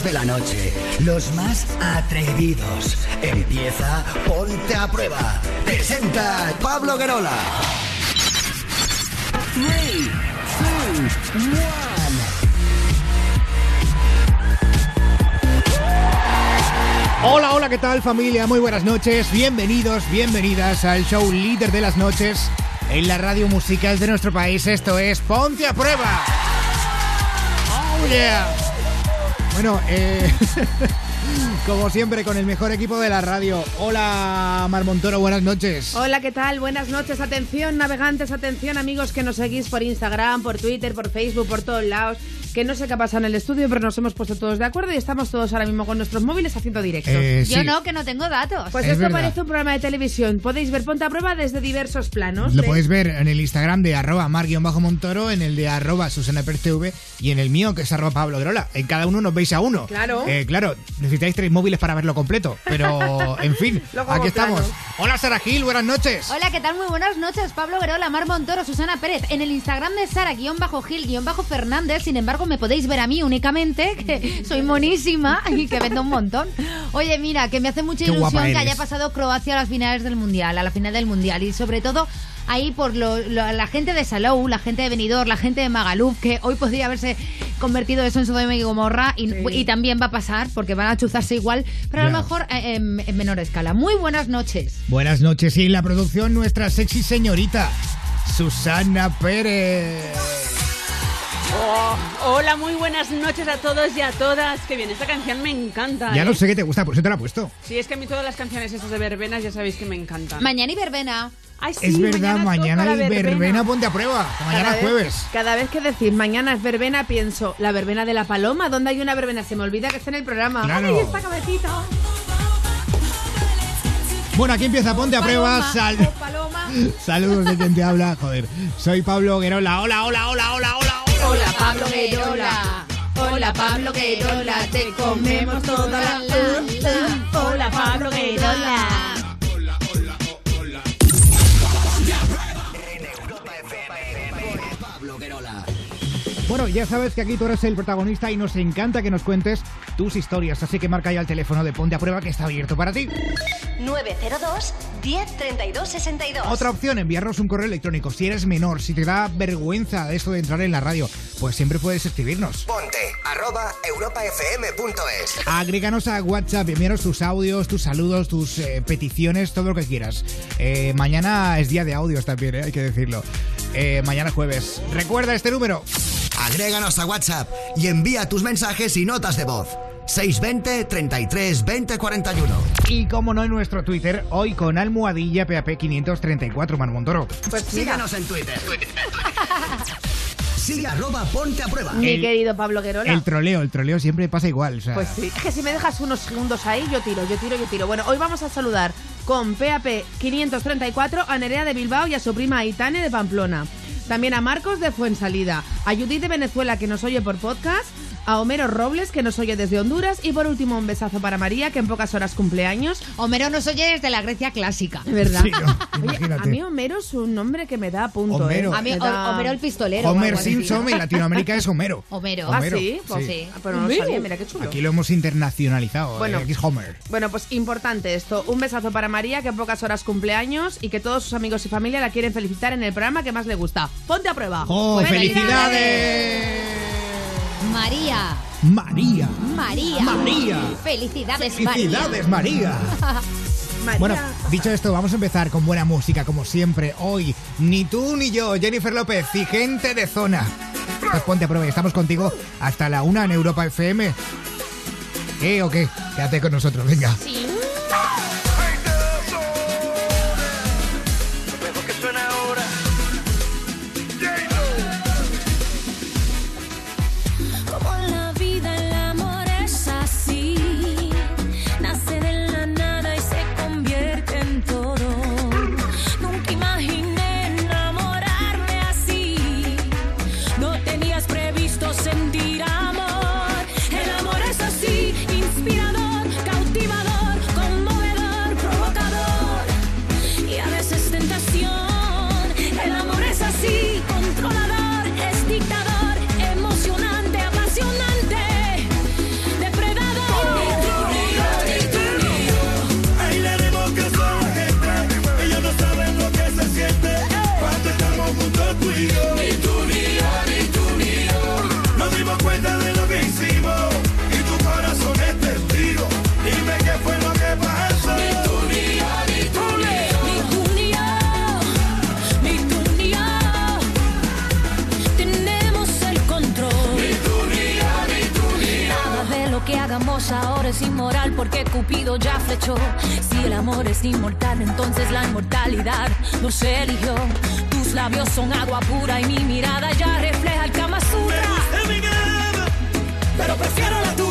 de la noche. Los más atrevidos. Empieza Ponte a Prueba. Presenta Pablo Guerola. 3, 2, 1. Hola, hola, ¿qué tal familia? Muy buenas noches, bienvenidos, bienvenidas al show líder de las noches en la radio musical de nuestro país. Esto es Ponte a Prueba. Oh yeah. Bueno, eh, como siempre con el mejor equipo de la radio. Hola Mar Montoro, buenas noches. Hola, ¿qué tal? Buenas noches. Atención, navegantes, atención, amigos que nos seguís por Instagram, por Twitter, por Facebook, por todos lados que no sé qué ha pasado en el estudio, pero nos hemos puesto todos de acuerdo y estamos todos ahora mismo con nuestros móviles haciendo directos. Eh, sí. Yo no, que no tengo datos. Pues Es esto verdad. parece un programa de televisión. Podéis ver Ponte a Prueba desde diversos planos. Lo de- podéis ver en el Instagram de arroba mar-montoro, en el de arroba Susana Pérez TV y en el mío que es arroba Pablo Grola. En cada uno nos veis a uno. Claro. Eh, claro, necesitáis tres móviles para verlo completo. Pero, en fin, aquí plano. estamos. Hola Sara Gil, buenas noches. Hola, ¿qué tal? Muy buenas noches. Pablo Verola, Mar Montoro, Susana Pérez. En el Instagram de Sara-Gil-Fernández, sin embargo, me podéis ver a mí únicamente, que soy monísima y que vendo un montón. Oye, mira, que me hace mucha ilusión que haya pasado Croacia a las finales del Mundial, a la final del Mundial. Y sobre todo ahí por lo- lo- la gente de Salou, la gente de Benidorm, la gente de Magaluf, que hoy podría haberse convertido eso en Sodoma y Gomorra y, Sí. y también va a pasar porque van a chuzarse igual, pero a lo mejor eh, en- en menor escala. Muy buenas noches. Buenas noches y en la producción nuestra sexy señorita, Susana Pérez. Oh, hola, muy buenas noches a todos y a todas. Que bien, esta canción me encanta. Ya ¿eh? lo sé que te gusta, por eso te la he puesto. Sí, es que a mí todas las canciones esas de verbenas ya sabéis que me encantan. Mañana y verbena. Ay, sí, es verdad, mañana, la hay verbena. ponte a prueba. que Mañana Cada es vez- jueves. Cada vez que decís mañana es verbena, pienso, la verbena de la paloma. ¿Dónde hay una verbena? Se me olvida que está en el programa. Claro. ¡Ay, esta cabecita! Bueno, aquí empieza Ponte a prueba. Sal- paloma. Saludos de quien te habla. Joder, soy Pablo Guerola. Hola, hola, hola, hola, hola. Hola. Hola, Pablo Guerola. Hola, Pablo Guerola. Te comemos toda la... Hola, Pablo Guerola. Pablo Guerola. Bueno, ya sabes que aquí tú eres el protagonista y nos encanta que nos cuentes tus historias. Así que marca ya el teléfono de Ponte a prueba que está abierto para ti. 902 10 32 62. Otra opción, enviarnos un correo electrónico. Si eres menor, si te da vergüenza esto de entrar en la radio, pues siempre puedes escribirnos. Ponte arroba europafm.es. Agréganos a WhatsApp, envíanos tus audios, tus saludos, tus eh, peticiones, todo lo que quieras. Eh, mañana es día de audios también, eh, hay que decirlo. Eh, mañana jueves. Recuerda este número. Agréganos a WhatsApp y envía tus mensajes y notas de voz. 620 33 20 41. Y como no en nuestro Twitter, hoy con almohadilla PAP 534 Marmontoro. Pues mira, Síganos en Twitter. Sigue arroba ponte a prueba. mi El- querido Pablo Guerola. El troleo, el troleo siempre pasa igual. o sea, Pues sí, es que si me dejas unos segundos ahí, yo tiro, yo tiro, yo tiro. Bueno, hoy vamos a saludar con PAP 534 a Nerea de Bilbao y a su prima Aitane de Pamplona. También a Marcos de Fuensalida, a Judith de Venezuela que nos oye por podcast, a Homero Robles que nos oye desde Honduras y por último un besazo para María que en pocas horas cumpleaños. Homero nos oye desde la Grecia clásica. De verdad. Sí, no, Oye, imagínate. a mí Homero es un nombre que me da a punto. Homero. ¿eh? A mí, da- Homero el pistolero. Homer. Simpson en Latinoamérica es Homero. Homero. Ah, Homero, sí, pues sí. sí. Ah, Pero no lo sabía, mira qué chulo. Aquí lo hemos internacionalizado. Bueno. eh, aquí es Homer. Bueno, pues importante esto. Un besazo para María, que en pocas horas cumpleaños y que todos sus amigos y familia la quieren felicitar en el programa que más le gusta. Ponte a prueba. ¡Oh, felicidades! María. María. María. María. Felicidades, Felicidades, María. María. Bueno, dicho esto, vamos a empezar con buena música, como siempre. Hoy, ni tú ni yo, Jennifer López y gente de zona. Pues ponte a prueba, estamos contigo hasta la una en Europa FM. ¿Qué o qué? Quédate con nosotros, venga. Sí. Porque Cupido ya flechó. Si el amor es inmortal, entonces la inmortalidad nos eligió. Tus labios son agua pura y mi mirada ya refleja el Kama Sutra. Pero prefiero la.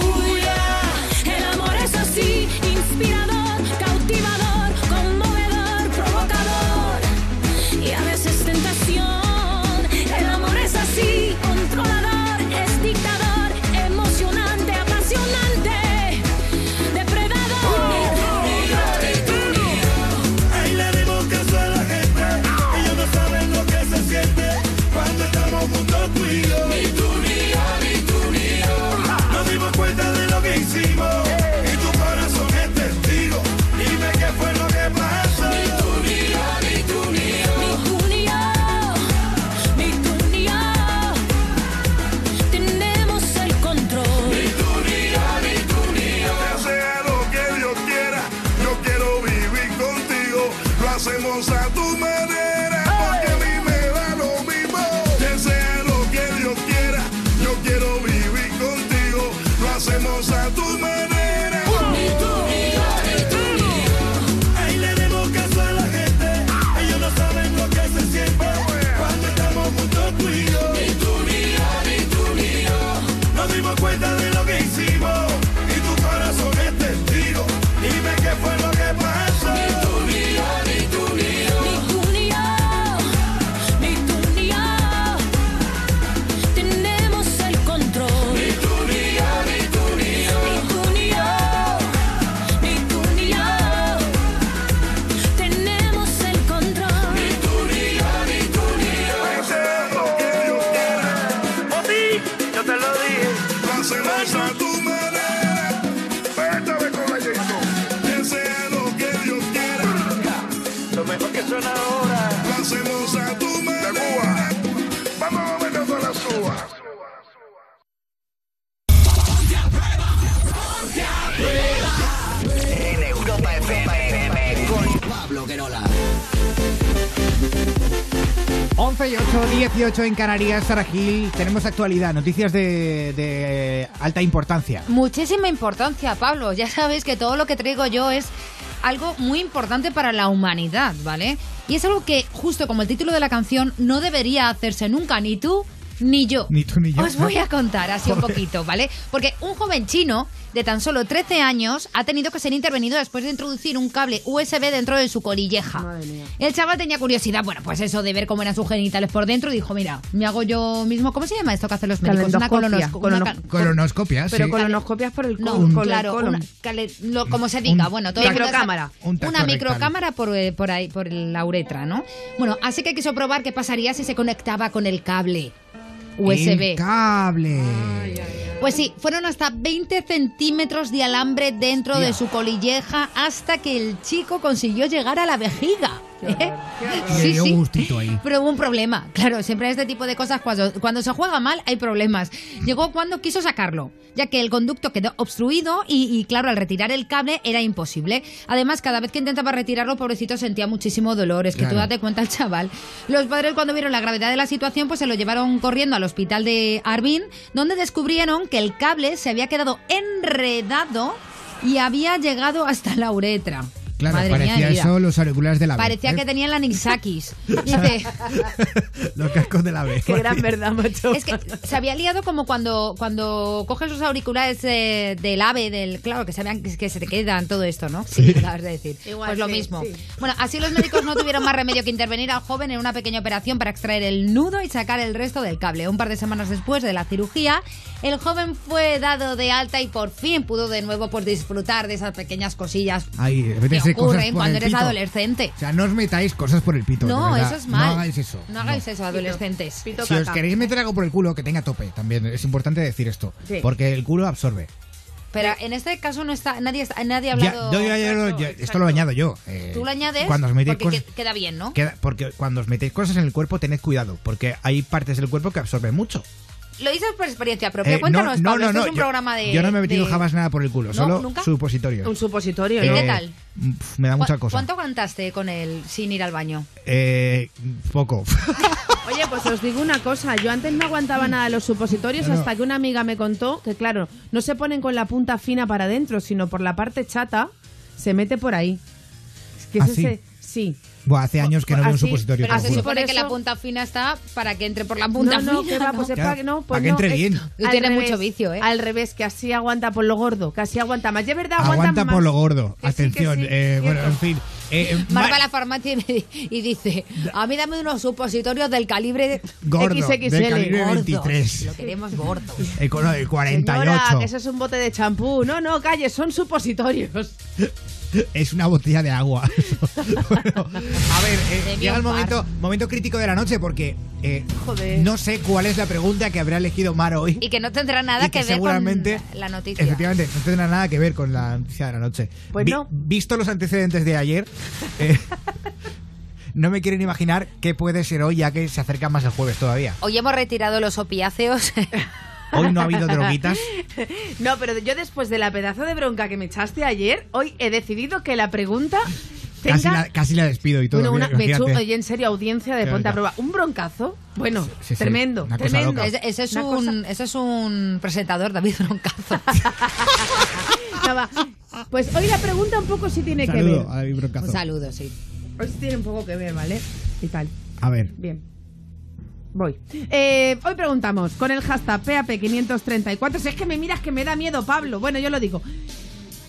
18 en Canarias, Sara Gil. Tenemos actualidad, noticias de, de alta importancia. Muchísima importancia, Pablo. Ya sabes que todo lo que traigo yo es algo muy importante para la humanidad, ¿vale? Y es algo que, justo como el título de la canción, no debería hacerse nunca, ni tú ni yo. Ni tú ni yo. Os voy a contar así un poquito, ¿vale? Porque un joven chino de tan solo 13 años ha tenido que ser intervenido después de introducir un cable USB dentro de su colilleja. Madre mía. El chaval tenía curiosidad, bueno, pues eso de ver cómo eran sus genitales por dentro y dijo, mira, me hago yo mismo, ¿cómo se llama esto que hacen los médicos? Una. Una Colono- ca- Colonoscopia, Pero sí. colonoscopias por el no, colon. el claro, colon. una, lo- como se diga, Un- bueno, todo el mundo Microcámara. Un Una microcámara por, eh, por ahí, por la uretra, ¿no? Bueno, así que quiso probar qué pasaría si se conectaba con el cable USB. El cable. Pues sí, fueron hasta 20 centímetros de alambre dentro de su colilleja hasta que el chico consiguió llegar a la vejiga. ¿Eh? Gustito ahí. Pero hubo un problema. Claro, siempre en este tipo de cosas, cuando, cuando se juega mal, hay problemas. Llegó cuando quiso sacarlo, ya que el conducto quedó obstruido y, y, claro, al retirar el cable era imposible. Además, cada vez que intentaba retirarlo, pobrecito sentía muchísimo dolor. Es que tú date cuenta el chaval. Los padres, cuando vieron la gravedad de la situación, pues se lo llevaron corriendo al hospital de Arbin, donde descubrieron que el cable se había quedado enredado y había llegado hasta la uretra. Claro, Madre mía parecía vida. eso los auriculares de la ave, Parecía ¿eh? que tenían la Nixakis. Dice, Los cascos de la ave. Qué gran verdad, macho. es que se había liado como cuando, cuando coges los auriculares eh, del ave, del claro, que se, vean, que se te quedan, todo esto, ¿no? Sí, acabas de decir. Igual, pues lo sí, mismo. sí. Bueno, así los médicos no tuvieron más remedio que intervenir al joven en una pequeña operación para extraer el nudo y sacar el resto del cable. Un par de semanas después de la cirugía, el joven fue dado de alta y por fin pudo de nuevo pues, disfrutar de esas pequeñas cosillas Ahí, que cosas ocurren por cuando el eres pito. adolescente. O sea, no os metáis cosas por el pito. No, eso es mal. No hagáis eso. No hagáis eso, adolescentes. Pito Si os queréis meter algo por el culo, que tenga tope también. Es importante decir esto. Sí. Porque el culo absorbe. Pero en este caso no está nadie está- nadie ha Ya, hablado. yo- yo- yo- yo- Exacto, esto lo añado yo. eh, Tú lo añades Cuando os metéis porque cosas. que- queda bien, ¿no? queda- porque cuando os metéis cosas en el cuerpo, tened cuidado. Porque hay partes del cuerpo que absorben mucho. Lo dices por experiencia propia. Eh, Cuéntanos, no, Pablo. no, Esto no, es un yo- programa de. Yo no me he metido de- jamás nada por el culo, ¿No? solo ¿Nunca? supositorios. Un supositorio, ¿Y ¿no? qué tal? pf, me da mucha ¿Cu- cosa. ¿Cuánto aguantaste con él sin ir al baño? Eh, poco. Oye, pues os digo una cosa, yo antes no aguantaba nada los supositorios hasta que una amiga me contó que, claro, no se ponen con la punta fina para adentro, sino por la parte chata, se mete por ahí. Es que es ¿Ah, sí? sí. Buah, hace años que no veo un supositorio. Pero se supone que la punta fina está para que entre por la punta no, no, fina. que va, ¿no? pues es Claro, para que no, pues para que entre bien. Tú al tienes revés, mucho vicio, ¿eh? Al revés, que así aguanta por lo gordo, que así aguanta más. Ya es verdad, aguanta, Aguanta más. por lo gordo. Que sí, Atención. sí, eh, bueno, en fin. Eh, Marva Ma- a la farmacia y, me- y dice, a mí dame unos supositorios del calibre gordo. XXL, del calibre gordos. 23. Lo queremos gordos. El cono del Señora, 48. que eso es un bote de champú. No, no, calle, son supositorios. Es una botella de agua. Bueno, a ver, eh, llega el momento, momento crítico de la noche porque eh, Joder. no sé cuál es la pregunta que habrá elegido Mar hoy. Y que no tendrá nada que, ver seguramente, con la noticia. Efectivamente, no tendrá nada que ver con la noticia de la noche. Pues no. Visto los antecedentes de ayer, eh, no me quieren imaginar qué puede ser hoy, ya que se acerca más el jueves todavía. Hoy hemos retirado los opiáceos. Hoy no ha habido droguitas. No, pero yo después de la pedazo de bronca que me echaste ayer, hoy he decidido que la pregunta tenga... Casi la, casi la despido y todo. Bueno, una- mira, me imagínate. oye, en serio, audiencia de Claro, Ponte a. Prueba. Un broncazo, bueno, Sí, sí, tremendo, cosa tremendo. ese, ese es un, ese es un presentador, David Broncazo. No, va. Pues hoy la pregunta un poco sí tiene Un que ver. saludo a David Broncazo. un saludo, sí. Hoy sí tiene un poco que ver, ¿vale? Y tal. A ver, Bien. Voy. Eh, hoy preguntamos con el hashtag PAP534. Si es que me miras que me da miedo, Pablo. Bueno, yo lo digo.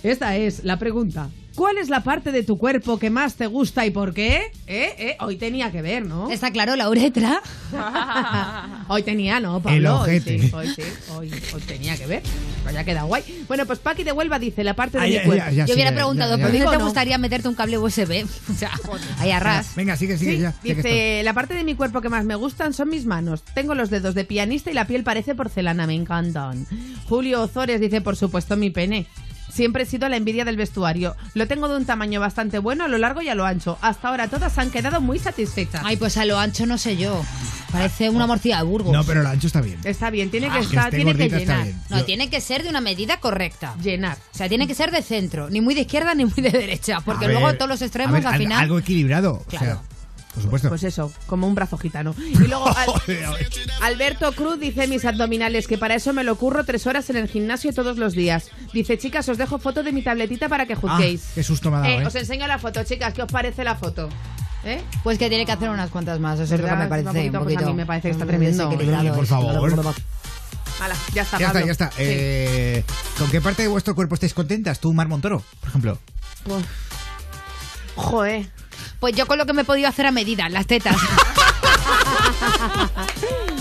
Esta es la pregunta. ¿Cuál es la parte de tu cuerpo que más te gusta y por qué? ¿Eh? ¿Eh? Hoy tenía que ver, ¿no? Está claro, la uretra. Hoy tenía, ¿no, Pablo? El Hoy sí, hoy sí, hoy, hoy tenía que ver. Pero ya queda guay. Bueno, pues Paqui de Huelva dice la parte de Ah, mi ya, cuerpo. ya, ya, Yo hubiera preguntado. ¿por qué te no. gustaría meterte un cable USB? O sea, ahí a ras. Venga, sigue, sigue Sí, ya. dice, la parte de mi cuerpo que más me gustan son mis manos. Tengo los dedos de pianista y la piel parece porcelana, me encantan. Julio Ozores dice, por supuesto, mi pene. Siempre he sido la envidia del vestuario. Lo tengo de un tamaño bastante bueno a lo largo y a lo ancho. Hasta ahora todas han quedado muy satisfechas. Ay, pues a lo ancho no sé yo. Parece una morcilla de Burgos. No, pero el ancho está bien. Está bien, tiene que Ah, estar, tiene que llenar. bien. No, Yo- tiene que ser de una medida correcta. Llenar. O sea, tiene que ser de centro, ni muy de izquierda ni muy de derecha, porque A luego ver, todos los extremos ver, al al- final. Algo equilibrado. O sea, por supuesto. Pues eso, como un brazo gitano. Y luego Al- a. Alberto Cruz dice mis abdominales, que para eso me lo curro tres horas en el gimnasio todos los días. Dice, chicas, os dejo foto de mi tabletita para que Ah, juzguéis. qué susto me ha dado, Eh, ¿eh? Os enseño la foto, chicas, ¿qué os parece la foto? ¿Eh? Pues que tiene que hacer unas cuantas más, eso es lo que me Un parece. poquito, un pues a poquito mí me parece que está tremendo. Oye, por esto. favor. Hala, ya está, Ya está, Pablo. ya está. Sí. Eh, ¿Con qué parte de vuestro cuerpo estáis contentas? Tú, Mar Montoro, por ejemplo. Uf. Joder. Pues yo con lo que me he podido hacer a medida, las tetas.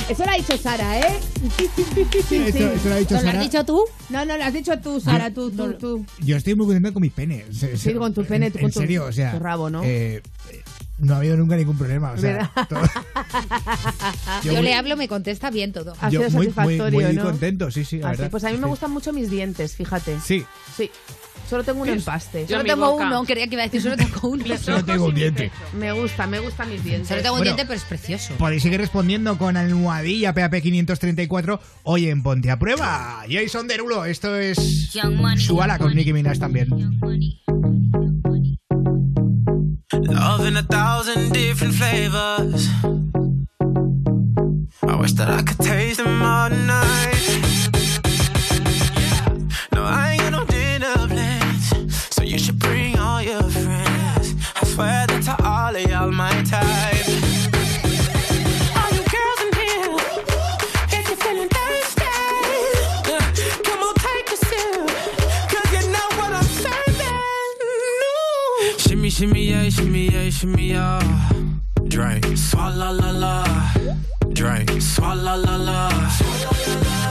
Eso lo ha dicho Sara, ¿eh? Sí, sí, sí, sí, sí, Eso, eso lo ha dicho ¿No lo Sara. has dicho tú? No, no, lo has dicho tú, Sara, tú, tú, tú. Yo estoy muy contento con mi pene. Se- se- Sí, con tu pene, En, tú en con tu- serio, o sea. tu rabo, ¿no? eh, no ha habido nunca ningún problema. O sea, todo- Yo, muy- le hablo, me contesta bien todo. Ha yo sido muy, muy, satisfactorio, muy ¿no? contento, sí, sí. la Ah, sí, verdad. Pues a mí me Sí. gustan mucho mis dientes, fíjate. Sí, Sí. Solo tengo un empaste. Solo tengo boca. uno, quería que iba a decir, solo tengo uno. solo tengo un diente. Me gusta, me gustan mis dientes. Solo tengo un Bueno. diente, pero es precioso. Podéis seguir respondiendo con almohadilla PAP 534 hoy en Ponte a Prueba. Jason Derulo, esto es Suala con Nicki Minaj también. Love in a thousand different flavors. I wish that I could taste them all night. You should bring all your friends. I swear that to all of y'all my type. All you girls in here, if you're feeling thirsty, come on, take a sip, 'cause you know what I'm serving. No. Shimmy, shimmy, yeah, shimmy, yeah, shimmy, yeah. Drink. Swalla la la. Drink. Swalla la la. Swalla la la.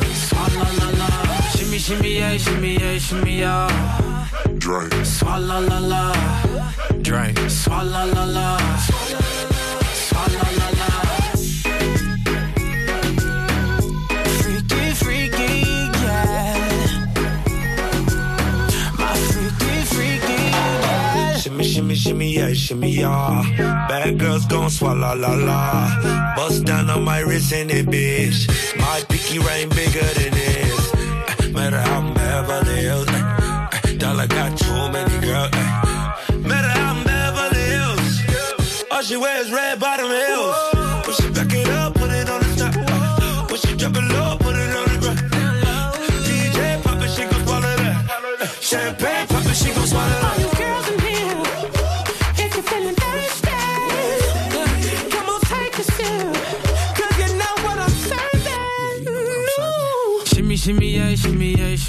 Shimmy, shimmy, yeah, shimmy, yeah, shimmy, yeah. Drink. Swalla la la. Drink. Swalla la la. Swalla la la. Freaky, freaky, yeah. My freaky, freaky, yeah. Shimmy, shimmy, shimmy, yeah, shimmy, yeah. Bad girls gon' swallow la la. Bust down on my wrist and it, bitch. My pinky ring bigger than this. Matter how out in Beverly Hills. Ay, ay, dollar got too many girls. Ay. Met her out in Beverly Hills. All she wears red bottom heels.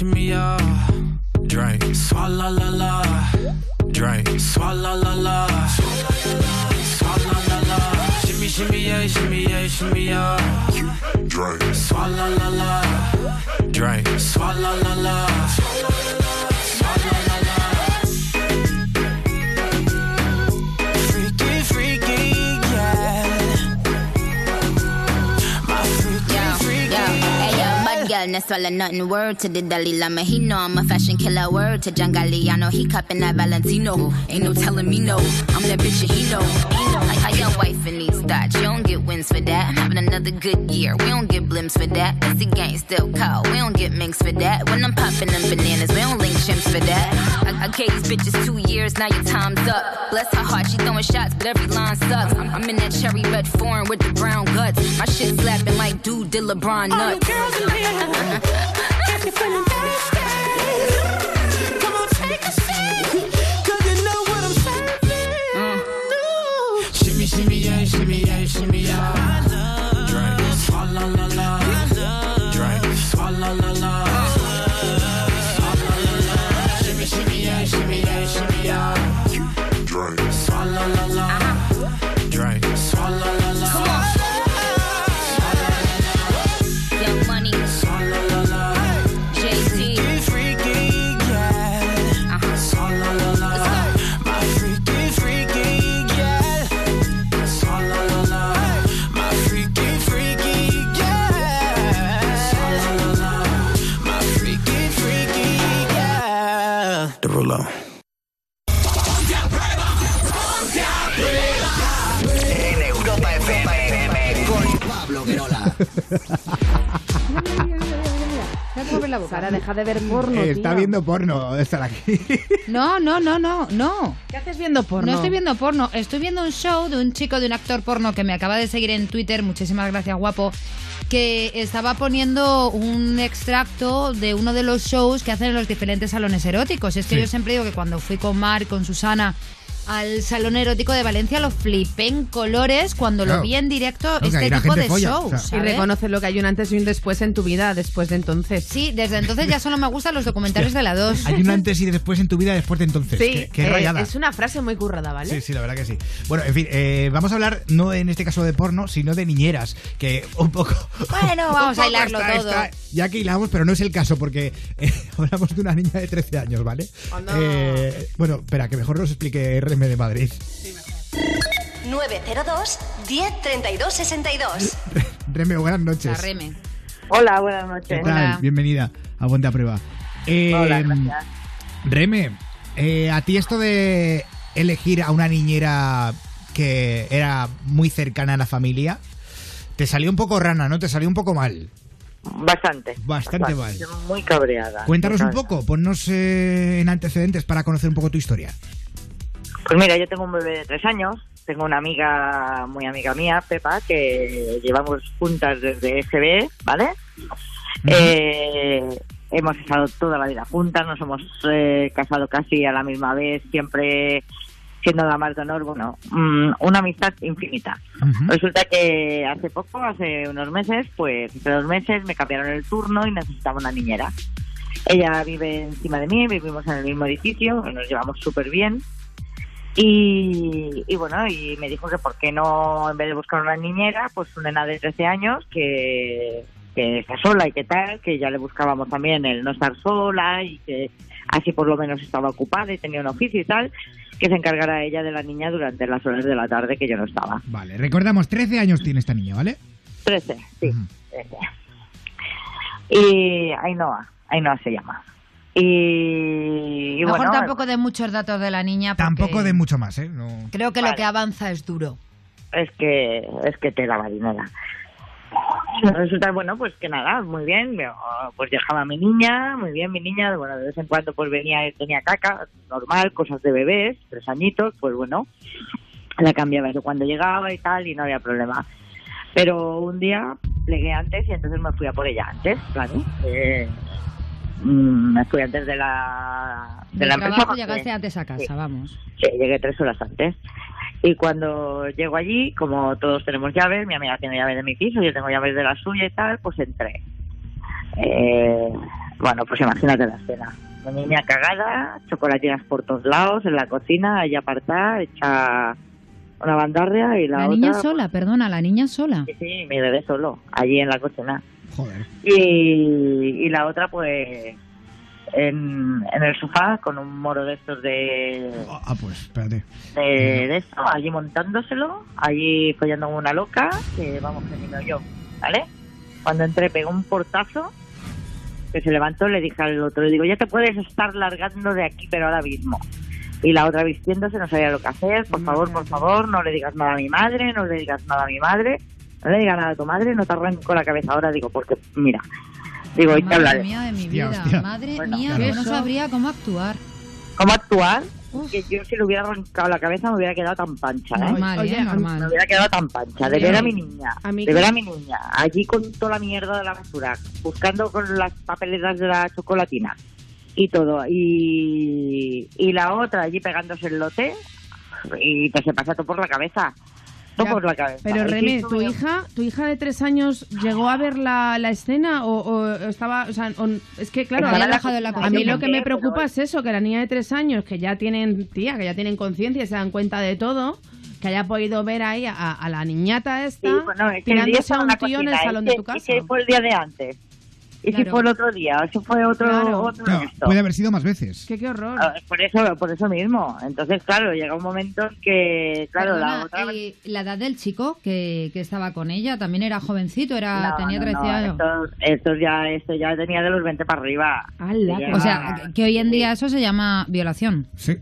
Shimmy, yeah, uh. shimmy. Drink, swalla la la. Drink, swalla la la. Swalla la la. Shimmy, shimmy, yeah, shimmy, yeah, shimmy, yeah. Drink, swalla la la. Drink, swalla la la. No swallow nothing. Word to the Dalai Lama, he know I'm a fashion killer. Word to John Galliano, he cupping that Valentino. Ain't no telling me no, I'm that bitch and he know. He know. Like wife in these thoughts, you don't get wins for that. I'm having another good year, we don't get blimps for that. It's the gang still cold, we don't get minks for that. When I'm popping them bananas, we don't link chimps for that. I, I gave these bitches two years, now your time's up. Bless her heart, she throwing shots, but every line sucks. I'm, I'm in that cherry red foreign with the brown guts. My shit slapping like dude did LeBron nuts. All nuts. girls in here, if you're feeling thirsty, shimmy, yeah, shimmy, yeah. Drink, swalla la la. Drink, Sara, deja de ver porno, Eh, Está viendo porno estar aquí. No, no, no, no, no. ¿Qué haces viendo porno? No estoy viendo porno, estoy viendo un show de un chico, de un actor porno que me acaba de seguir en Twitter, muchísimas gracias guapo, que estaba poniendo un extracto de uno de los shows que hacen en los diferentes salones eróticos. Es que yo siempre digo que cuando fui con Mar, con Susana, al salón erótico de Valencia lo flipé en colores cuando Claro. lo vi en directo este tipo de folla, shows. o sea. Y ¿sabes? reconoces lo que hay un antes y un después en tu vida después de entonces. Sí, desde entonces ya solo me gustan los documentales de la 2. Hay un antes y después en tu vida después de entonces. Sí, Qué, qué eh, rayada. es una frase muy currada, ¿vale? Sí, sí, la verdad que sí. Bueno, en fin, eh, vamos a hablar no en este caso de porno, sino de niñeras, que un poco... Bueno, vamos a hilarlo está- todo. está- ya que hilamos, pero no es el caso, porque eh, hablamos de una niña de 13 años, ¿vale? Anda. Eh, bueno, espera, que mejor nos explique De Madrid. 902 1032 62. Reme, buenas noches. La reme. Hola, buenas ¿Qué noches. tal? Hola. Bienvenida a Ponte a Prueba. Eh, Hola, gracias. Reme, eh, a ti esto de elegir a una niñera que era muy cercana a la familia, te salió un poco rana, ¿no? Te salió un poco mal. Bastante. Bastante mal. Muy cabreada. Cuéntanos muy un poco, ponnos eh, en antecedentes para conocer un poco tu historia. Pues mira, yo tengo un bebé de tres años. Tengo una amiga, muy amiga mía, Pepa, que llevamos juntas desde EGB, ¿vale? Eh, hemos estado toda la vida juntas, nos hemos eh, casado casi a la misma vez, siempre siendo damas de honor, bueno, mm, una amistad infinita. Resulta que hace poco, hace unos meses, pues hace dos meses me cambiaron el turno y necesitaba una niñera. Ella vive encima de mí, vivimos en el mismo edificio, nos llevamos súper bien. Y, y bueno, y me dijo que por qué no, en vez de buscar una niñera, pues una nena de 13 años que, que está sola y que tal, que ya le buscábamos también el no estar sola y que así por lo menos estaba ocupada y tenía un oficio y tal, que se encargara ella de la niña durante las horas de la tarde que yo no estaba. Vale, recordamos, 13 años tiene esta niña, ¿vale? 13, sí. Ujú. 13. Y Ainhoa, Ainhoa se llama. Y, y Mejor bueno, tampoco de muchos datos de la niña. Tampoco de mucho más, ¿eh? No... Creo que lo que avanza es duro. es que es que te la marinera. Resulta, bueno, pues que nada, muy bien, pues dejaba a mi niña, muy bien mi niña, bueno, de vez en cuando pues venía y tenía caca, normal, cosas de bebés, tres añitos, pues bueno, la cambiaba eso cuando llegaba y tal, y no había problema. Pero un día plegué antes y entonces me fui a por ella antes, claro. Eh, mm, me fui antes de la, de la empresa. porque- llegaste antes a casa, vamos. Sí, llegué tres horas antes. Y cuando llego allí, como todos tenemos llaves, mi amiga tiene llaves de mi piso, yo tengo llaves de la suya y tal, pues entré. Eh, bueno, pues imagínate la escena. Mi niña cagada, chocolatinas por todos lados, en la cocina, ahí apartada, hecha una bandarria y la, La otra... niña sola, perdona, la niña sola. Sí, sí, mi bebé solo, allí en la cocina. Joder. Y, y la otra, pues, en, en el sofá, con un moro de estos de, Ah, pues espérate. de, de esto, allí montándoselo, allí follando una loca, que vamos, que ni me oyó, ¿vale? Cuando entré pegó un portazo, que se levantó, le dije al otro, le digo, ya te puedes estar largando de aquí, pero ahora mismo. Y la otra vistiéndose, no sabía lo que hacer, por favor, por favor, no le digas nada a mi madre, no le digas nada a mi madre, no le digas nada a tu madre, no te arranco la cabeza ahora, digo, porque, mira, digo, ¿y Madre hablaré? mía de mi vida, hostia. madre Bueno, mía, claro. yo no sabría cómo actuar. ¿Cómo actuar? Uf. Que yo si le hubiera arrancado la cabeza me hubiera quedado tan pancha, ¿eh? Normal, Oye, ¿eh? mí- Me Normal. hubiera quedado tan pancha, de ver a mi niña, a mí de que- ver a mi niña, allí con toda la mierda de la basura, buscando con las papeletas de la chocolatina y todo, y, y la otra allí pegándose el lote y te se pasa todo por la cabeza, todo Ya, por la cabeza. Pero sí, ¿tu hija, tu hija de tres años llegó a ver la, la escena o, o estaba, o sea, o- es que claro, a mí- la cocina, a mí yo lo que me preocupa pero- es eso, que la niña de tres años que ya tienen, tía, que ya tienen conciencia y se dan cuenta de todo, que haya podido ver ahí a, a la niñata esta Sí, bueno, es que tirándose a un tío en el salón de tu casa. Y si fue el día de antes, y si Claro. fue el otro día, o si fue otro, Claro. otro Claro, esto. puede haber sido más veces. Que qué horror. Ah, Por eso, por eso mismo. Entonces, claro, llega un momento en que, claro, Perdona, la otra... y la edad del chico que, que estaba con ella también era jovencito, era No, tenía no, 13 no, años. Estos, estos ya, esto ya tenía de los 20 para arriba. ¡Hala, Ya- qué O sea, que- hoy en día eso se llama violación. Sí.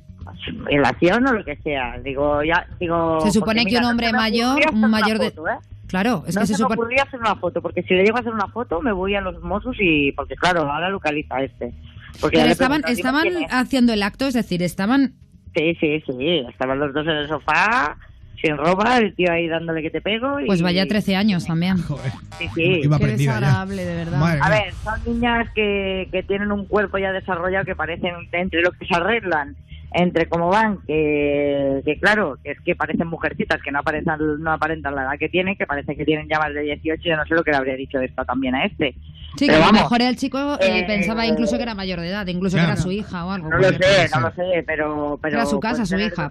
Violación o lo que sea. Digo, ya, digo... Se supone que un mira, no hombre mayor, un mayor de- foto, ¿eh? Claro, es no que se, se me ocurría hacer una foto, porque si le llego a hacer una foto me voy a los Mossos y... Porque claro, ahora localiza a este. Porque Pero estaban, estaban haciendo el acto, es decir, estaban... Sí, sí, sí. Estaban los dos en el sofá, sin ropa, el tío ahí dándole que te pego y... Pues vaya 13 años también. Joder. Sí, sí. Iba Qué desagradable, de verdad. Madre A ver, son niñas que, que tienen un cuerpo ya desarrollado que parecen, entre lo que se arreglan, entre cómo van, que, que claro, que es que parecen mujercitas, que no aparentan, no aparentan la edad que tienen, que parece que tienen ya más de 18, yo no sé lo que le habría dicho esta también a este. Sí, Pero que a lo vamos, mejor el chico eh, eh, pensaba incluso que era mayor de edad, incluso Claro. que era su hija o algo. No lo puede sé, no lo sé, pero... pero Era su casa, puede su hija.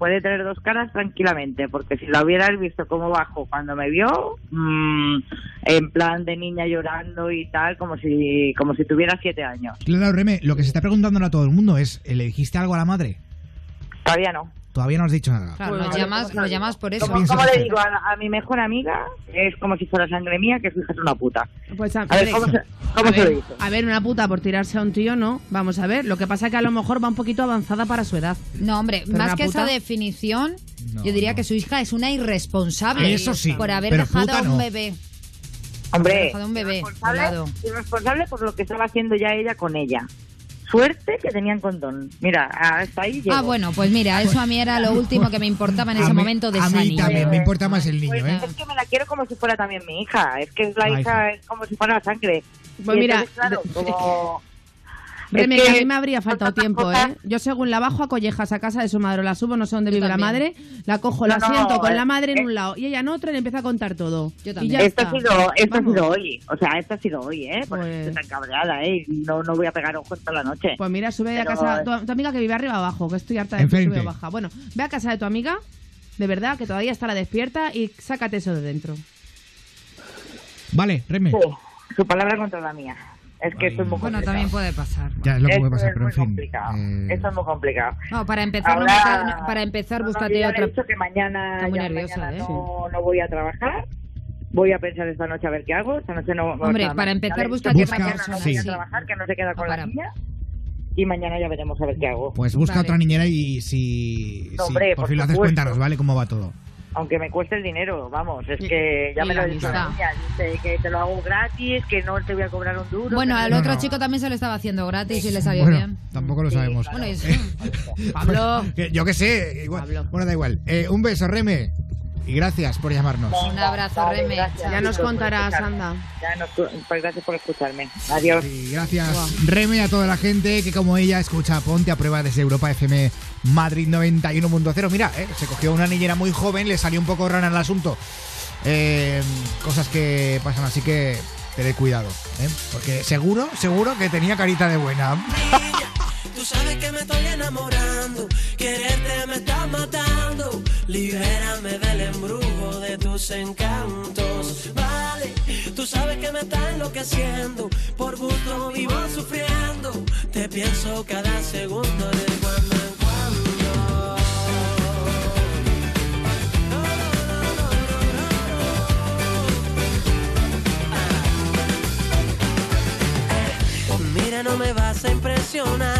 Puede tener dos caras tranquilamente, porque si la hubieras visto como bajo cuando me vio, mm, en plan de niña llorando y tal, como si como si tuviera siete años. Claro, Reme, lo que se está preguntando a todo el mundo es, ¿le dijiste algo a la madre? Todavía no. Todavía no has dicho nada. Claro, Pues lo vale, llamas, lo llamas por eso. Como, le digo a, a mi mejor amiga, es como si fuera sangre mía, que su hija es una puta. Pues a, A ver, ¿cómo se, cómo a se lo dice? a ver, una puta por tirarse a un tío, no. Vamos a ver. Lo que pasa es que a lo mejor va un poquito avanzada para su edad. No, hombre, Pero más que esa definición, No, yo diría no. que su hija es una irresponsable. Eso sí, Por haber pero dejado a un no. bebé. Haber Hombre, dejado a un bebé irresponsable, irresponsable por lo que estaba haciendo ya ella con ella. Suerte que tenían condón. Mira, hasta ahí llego. Ah, bueno, pues mira, eso a mí era lo último que me importaba en A ese mí- momento de A esa mí niña. también me importa más el niño, Pues ¿eh? es que me la quiero como si fuera también mi hija. Es que es la Ay, hija, es como si fuera la sangre. Pues Y mira, entonces, claro, como... Reme, es que que a mí me habría faltado tiempo. ¿eh? Yo según la bajo a collejas a casa de su madre, la subo, no sé dónde vive la madre, la cojo, la No, no, siento con eh, la madre en eh. un lado y ella en otro y le empieza a contar todo. Yo Y también. ya Esto está. ha sido, esto ha sido hoy, o sea, esto ha sido hoy, ¿eh? Por Pues- estoy tan cabreada, ¿eh? No, no voy a pegar ojos toda la noche. Pues mira, sube a casa, tu, tu amiga que vive arriba abajo, que estoy harta de que sube o baja. Bueno, ve a casa de tu amiga, de verdad, que todavía está la despierta y sácate eso de dentro. Vale, Reme. Sí, su palabra contra la mía. Es que esto es muy Bueno, complicado. también puede pasar. Ya es lo que Esto puede pasar, pero muy en fin. complicado. eh, Esto es muy complicado. No, para empezar, no Ahora- meta- para empezar, No, no, búscate le otra. dicho que mañana, muy ya nerviosa, mañana ¿eh? no, no voy a trabajar. Voy a pensar esta noche a ver qué hago. Esta noche no. Hombre, para mañana empezar, búscate otra mañana persona, no voy a sí. trabajar, que no se queda con Para. la niña. Y mañana ya veremos a ver qué hago. Pues busca Vale. otra niñera y si, No, si hombre, por por fin lo haces, cuéntanos, ¿vale? ¿Cómo va todo? Aunque me cueste el dinero, vamos. Es que ya me lo dicho. Dice que te lo hago gratis, que no te voy a cobrar un duro. Bueno, al otro no. chico también se lo estaba haciendo gratis y le salió Bueno, bien. tampoco lo Sí, sabemos. claro. Bueno. Pablo. Yo qué sé, igual. Pablo. Bueno, da igual. Eh, un beso, Reme. Y gracias por llamarnos. Un abrazo, Vale, Reme. gracias. Ya nos contarás, anda. Ya nos, pues gracias por escucharme. Adiós. Y gracias, Reme, a toda la gente que, como ella, escucha Ponte a prueba desde Europa FM Madrid 91.0. Mira, eh, se cogió una niñera muy joven, le salió un poco rana el asunto. Eh, cosas que pasan, así que tened cuidado, ¿eh? porque seguro, seguro que tenía carita de buena. Tú sabes que me estoy enamorando, quererte me está matando. Libérame del embrujo de tus encantos. Vale, tú sabes que me está enloqueciendo, por gusto vivo sufriendo. Te pienso cada segundo de cuando en cuando. No me vas a impresionar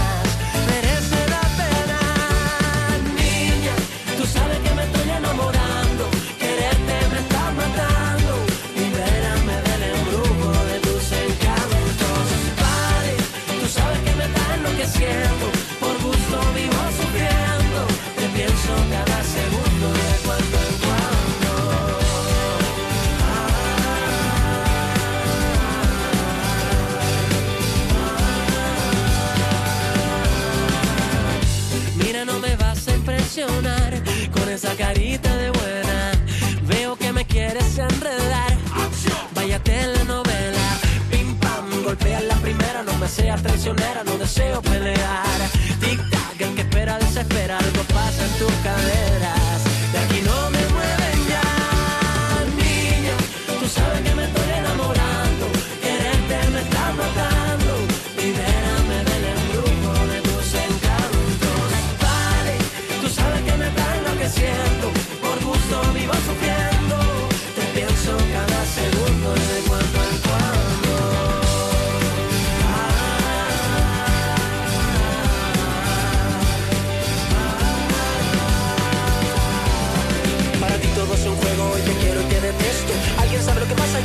Carita de buena. Veo que me quieres enredar. Vaya telenovela. Pim pam, golpea la primera. No me seas traicionera, no deseo pelear. Tic tac, el que espera desespera. Algo pasa en tus caderas.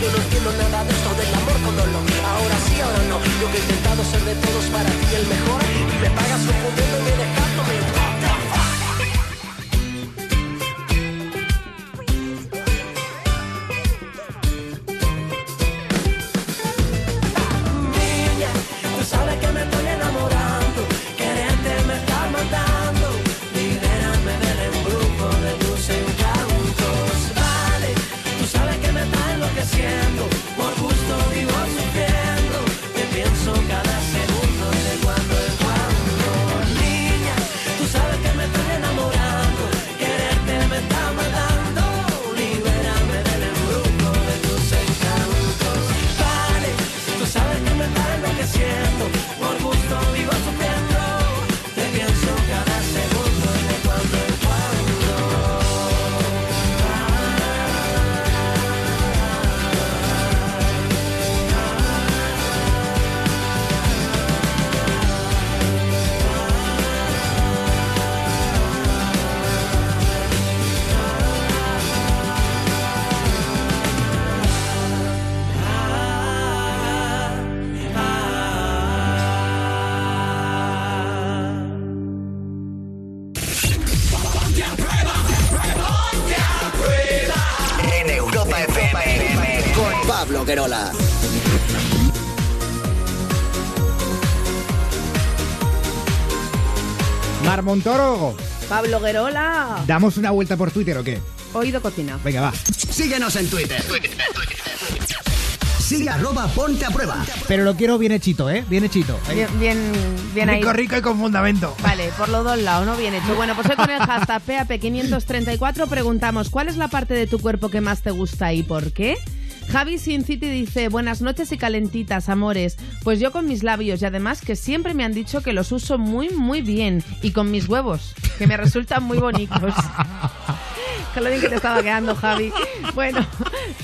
Yo no entiendo nada de esto del amor con dolor. Ahora sí, ahora no. Yo que he intentado ser de todos para ti el mejor. Y me pagas confundiéndome y Pablo Guerola. Mar Montoro, Pablo Guerola. ¿damos una vuelta por Twitter o qué? Oído cocina. Venga, va. Síguenos en Twitter. Sigue arroba ponte a prueba. Pero lo quiero bien hechito, ¿eh? Bien hechito. Ahí. Bien, bien, bien ahí. Rico, rico y con fundamento. Vale, por los dos lados, ¿no? Bien hecho. Bueno, pues hoy con el hashtag PAP534 preguntamos ¿cuál es la parte de tu cuerpo que más te gusta y por qué? Javi Sin City dice, buenas noches y calentitas, amores. Pues yo con mis labios y además que siempre me han dicho que los uso muy, muy bien. Y con mis huevos, que me resultan muy bonitos. Con lo bien que te estaba quedando, Javi. Bueno,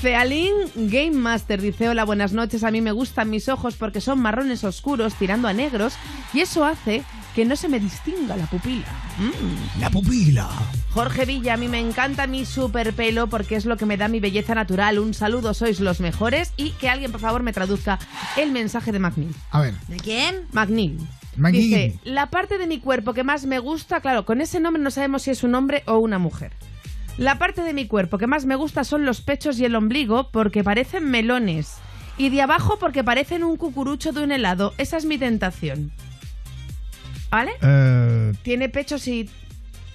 Cealín Game Master dice, hola, buenas noches. A mí me gustan mis ojos porque son marrones oscuros tirando a negros y eso hace que no se me distinga la pupila. Mm. La pupila. Jorge Villa, a mí me encanta mi super pelo porque es lo que me da mi belleza natural. Un saludo, sois los mejores. Y que alguien, por favor, me traduzca el mensaje de McNeil. A ver. ¿De quién? McNeil. McNeil. Dice, la parte de mi cuerpo que más me gusta, claro, con ese nombre no sabemos si es un hombre o una mujer. La parte de mi cuerpo que más me gusta son los pechos y el ombligo porque parecen melones. Y de abajo porque parecen un cucurucho de un helado. Esa es mi tentación. ¿Vale? Eh, Tiene pechos y...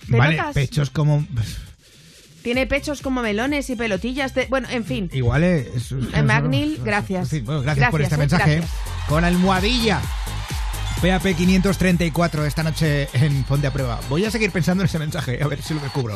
vale, pelotas. pechos como. Tiene pechos como melones y pelotillas de... Bueno, en fin. Igual es. Eh, McNeil, gracias. Sí, bueno, gracias, por este eh, mensaje. gracias. Con almohadilla. PAP 534 esta noche en Ponte a Prueba. Voy a seguir pensando en ese mensaje, a ver si lo descubro.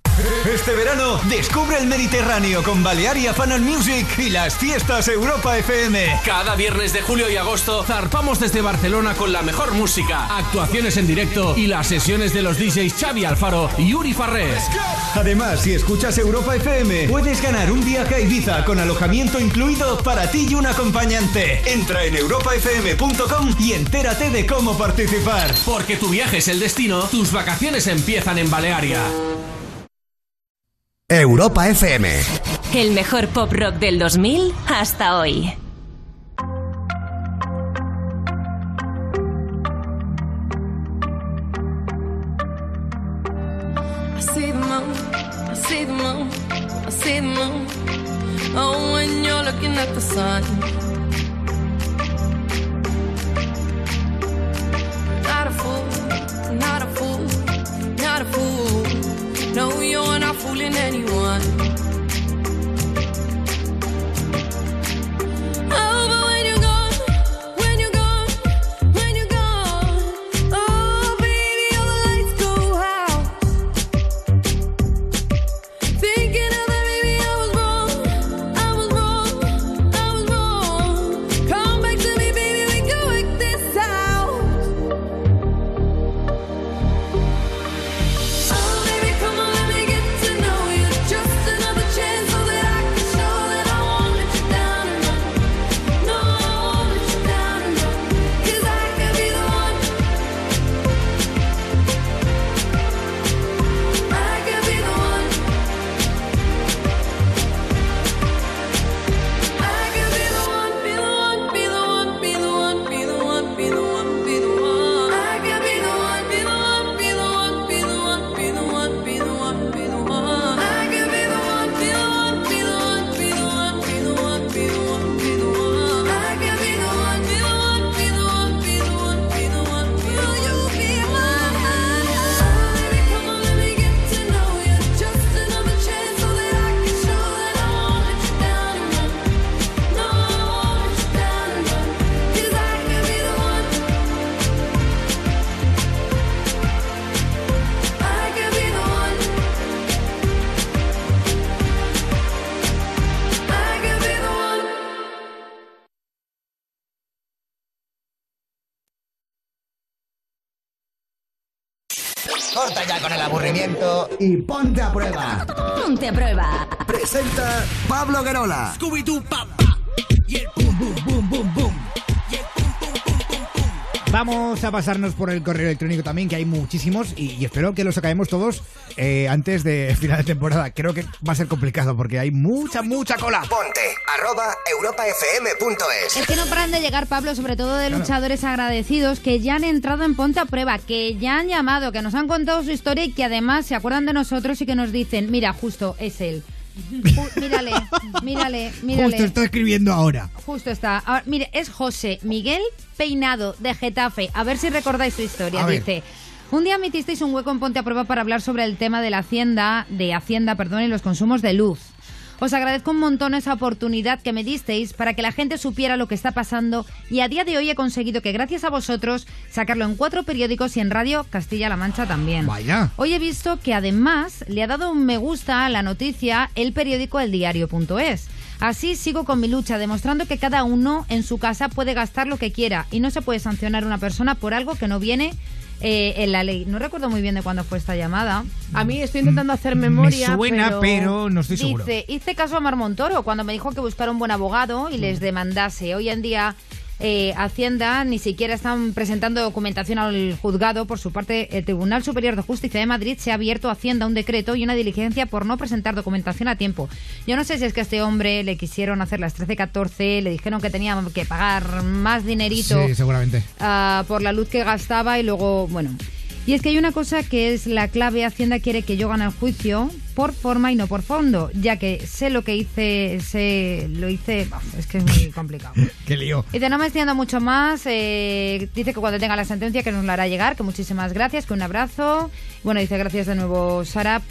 Este verano descubre el Mediterráneo con Balearia Fan and Music y las fiestas Europa FM. Cada viernes de julio y agosto zarpamos desde Barcelona con la mejor música, actuaciones en directo y las sesiones de los DJs Xavi Alfaro y Yuri Farrés. Además, si escuchas Europa FM, puedes ganar un viaje a Ibiza con alojamiento incluido para ti y un acompañante. Entra en europafm.com y entérate de cómo participar. Porque tu viaje es el destino, tus vacaciones empiezan en Balearia. Europa FM. El mejor pop rock del 2000 hasta hoy. Oh, when you're looking at the sun. Not a fool, not a fool, not a fool. No, you're fooling anyone. Y ponte a prueba. Ponte a prueba. Presenta Pablo Guerola. Scooby-Doo, papá. Y el boom, boom, boom, boom, boom. Vamos a pasarnos por el correo electrónico también, que hay muchísimos, y, y espero que los acabemos todos eh, antes de final de temporada. Creo que va a ser complicado porque hay mucha, mucha cola. Ponte arroba europafm.es. Es que no paran de llegar, Pablo, sobre todo de luchadores agradecidos que ya han entrado en Ponte a Prueba, que ya han llamado, que nos han contado su historia y que además se acuerdan de nosotros y que nos dicen, mira, justo, es él. Mírale, mírale, mírale. Justo estoy escribiendo ahora. Justo está. Ahora, mire, es José Miguel Peinado de Getafe. A ver si recordáis su historia. A ver. Un día metisteis un hueco en Ponte a Prueba para hablar sobre el tema de la hacienda, de Hacienda, perdón, y los consumos de luz. Os agradezco un montón esa oportunidad que me disteis para que la gente supiera lo que está pasando y a día de hoy he conseguido que gracias a vosotros sacarlo en cuatro periódicos y en Radio Castilla-La Mancha también. Vaya. Hoy he visto que además le ha dado un me gusta a la noticia el periódico eldiario.es. Así sigo con mi lucha, demostrando que cada uno en su casa puede gastar lo que quiera y no se puede sancionar a una persona por algo que no viene eh, en la ley. No recuerdo muy bien de cuándo fue esta llamada. A mí estoy intentando hacer memoria. Me suena, pero, no estoy seguro. Dice, hice caso a Mar Montoro cuando me dijo que buscara un buen abogado y les Mm. demandase. Hoy en día eh, Hacienda ni siquiera están presentando documentación al juzgado. Por su parte, el Tribunal Superior de Justicia de Madrid se ha abierto a Hacienda un decreto y una diligencia por no presentar documentación a tiempo. Yo no sé si es que a este hombre le quisieron hacer las 13-14, le dijeron que tenía que pagar más dinerito Sí, seguramente. ah, por la luz que gastaba y luego, bueno. Y es que hay una cosa que es la clave. Hacienda quiere que yo gane el juicio por forma y no por fondo, ya que sé lo que hice, sé, lo hice, es que es muy complicado. Qué lío. Dice, no me extiendo mucho más. eh, dice que cuando tenga la sentencia que nos la hará llegar, que muchísimas gracias, que un abrazo. Bueno, dice gracias de nuevo, Sara.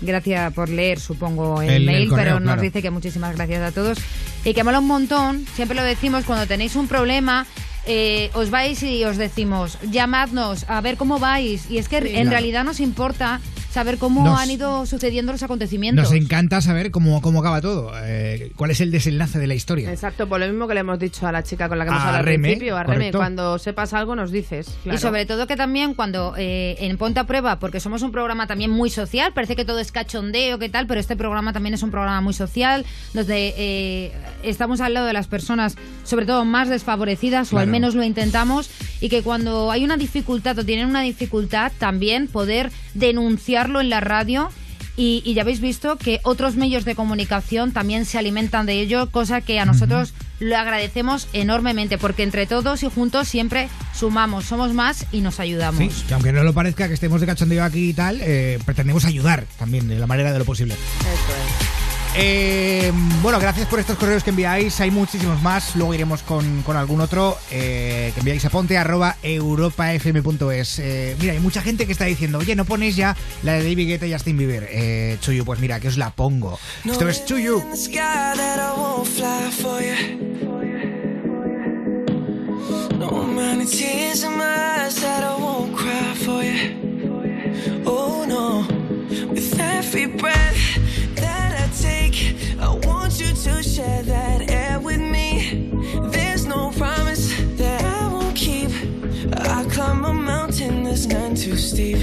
Gracias por leer, supongo, el, El- el mail, correo, pero nos claro. dice que muchísimas gracias a todos. Y que mola un montón, siempre lo decimos, cuando tenéis un problema, eh, os vais y os decimos, llamadnos, a ver cómo vais. Y es que en realidad nos importa saber cómo Nos- han ido sucediendo los acontecimientos. Nos encanta saber cómo, cómo acaba todo, eh, cuál es el desenlace de la historia. Exacto, por lo mismo que le hemos dicho a la chica con la que hemos A hablado al principio, a Reme, cuando sepas algo nos dices. Y claro. sobre todo que también cuando eh, en Ponte a Prueba, porque somos un programa también muy social, parece que todo es cachondeo, qué tal, pero este programa también es un programa muy social, donde eh, estamos al lado de las personas, sobre todo más desfavorecidas, o al Claro. menos lo intentamos, y que cuando hay una dificultad o tienen una dificultad, también poder denunciarlo en la radio. Y, y ya habéis visto que otros medios de comunicación también se alimentan de ello, cosa que a nosotros lo agradecemos enormemente, porque entre todos y juntos siempre sumamos, somos más y nos ayudamos. Sí, que aunque no lo parezca que estemos de cachondeo aquí y tal, eh, pretendemos ayudar también de la manera de lo posible. Eh, bueno, gracias por estos correos que enviáis. Hay muchísimos más. Luego iremos con, con algún otro eh, que enviáis a ponte arroba europafm.es. Eh, mira, hay mucha gente que está diciendo, oye, no ponéis ya la de David Guetta y Justin Bieber. Eh, Chuyu, pues mira, que os la pongo. Esto es Chuyu. No take, I want you to share that air with me. There's no promise that I won't keep. I climb a mountain that's none too steep.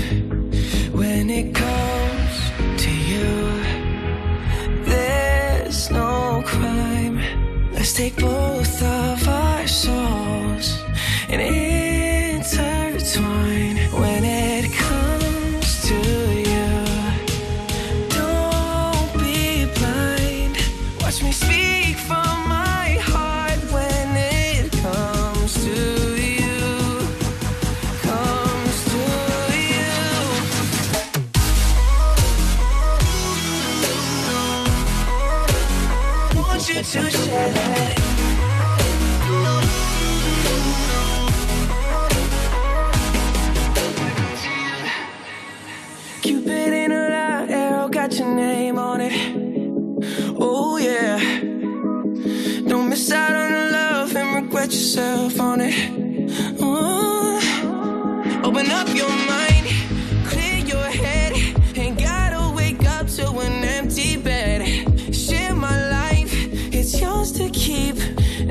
When it comes to you. There's no crime. Let's take both of our souls and intertwine. Cupid a arrow got your name on it. Oh yeah. Don't miss out on the love and regret yourself on it. Oh. Open up your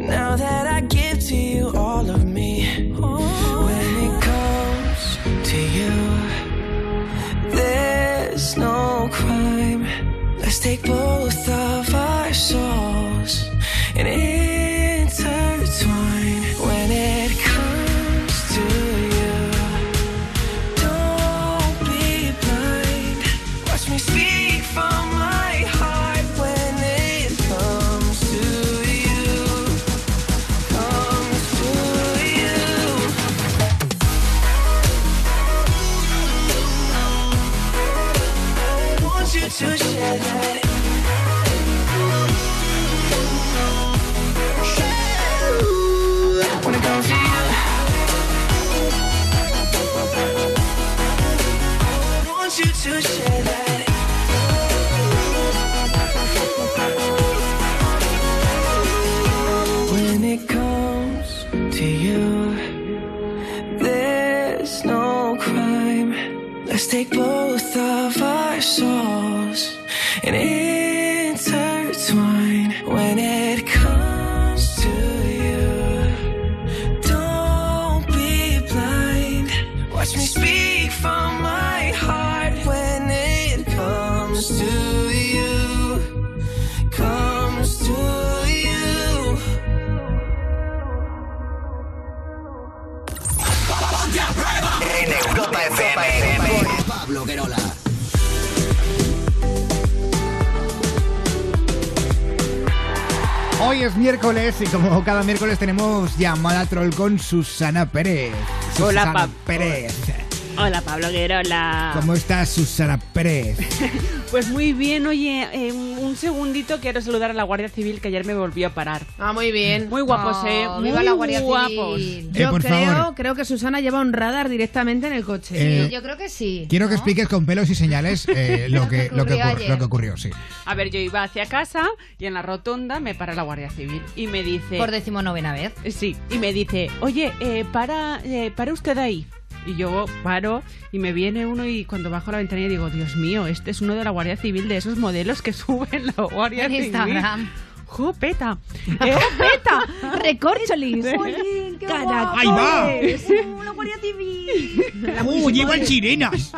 Now that I give to you all of me. When it comes to you, there's no crime. Let's take both Let's take both of our souls and es miércoles y como cada miércoles tenemos llamada troll con Susana Pérez. Hola, Susana Pab. Pérez. Hola, Pablo Guerola. ¿Cómo estás, Susana Pérez? Pues muy bien, oye, eh, un un segundito quiero saludar a la Guardia Civil que ayer me volvió a parar. Ah, muy bien. Muy guapos, Oh, eh. Muy viva la Guardia guapos. Civil. Eh, Yo por creo, favor. creo que Susana lleva un radar directamente en el coche. Eh, Yo creo que sí. Quiero que expliques con pelos y señales eh, lo, que, lo, que ocurrió lo que ocurrió, sí. A ver, yo iba hacia casa y en la rotonda me para la Guardia Civil y me dice... Por decimonovena vez. Eh, Sí, y me dice, oye, eh, para, eh, para usted ahí. Y yo paro y me viene uno y cuando bajo la ventanilla digo, Dios mío, este es uno de la Guardia Civil, de esos modelos que suben la Guardia En Civil. Instagram. ¡Jopeta! ¡Eh, ¡Jopeta! ¡Recorcholis! ¡Ahí va! ¡La Guardia Civil! ¡Uh, llevan sirenas!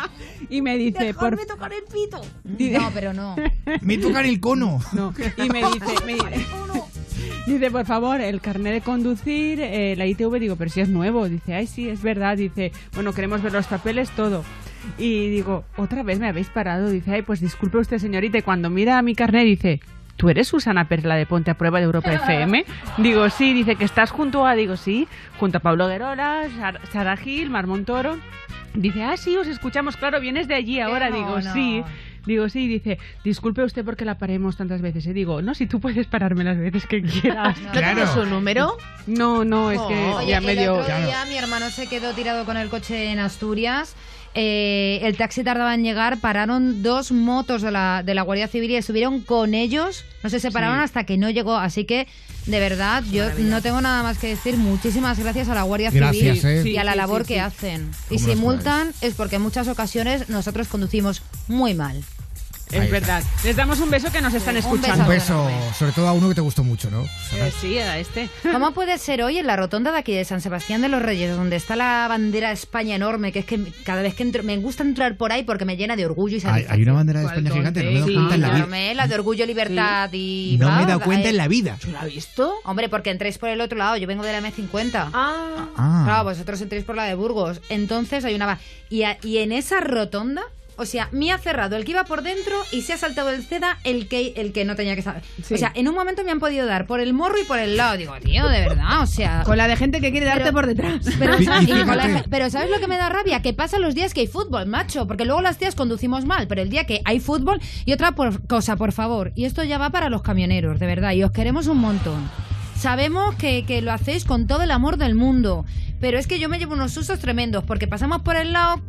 Y me dice, por... Dejadme tocar el pito. No, pero no. Me tocan el cono. No, y me dice, me dice, por favor, el carnet de conducir, eh, la ITV, digo, pero si es nuevo. Dice, ay, sí, es verdad. Dice, bueno, queremos ver los papeles, todo. Y digo, otra vez me habéis parado. Dice, ay, pues disculpe usted, señorita. Y cuando mira mi carnet, dice, ¿tú eres Susana Pérez, la de Ponte a Prueba de Europa FM? Digo, sí. Dice, que estás junto a, digo, sí, junto a Pablo Guerola, Sar- Sara Gil, Mar Montoro. Dice, ah, sí, os escuchamos, claro, vienes de allí ahora. Digo, sí. Digo, sí, dice, disculpe usted porque la paremos tantas veces. Y digo, no, si tú puedes pararme las veces que quieras. ¿No tienes su número? No, no, es que Oye, ya el medio... otro día mi hermano se quedó tirado con el coche en Asturias. Eh, el taxi tardaba en llegar, pararon dos motos de la, de la Guardia Civil y estuvieron con ellos, no se separaron Sí. hasta que no llegó. Así que, de verdad, yo no tengo nada más que decir. Muchísimas gracias a la Guardia Gracias, Civil eh. y a la sí, labor sí, que hacen. Y ¿Cómo si multan es porque en muchas ocasiones nosotros conducimos muy mal. Es Ahí verdad. Les damos un beso que nos están escuchando. Un beso, sobre todo a uno que te gustó mucho, ¿no? Eh, sí, a este. ¿Cómo puede ser hoy en la rotonda de aquí de San Sebastián de los Reyes, donde está la bandera de España enorme, que es que cada vez que entro, me gusta entrar por ahí porque me llena de orgullo y Hay, satisfacción? hay una bandera de ¿Cuál, España gigante, no me he dado cuenta en la vida. Enorme, la de orgullo, libertad y... No me he dado cuenta eh. en la vida. ¿Tú lo has visto? Hombre, porque entréis por el otro lado, yo vengo de la M50. Ah. Ah. Claro, vosotros entréis por la de Burgos. Entonces hay una... va- Y, a- y en esa rotonda... O sea, me ha cerrado el que iba por dentro y se ha saltado el CEDA el que, el que no tenía que saber. Sí. O sea, en un momento me han podido dar por el morro y por el lado. Digo, tío, de verdad, o sea... Con la de gente que quiere darte Pero- por detrás. Pero, Y- ¿sabes? y Y con la fíjate. ge- pero ¿sabes lo que me da rabia? Que pasan los días que hay fútbol, macho. Porque luego las tías conducimos mal, pero el día que hay fútbol... Y otra por- cosa, por favor. Y esto ya va para los camioneros, de verdad. Y os queremos un montón. Sabemos que, que lo hacéis con todo el amor del mundo. Pero es que yo me llevo unos sustos tremendos. Porque pasamos por el lado,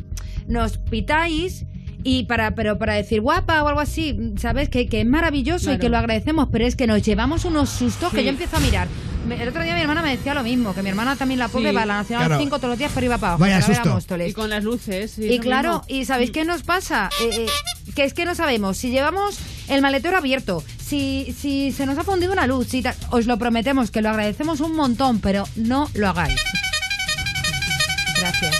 nos pitáis... Y para, pero para decir guapa o algo así, ¿sabes? Que, que es maravilloso y Claro. que lo agradecemos, pero es que nos llevamos unos sustos que Sí. yo empiezo a mirar. Me- El otro día mi hermana me decía lo mismo, que mi hermana también la pobre Sí. va a la Nacional Claro. 5 todos los días por iba para abajo. Vaya para ver a susto. Y con las luces. sí, Y lo claro, mismo. ¿y sabéis qué nos pasa? Eh, eh, que es que no sabemos si llevamos el maletero abierto, si, si se nos ha fundido una luz, si os lo prometemos, que lo agradecemos un montón, pero no lo hagáis. Gracias.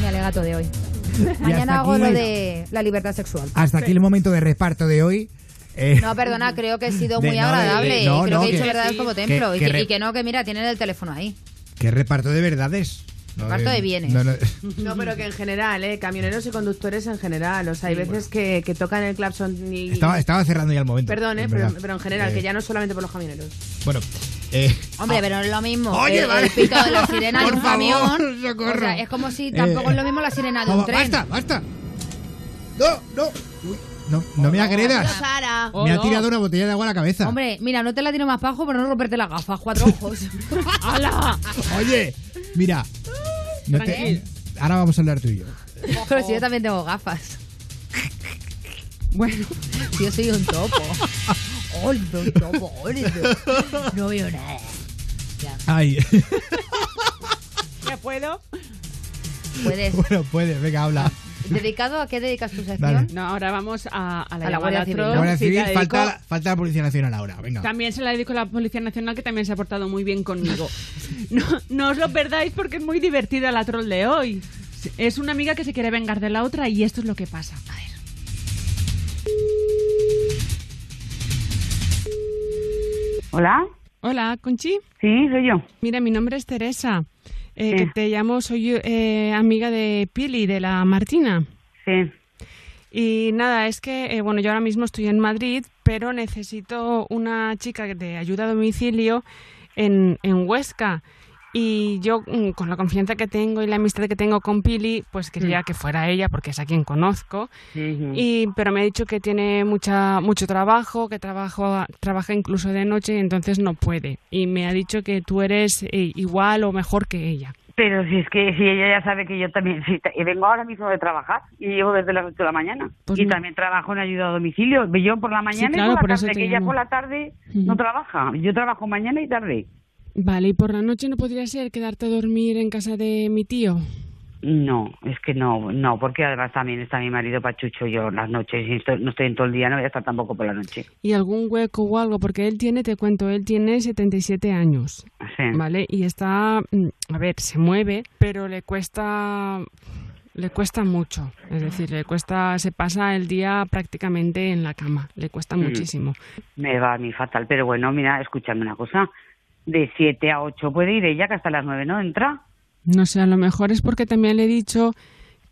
Mi alegato de hoy. hasta Mañana hago aquí- lo de la libertad sexual. Hasta aquí el momento de reparto de hoy. Eh, No, perdona, creo que he sido De- muy de- agradable. de- no, creo no, que he dicho verdades como templo. que- y, que re- y que no, que mira, tienen el teléfono ahí. ¿Qué reparto de verdades? No Reparto de bienes. no, no. No, pero que en general, ¿eh? Camioneros y conductores en general. O sea, hay veces que, que tocan el claxon y... Estaba, estaba cerrando ya el momento. Perdón, ¿eh? en Pero, pero en general, Eh, que ya no solamente por los camioneros. Bueno, eh, Hombre, pero no es lo mismo. Oye, el, vale. el pito de la sirena de Por un favor, camión. socorro. O sea, es como si tampoco Eh, es lo mismo la sirena de un tren. ¡Basta, basta! ¡No, no! Uy, no, no me agredas. Sara. Me ha tirado una botella de agua a la cabeza. Hombre, mira, no te la tiro más bajo, pero no romperte las gafas. Cuatro ojos. ¡Hala! Oye, mira. no te- Tranquilo. ahora vamos a hablar tú y yo. pero si yo también tengo gafas. Bueno. Yo soy un topo. No veo nada. Ya. Ay. ¿Ya puedo? Puedes. bueno, puede, venga, habla. ¿Dedicado a qué dedicas tu sección? Dale. No, ahora vamos a, a la, A la Guardia Civil. ¿no? Guardia Sí, Civil, la dedico- falta, falta la Policía Nacional ahora, venga. También se la dedico a la Policía Nacional, que también se ha portado muy bien conmigo. No, no os lo perdáis porque es muy divertida la troll de hoy. Es una amiga que se quiere vengar de la otra y esto es lo que pasa. A ver. Hola. Hola, Conchi. Sí, soy yo. Mira, mi nombre es Teresa. Eh, Sí. que te llamo, soy eh, amiga de Pili, de la Martina. Sí. Y nada, es que, eh, bueno, yo ahora mismo estoy en Madrid, pero necesito una chica de ayuda a domicilio en, en Huesca. Y yo, mm, con la confianza que tengo y la amistad que tengo con Pili, pues quería Mm. que fuera ella, porque es a quien conozco. Y, pero me ha dicho que tiene mucha, mucho trabajo, que trabajo, trabaja incluso de noche, y entonces no puede. Y me ha dicho que tú eres eh, igual o mejor que ella. Pero si es que si ella ya sabe que yo también si vengo ahora mismo de trabajar y llevo desde las 8 de la mañana. Pues y no. también trabajo en ayuda a domicilio. Yo por la mañana claro, y por la tarde, que ella por la tarde no trabaja. Yo trabajo mañana y tarde. Vale, ¿y por la noche no podría ser quedarte a dormir en casa de mi tío? No, es que no, no, porque además también está mi marido Pachucho yo las noches y estoy- no estoy en todo el día, no voy a estar tampoco por la noche. y algún hueco o algo, porque él tiene, te cuento, él tiene 77 años, Sí. ¿vale? Y está, mm, a ver, se mueve, pero le cuesta, le cuesta mucho, es decir, le cuesta, se pasa el día prácticamente en la cama, le cuesta Mm. muchísimo. Me va a mí fatal, pero bueno, mira, escúchame una cosa. De 7 a 8 puede ir ella, que hasta las 9 no entra. No sé, a lo mejor es porque también le he dicho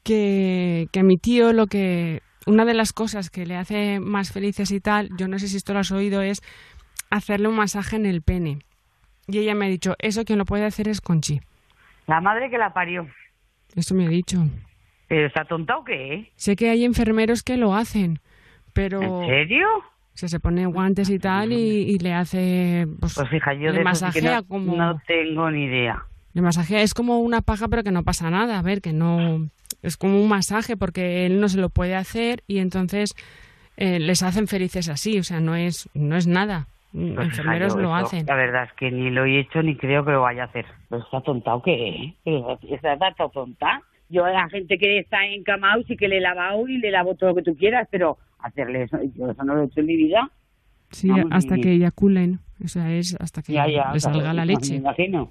que, que a mi tío lo que, una de las cosas que le hace más felices y tal, yo no sé si esto lo has oído, es hacerle un masaje en el pene. Y ella me ha dicho, eso quien lo puede hacer es Conchi. La madre que la parió. Eso me ha dicho. ¿Pero está tonta o qué? Sé que hay enfermeros que lo hacen, pero... ¿En serio? Sea, se pone guantes y tal y, y le hace... Pues, Pues fija, yo le de que masajea no, como... no tengo ni idea. Le masajea, es como una paja, pero que no pasa nada. A ver, que no. Es como un masaje porque él no se lo puede hacer y entonces eh, les hacen felices así. O sea, no es, no es nada. Pues fija, Enfermeros lo hacen. La verdad es que ni lo he hecho ni creo que lo vaya a hacer. ¿Pero está tonta o qué? ¿Pero ¿Está tonta? Yo a la gente que está encamado sí que le he lavado y le lavo todo lo que tú quieras, pero hacerle eso, yo eso no lo he hecho en mi vida. Sí, Vamos, hasta que eyaculen. O sea, es hasta que Ya, ya, le salga claro, la me leche. imagino.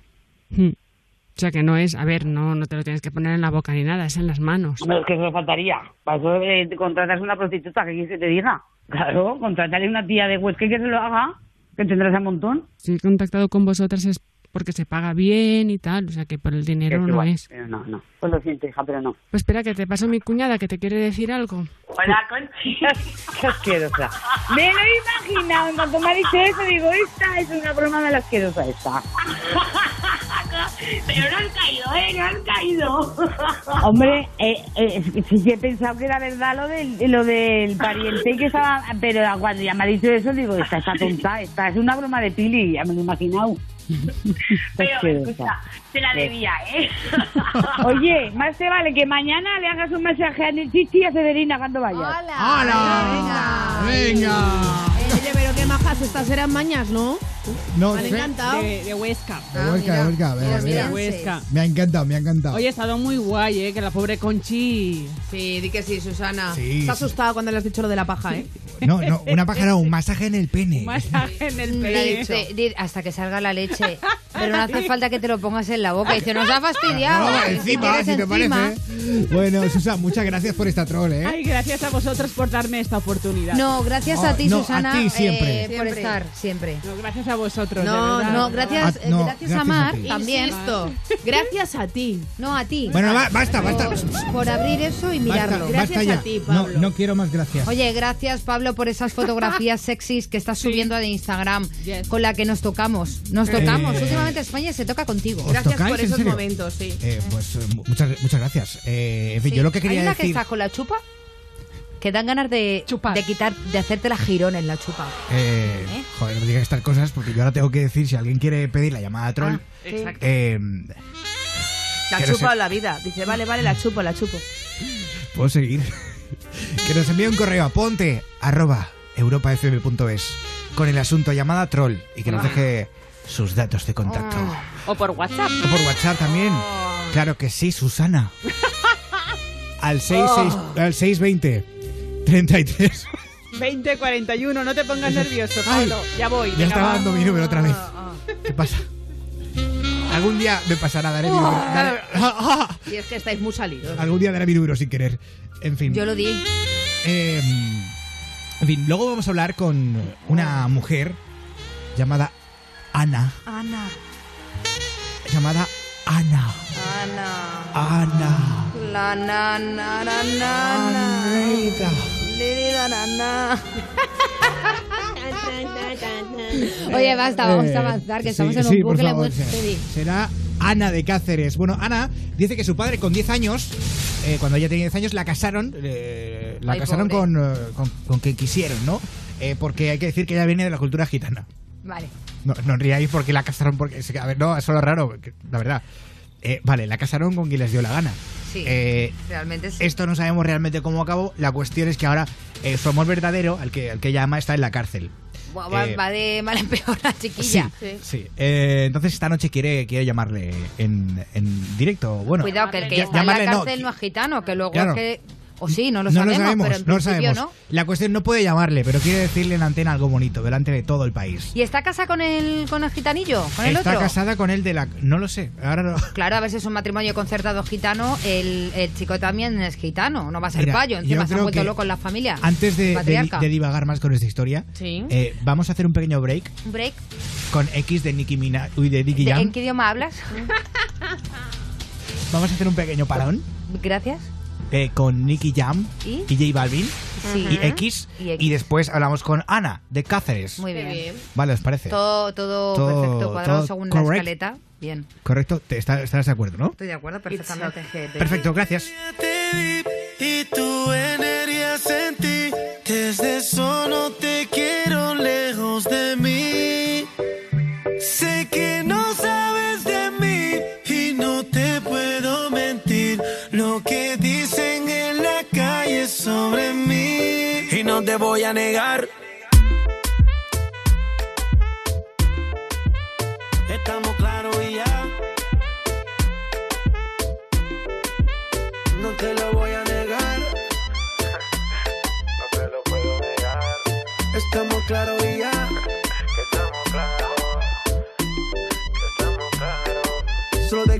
Hmm. O sea, que no es. A ver, no, no te lo tienes que poner en la boca ni nada, es en las manos. Hombre, es que eso faltaría. Para eso eh, contratas una prostituta, que quieres que te diga? Claro, contratarle una tía de Huesca que se lo haga, que tendrás un montón. Si he contactado con vosotras es porque se paga bien y tal. O sea, que por el dinero Es no es. pero no, no. Pues lo siento, hija, pero no. Pues espera, que te paso mi cuñada que te quiere decir algo. Hola, Conchi. Qué asquerosa. Me lo he imaginado. En cuanto me ha dicho eso, digo, esta es una broma de la asquerosa esta. Pero no han caído, ¿eh? No han caído. Hombre, eh, eh, que sí he pensado que era verdad lo del, lo del pariente que estaba... Pero cuando ya me ha dicho eso, digo, esta está tonta. Esta es una broma de Pili, ya me lo he imaginado. Pero, escucha, se la debía, ¿eh? Oye, más te vale que mañana le hagas un mensaje a Chichi y a Severina cuando vayas. ¡Hala! ¡Venga! Oye, pero qué majas, estas eran mañas, ¿no? No Me han sé. encantado. De, de Huesca. De Huesca, de Huesca, mira, mira. De Huesca. Me ha encantado, me ha encantado. Oye, ha estado muy guay, ¿eh? Que la pobre Conchi... Sí, di que sí, Susana. Sí, Está sí. asustado cuando le has dicho lo de la paja, ¿eh? No, no, una pájara, un masaje en el pene. Masaje en el pene. ha dicho, "Di- hasta que salga la leche. Pero no hace falta que te lo pongas en la boca. Dice, nos ha fastidiado. No, encima, si te encima". parece. Bueno, Susa, muchas gracias por esta troll, ¿eh? Ay, gracias a vosotros por darme esta oportunidad. No, gracias Ah, a ti, no, a Susana, ti siempre. eh, por Siempre. estar siempre. No, gracias a vosotros. de No, verdad. No, gracias, Ah, no, gracias, gracias a a Mar ti. también. Insisto, gracias a ti. No, a ti. Bueno, ba- basta, basta. Por, por abrir eso y Basta, mirarlo. basta ya. no, no quiero más gracias. Oye, gracias Pablo por esas fotografías sexys que estás subiendo de Instagram con la que nos tocamos. Nos tocamos. Eh. Últimamente España se toca contigo. ¿Os Gracias tocáis? por ¿En esos momentos, sí. Eh, pues eh, mu- muchas, muchas gracias. Eh, en fin, yo lo que quería Hay una que decir. está con la chupa que dan ganas de, de quitar, de hacerte la girón en la chupa. Eh, Joder, no digas estas cosas porque yo ahora tengo que decir si alguien quiere pedir la llamada a troll. Ah, exacto. eh, La chupa o la vida. Dice, vale, vale, la chupo, la chupo. ¿Puedo seguir? que nos envíe un correo a ponte arroba europafm.es con el asunto llamada troll y que nos deje sus datos de contacto. O por WhatsApp. O por WhatsApp también. Claro que sí, Susana. Al, 66 al 620 33. 2041, no te pongas nervioso, Pablo. Ya voy. Ya venga, estaba va. dando mi número otra vez. ¿Qué pasa? Algún día me pasará, daré mi número. Daré- Y es que estáis muy salidos. Algún día daré mi número sin querer. En fin. Yo lo di. Eh, en fin, luego vamos a hablar con una mujer llamada Ana. Ana. Llamada Ana. Ana. Ana. La na na na na na. Oye, basta, vamos Eh, a avanzar, que sí, estamos en sí, un por bucle favor, muy sí. heavy. Será Ana de Cáceres. Bueno, Ana dice que su padre con 10 años, eh, cuando ella tenía 10 años, la casaron, eh, la Ay, casaron con, eh, con, con quien quisieron, ¿no? Eh, porque hay que decir que ella viene de la cultura gitana. Vale. No, no os riáis porque la casaron porque... A ver, no, eso es lo raro, la verdad. Eh, vale, la casaron con quien les dio la gana. Sí. Eh, Realmente sí. esto no sabemos realmente cómo acabó. La cuestión es que ahora eh, su amor verdadero, al que, al que ella ama, está en la cárcel. Va, va- eh, va de mal en peor la Sí, chiquilla. sí. Eh, entonces esta noche quiere, quiere llamarle en, en directo. Bueno, Cuidado, que el que ll- está en la llamarle no, cárcel no, es gitano, que luego Claro. es que... O sí, no lo no sabemos, lo sabemos, pero en no lo sabemos. no. La cuestión no puede llamarle, pero quiere decirle en antena algo bonito, delante de todo el país. ¿Y está casada con el, con el gitanillo? ¿Con el Está otro? casada con él de la... No lo sé, ahora no... Claro, a ver si es un matrimonio concertado gitano, el, el chico también es gitano, no va a ser Mira, payo, yo encima se han vuelto locos la familia. Antes de, de, divagar más con esta historia, Sí. eh, vamos a hacer un pequeño break Un break. con X de Nicki Minaj, uy, de Nicky ¿De- Jam. ¿En qué idioma hablas? Vamos a hacer un pequeño parón Gracias. Eh, con Nicky Jam ¿Y? J Balvin Sí. y X, Y X. y después hablamos con Ana de Cáceres. Muy bien. Vale, ¿os parece? Todo, todo, Todo- perfecto, cuadrado todo según correct. la escaleta. Bien. Correcto, Te- está- estarás de acuerdo, ¿no? Estoy de acuerdo perfectamente. Perfecto, gracias. y tu energía sentí. Desde solo te quiero lejos de mí. Sé que no sabes no te voy a negar. Estamos claros y ya. No te lo voy a negar. No te lo puedo negar. Estamos claros y ya.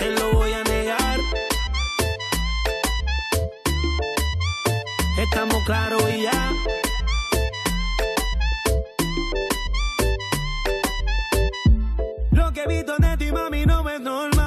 te lo voy a negar. Estamos claros y ya. Lo que he visto de ti, mami, no es normal.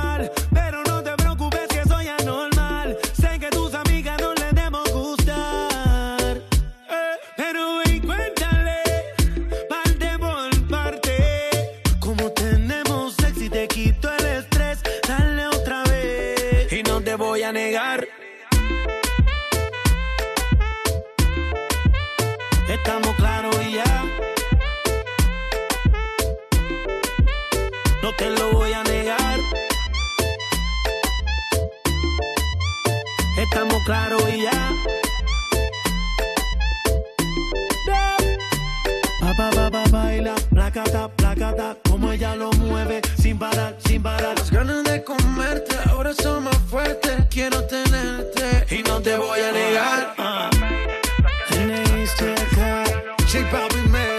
Claros y ya. Pa, pa, pa, pa, baila, placata, placata, como ella lo mueve, sin parar, sin parar. Las ganas de comerte ahora son más fuertes. Quiero tenerte y no te voy a negar. N.I.S.T.K. J Balvin, man.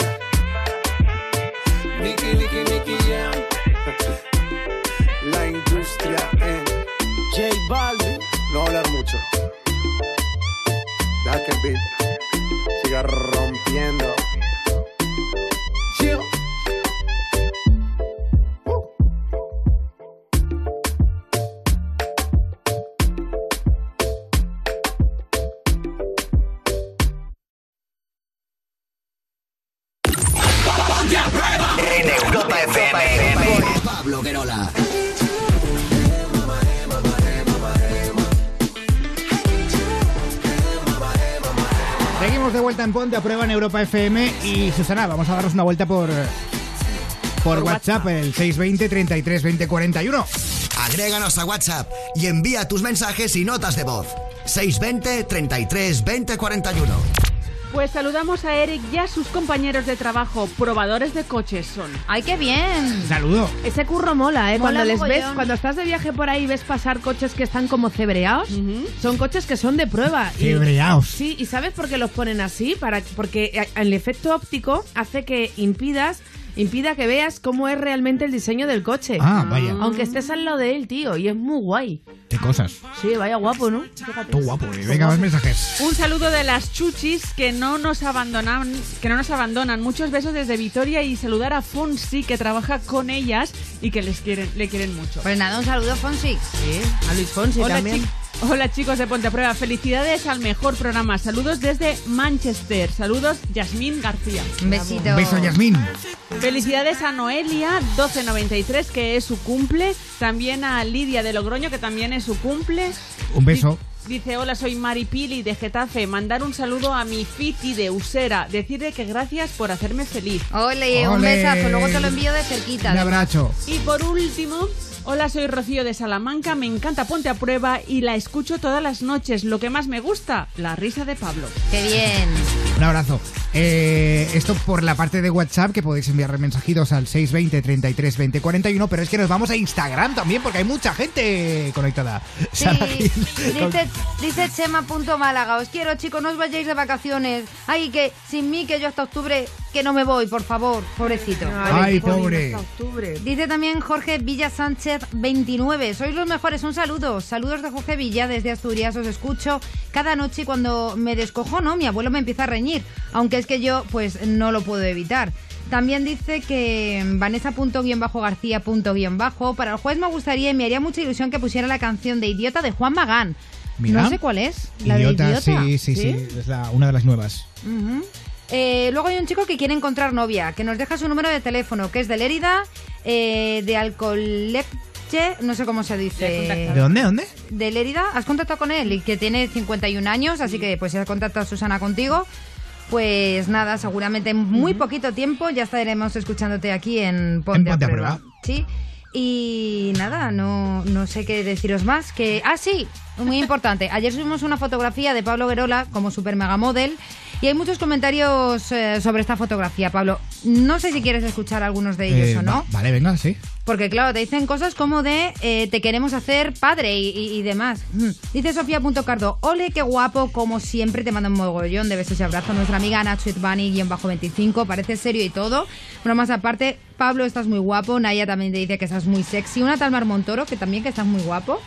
Nicky, Nicky, Nicky Jam. La industria en J Balvin. No hablar mucho que el beat siga rompiendo. Pablo Querola. De vuelta en Ponte a prueba en Europa FM y Susana, vamos a darnos una vuelta por por, WhatsApp, el 620 33 20 41. Agréganos a WhatsApp y envía tus mensajes y notas de voz. 620 33 20 41. Pues saludamos a Eric y a sus compañeros de trabajo, probadores de coches son. ¡Ay, qué bien! Saludo. Ese curro mola, ¿eh? Mola cuando les ves, cuando estás de viaje por ahí y ves pasar coches que están como cebreados, son coches que son de prueba. Y- Cebreaos. Sí, ¿y sabes por qué los ponen así? Para, porque eh, el efecto óptico hace que impidas impida que veas cómo es realmente el diseño del coche. Ah, vaya. Aunque estés al lado de él, tío, y es muy guay. Qué cosas. Sí, vaya guapo, ¿no? Fíjate. Tú guapo. eh. Venga, más mensajes. Un saludo de las chuchis que no nos abandonan, que no nos abandonan. Muchos besos desde Vitoria y saludar a Fonsi que trabaja con ellas y que les quieren, le quieren mucho. Pues nada, un saludo, Fonsi. Sí, a Luis Fonsi Hola, también. Hola chicos de Ponte a Prueba, felicidades al mejor programa. Saludos desde Manchester. Saludos Yasmín García. Un besito. Un beso, Yasmín. Felicidades a Noelia 1293 que es su cumple. También a Lidia de Logroño que también es su cumple. Un beso. Dice, hola, soy Mari Pili de Getafe. Mandar un saludo a mi Fiti de Usera. Decirle que gracias por hacerme feliz. Ole, un besazo. Luego te lo envío de cerquita. Un abrazo. Y por último, hola, soy Rocío de Salamanca. Me encanta Ponte a Prueba y la escucho todas las noches. Lo que más me gusta, la risa de Pablo. Qué bien. Un abrazo. Eh, esto por la parte de WhatsApp, que podéis enviar mensajitos al 620 33 20 41, pero es que nos vamos a Instagram también, porque hay mucha gente conectada. Sí, dice, dice Chema.málaga, os quiero chicos, no os vayáis de vacaciones. Ay, que sin mí, que yo hasta octubre, que no me voy, por favor, pobrecito. Ay, pobre. Dice también Jorge Villa Sánchez 29. Sois los mejores, un saludo. Saludos de Jorge Villa desde Asturias. Os escucho cada noche y cuando me descojo, ¿no? Mi abuelo me empieza a reñir. Aunque es que yo, pues, no lo puedo evitar. También dice que Vanessa.garcía.bajo. Para el jueves me gustaría y me haría mucha ilusión que pusiera la canción de Idiota de Juan Magán. Mira. No sé cuál es. La Idiota, de Idiota. sí, sí, sí, es la- una de las nuevas. Ujú. Eh, luego hay un chico que quiere encontrar novia, que nos deja su número de teléfono, que es de Lérida, eh, de Alcoleche, no sé cómo se dice. ¿De dónde? ¿Dónde? De Lérida, has contactado con él y que tiene 51 años, así que pues si has contactado Susana contigo, pues nada, seguramente en muy poquito tiempo ya estaremos escuchándote aquí en Ponte, Ponte a a Prueba. Prueba. Sí. Y nada, no, no sé qué deciros más. Que, ah, sí, muy importante. Ayer subimos una fotografía de Pablo Guerola como super mega model y hay muchos comentarios eh, sobre esta fotografía, Pablo. No sé si quieres escuchar algunos de ellos Eh, o no. va- vale, venga, sí. Porque claro, te dicen cosas como de eh, te queremos hacer padre y, y- y demás. Mm. Dice Sofía.cardo, ole, qué guapo, como siempre, te manda un mogollón de besos y abrazos. Nuestra amiga Nacho Itbani, guion bajo 25, parece serio y todo. Pero más aparte, Pablo, estás muy guapo. Naya también te dice que estás muy sexy. Una tal Mar Montoro, que también que estás muy guapo.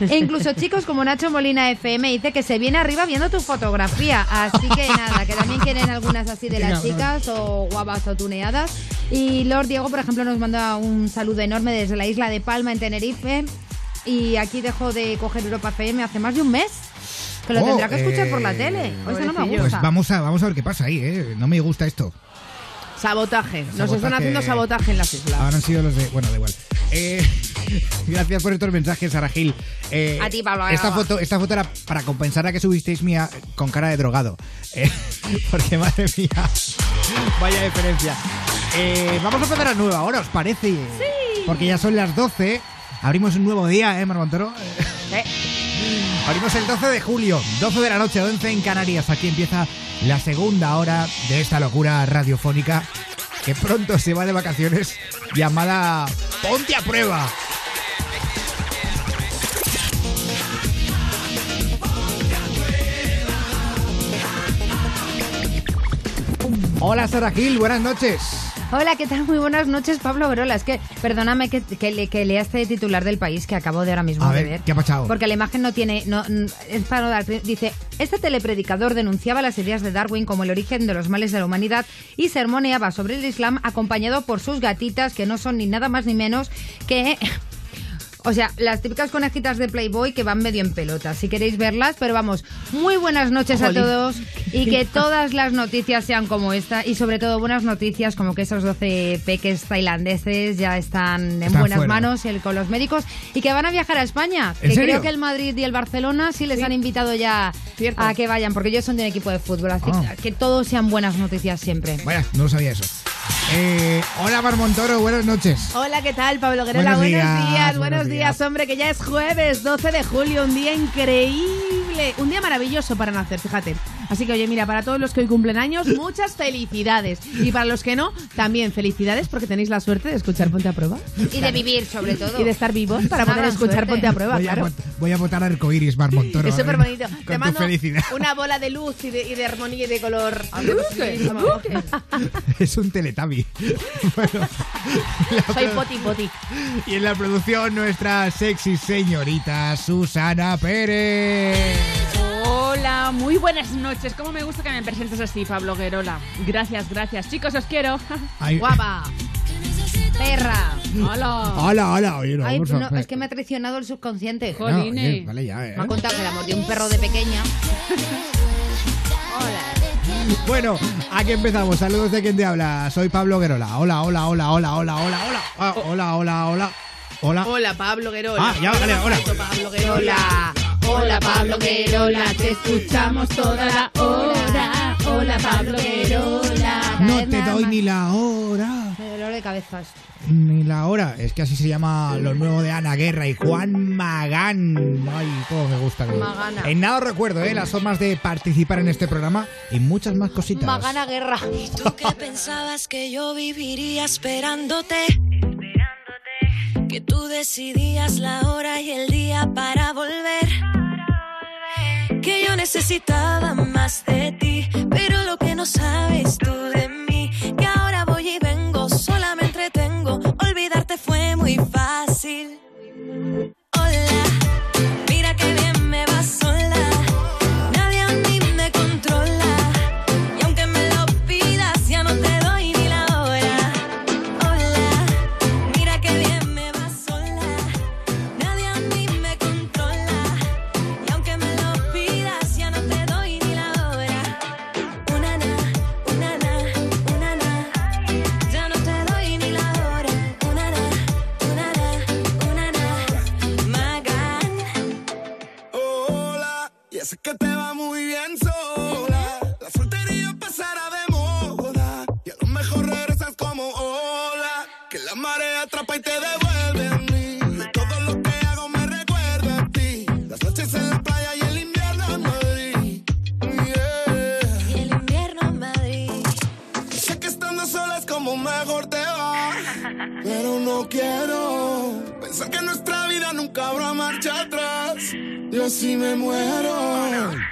E incluso chicos como Nacho Molina FM dice que se viene arriba viendo tu fotografía. Así que nada, que también quieren algunas así de las chicas o guapas o tuneadas. Y Lord Diego, por ejemplo, nos manda un saludo enorme desde la isla de Palma en Tenerife. Y aquí dejó de coger Europa FM hace más de un mes. Que lo Oh, tendrá que escuchar por la eh, tele. O eso no me gusta. Pues vamos a, vamos a ver qué pasa ahí, ¿eh? No me gusta esto. Sabotaje. Nos Sabotaje. están haciendo sabotaje en las islas. Ahora han sido los de. Bueno, da igual. Eh, gracias por estos mensajes, Sara Gil. Eh, A ti, Pablo Esta foto, esta foto era para compensar a que subisteis mía con cara de drogado. Eh, porque madre mía, vaya diferencia. Eh, vamos a empezar a nueva ahora, ¿os parece? Sí. Porque ya son las 12. Abrimos un nuevo día, ¿eh, Mar Montoro? Abrimos el 12 de julio, 12 de la noche, 11 en Canarias. Aquí empieza la segunda hora de esta locura radiofónica que pronto se va de vacaciones llamada Ponte a prueba. Hola Sara Gil, buenas noches. Hola, ¿qué tal? Muy buenas noches, Pablo Verola. Es que, perdóname que, que, le- que lea este titular del país que acabo de ahora mismo A de ver, ver. ¿qué ha pasado? Porque la imagen no tiene. No, es para no dar- Dice: Este telepredicador denunciaba las ideas de Darwin como el origen de los males de la humanidad y sermoneaba sobre el Islam acompañado por sus gatitas, que no son ni nada más ni menos que. O sea, las típicas conejitas de Playboy que van medio en pelota. Si queréis verlas, pero vamos, muy buenas noches a todos y que todas las noticias sean como esta y sobre todo buenas noticias como que esos 12 peques tailandeses ya están en Están buenas fuera. manos el- con los médicos y que van a viajar a España. ¿En que serio? creo que el Madrid y el Barcelona sí les han invitado ya a que vayan porque ellos son de un equipo de fútbol. Así Ah. que todos sean buenas noticias siempre. Vaya, no lo sabía eso. Eh, hola, Mar Montoro, buenas noches. Hola, ¿qué tal, Pablo Guerola? Buenos Buenos, días, días, buenos buenos días. días, hombre, que ya es jueves 12 de julio, un día increíble, un día maravilloso para nacer, fíjate. Así que, oye, mira, para todos los que hoy cumplen años, muchas felicidades. Y para los que no, también felicidades porque tenéis la suerte de escuchar Ponte a Prueba. Y de vivir, sobre todo. Y de estar vivos para poder escuchar suerte. Ponte a Prueba, voy, a, claro. vot- voy a votar arcoiris, Mar Montoro. Es a súper bonito. Con Te mando felicidad. una bola de luz y de, y de armonía y de color. Es un teletabi. Bueno, la Soy poti poti. Y en la producción, nuestra sexy señorita Susana Pérez. Hola, muy buenas noches. ¿Cómo me gusta que me presentes así, Pablo Guerola? Gracias, gracias. Chicos, os quiero. Ay. Guapa. Perra. Hola. Hola, hola, oye, no, Ay, vamos no, a- es que me ha traicionado el subconsciente. No, oye, vale ya, eh. Me ha contado que la mordió un perro de pequeña. Bueno, aquí empezamos. Saludos de quien te habla. Soy Pablo Guerola. Hola, hola, hola, hola, hola, hola, hola. Ah, hola, hola, hola. Hola. Hola, Pablo Guerola. Ah, ya, vale, hola. Pablo Guerola. Hola, Pablo Guerola. Te escuchamos toda la hora. Hola, Pablo Guerola. No te doy ni la hora. Dolor de cabezas. Ni la hora. Es que así se llama lo nuevo de Ana Guerra y Juan Magán. Ay, cómo me gusta. que- Magana. En nada os recuerdo, ¿eh? Las formas de participar en este programa y muchas más cositas. Magana guerra. ¿Tú qué pensabas que yo viviría esperándote? Que tú decidías la hora y el día para volver. Que yo necesitaba más de ti, pero lo que no sabes tú de mí, muy fácil. Hola, que te va muy bien sola. La soltería pasará de moda. Y a lo mejor regresas como ola. Que la marea atrapa y te devuelve a mí. Y todo lo que hago me recuerda a ti. Las noches en la playa y el invierno en Madrid. Yeah. Y el invierno en Madrid. Sé que estando sola es como mejor te va. Pero no quiero pensar que nuestra vida nunca habrá marcha atrás. Sí me muero.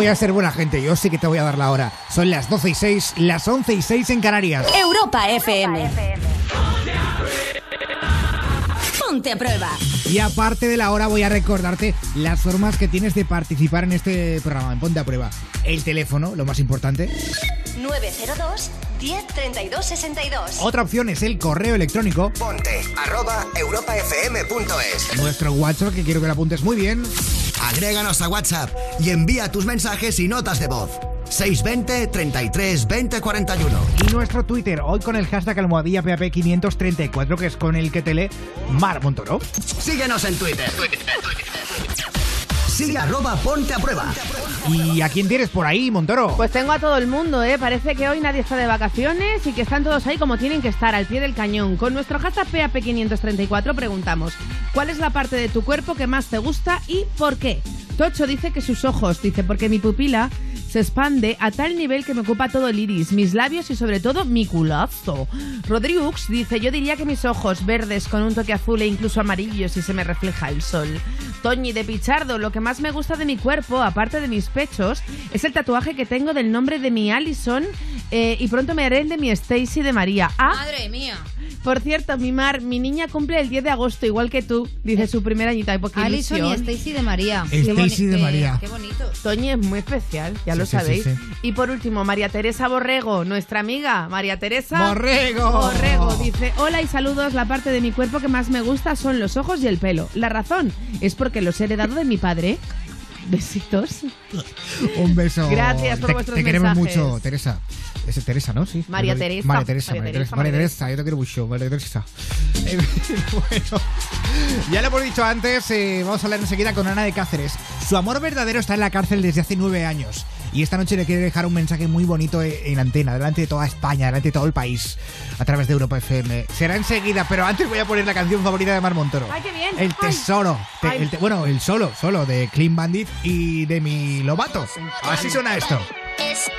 Voy a ser buena gente, yo sí que te voy a dar la hora. Son las 12 y 6, las 11 y 6 en Canarias. Europa FM. Ponte a prueba. Y aparte de la hora voy a recordarte las formas que tienes de participar en este programa, en Ponte a Prueba. El teléfono, lo más importante. 902 1032 62. Otra opción es el correo electrónico. Ponte arroba europafm.es. Nuestro WhatsApp, que quiero que lo apuntes muy bien. Agréganos a WhatsApp y envía tus mensajes y notas de voz. 620 33 20 41. Y nuestro Twitter, hoy con el hashtag almohadilla PAP534, que es con el que te lee Mar Montoro. Síguenos en Twitter. Sigue arroba ponte a prueba. ¿Y a quién tienes por ahí, Montoro? Pues tengo a todo el mundo, ¿eh? Parece que hoy nadie está de vacaciones y que están todos ahí como tienen que estar, al pie del cañón. Con nuestro hashtag PAP534 preguntamos, ¿cuál es la parte de tu cuerpo que más te gusta y por qué? Tocho dice que sus ojos, dice, porque mi pupila se expande a tal nivel que me ocupa todo el iris, mis labios y sobre todo mi culazo. Rodriux dice, yo diría que mis ojos verdes con un toque azul e incluso amarillo si se me refleja el sol. Toñi de Pichardo, lo que más me gusta de mi cuerpo, aparte de mis pechos, es el tatuaje que tengo del nombre de mi Allison eh, y pronto me haré el de mi Stacy de María. Ah, Madre mía. Por cierto, mi Mar, mi niña cumple el 10 de agosto, igual que tú, dice su primera añita. Alison y. Stacy de María. Stacy de María. Qué bonito. Toñi es muy especial, ya Sí, lo sí, sí, sabéis. sí. Y por último, María Teresa Borrego, nuestra amiga María Teresa ¡Borrego! Borrego dice, hola y saludos, la parte de mi cuerpo que más me gusta son los ojos y el pelo. La razón es porque los he heredado de mi padre. Besitos. Un beso. Gracias por te, vuestros Te queremos mensajes. mucho, Teresa. Es Teresa, ¿no? Sí. María Teresa. María Teresa, María María Teresa, María yo te quiero mucho, María Teresa. Eh, bueno, ya lo hemos dicho antes, eh, vamos a hablar enseguida con Ana de Cáceres. Su amor verdadero está en la cárcel desde hace nueve años. Y esta noche le quiere dejar un mensaje muy bonito en antena, delante de toda España, delante de todo el país, a través de Europa FM. Será enseguida, pero antes voy a poner la canción favorita de Mar Montoro. ¡Ay, qué bien! El Ay. tesoro. Te- Ay. el te- bueno, el solo, solo de Clean Bandit y de mi Lobato. Así suena esto. Es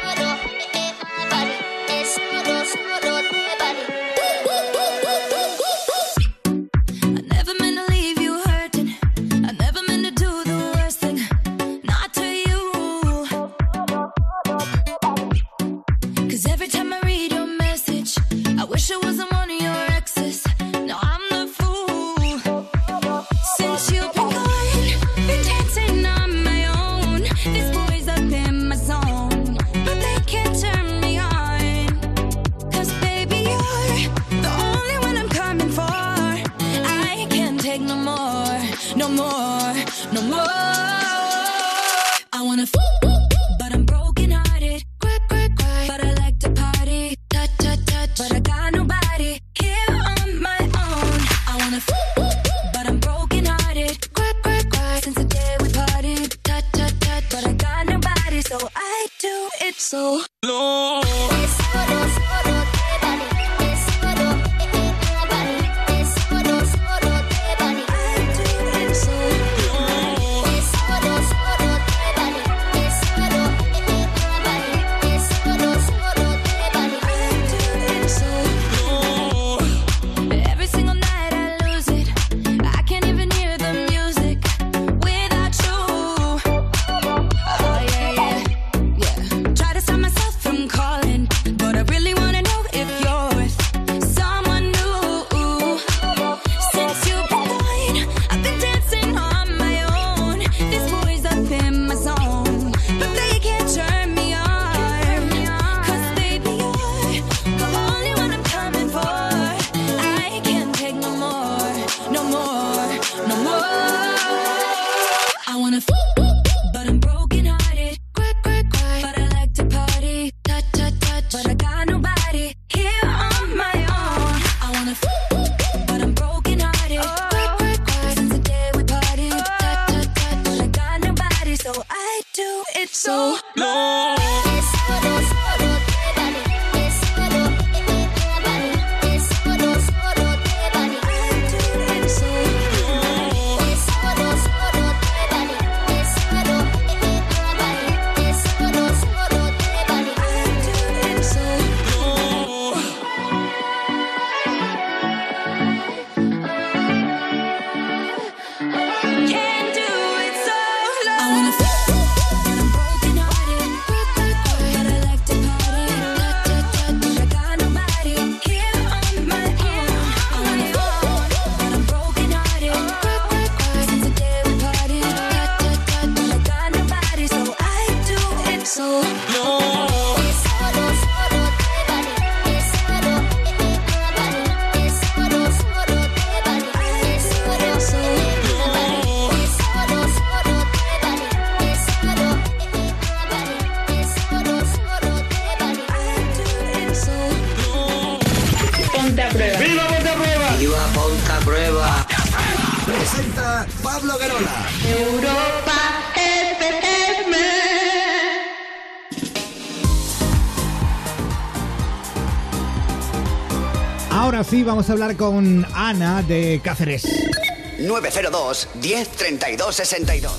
vamos a hablar con Ana de Cáceres. 902 10 32 62.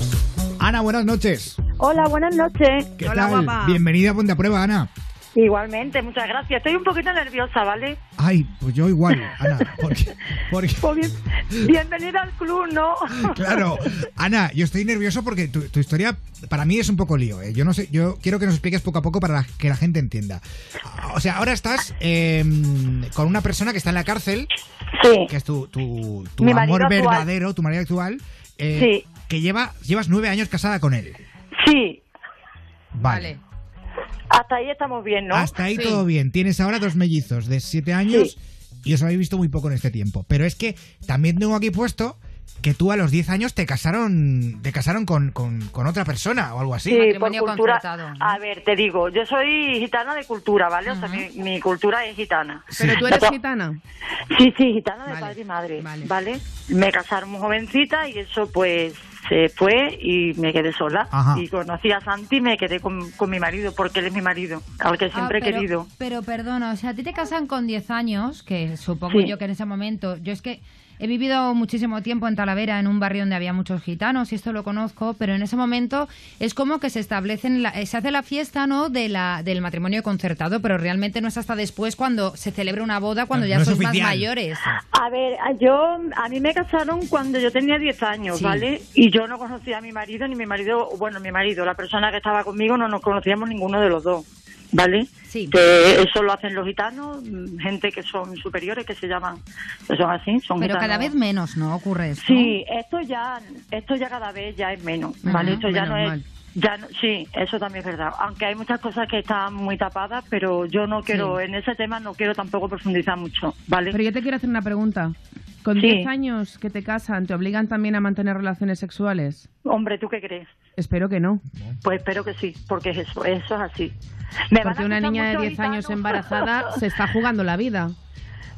Ana, buenas noches. Hola, buenas noches. ¿Qué tal? Bienvenida a Ponte a Prueba, Ana. Igualmente, muchas gracias. Estoy un poquito nerviosa, ¿vale? Ay, pues yo igual, Ana. Porque, porque- Pues bien- bienvenida al club, ¿no? claro, Ana, yo estoy nervioso porque tu, tu historia para mí es un poco lío. ¿eh? Yo no sé, yo quiero que nos expliques poco a poco para que la gente entienda. O sea, ahora estás eh, con una persona que está en la cárcel, que es tu, tu, tu amor actual. verdadero, tu marido actual, eh, que lleva llevas nueve años casada con él. Sí, Vale. Hasta ahí estamos bien, ¿no? Hasta ahí todo bien. Tienes ahora dos mellizos de siete años y os habéis visto muy poco en este tiempo. Pero es que también tengo aquí puesto que tú a los 10 años te casaron te casaron con, con, con otra persona o algo así. Sí, por cultura. A ver, te digo, yo soy gitana de cultura, ¿vale? O sea, mi, mi cultura es gitana. ¿Pero tú eres gitana? Sí, sí, gitana de padre y madre, ¿vale? Me casaron muy jovencita y eso pues se fue y me quedé sola. Ajá. Y conocí a Santi y me quedé con, con mi marido, porque él es mi marido, al que siempre Ah, pero, he querido. Pero perdona, o sea, a ti te casan con 10 años, que supongo Sí. yo que en ese momento, yo es que he vivido muchísimo tiempo en Talavera, en un barrio donde había muchos gitanos, y esto lo conozco, pero en ese momento es como que se establecen, la- eh, se hace la fiesta, ¿no?, de la, del matrimonio concertado, pero realmente no es hasta después cuando se celebra una boda, cuando No, ya no sois más mayores. A ver, yo a mí me casaron cuando yo tenía 10 años, Sí. ¿vale? Y yo no conocía a mi marido, ni mi marido, bueno, mi marido, la persona que estaba conmigo, no nos conocíamos ninguno de los dos, ¿vale? Sí. Que eso lo hacen los gitanos, gente que son superiores, que se llaman, que son así, son Pero gitanos. cada vez menos, ¿no? Ocurre esto. Sí, esto ya, esto ya cada vez ya es menos, ¿vale? Ajá, esto ya no es... Ya no- sí, eso también es verdad. Aunque hay muchas cosas que están muy tapadas, pero yo no quiero, Sí. en ese tema no quiero tampoco profundizar mucho, ¿vale? Pero yo te quiero hacer una pregunta. ¿Con Sí. 10 años que te casan, te obligan también a mantener relaciones sexuales? Hombre, ¿tú qué crees? Espero que no. Pues espero que sí, porque es eso, eso es así. Me Porque una niña de muchos 10 años embarazada se está jugando la vida.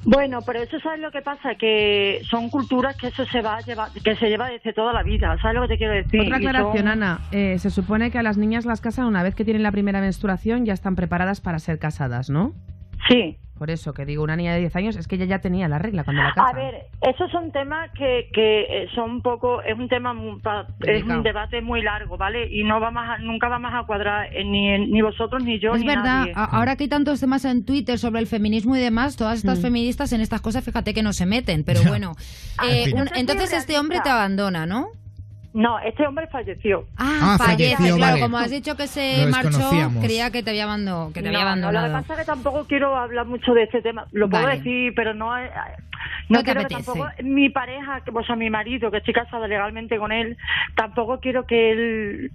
Bueno, pero eso sabes lo que pasa, que son culturas que eso se va a llevar, que se lleva desde toda la vida, ¿sabes lo que te quiero decir? Otra Y son- aclaración, Ana. Eh, se supone que a las niñas las casan una vez que tienen la primera menstruación, ya están preparadas para ser casadas, ¿no? Sí. Por eso que digo, una niña de 10 años es que ella ya tenía la regla cuando la casan. A ver, esos son temas que, que eh, son un poco, es un tema, muy es un debate muy largo, ¿vale? Y no vamos a, nunca vamos a cuadrar eh, ni, ni vosotros ni yo Es ni verdad, nadie. ahora que hay tantos temas en Twitter sobre el feminismo y demás, todas estas Mm. feministas en estas cosas, fíjate que no se meten, pero bueno. Eh, un- entonces este hombre te abandona, ¿no? No, este hombre falleció. Ah, Ah, fallece, falleció, claro, vale. como has dicho que se Lo marchó, creía que te había, abando- que te había No, no, abandonado. lo que pasa es que tampoco quiero hablar mucho de este tema. Lo puedo Vale. decir, pero no eh, No no, te quiero que tampoco mi pareja, que- o sea, mi marido, que estoy casada legalmente con él, tampoco quiero que él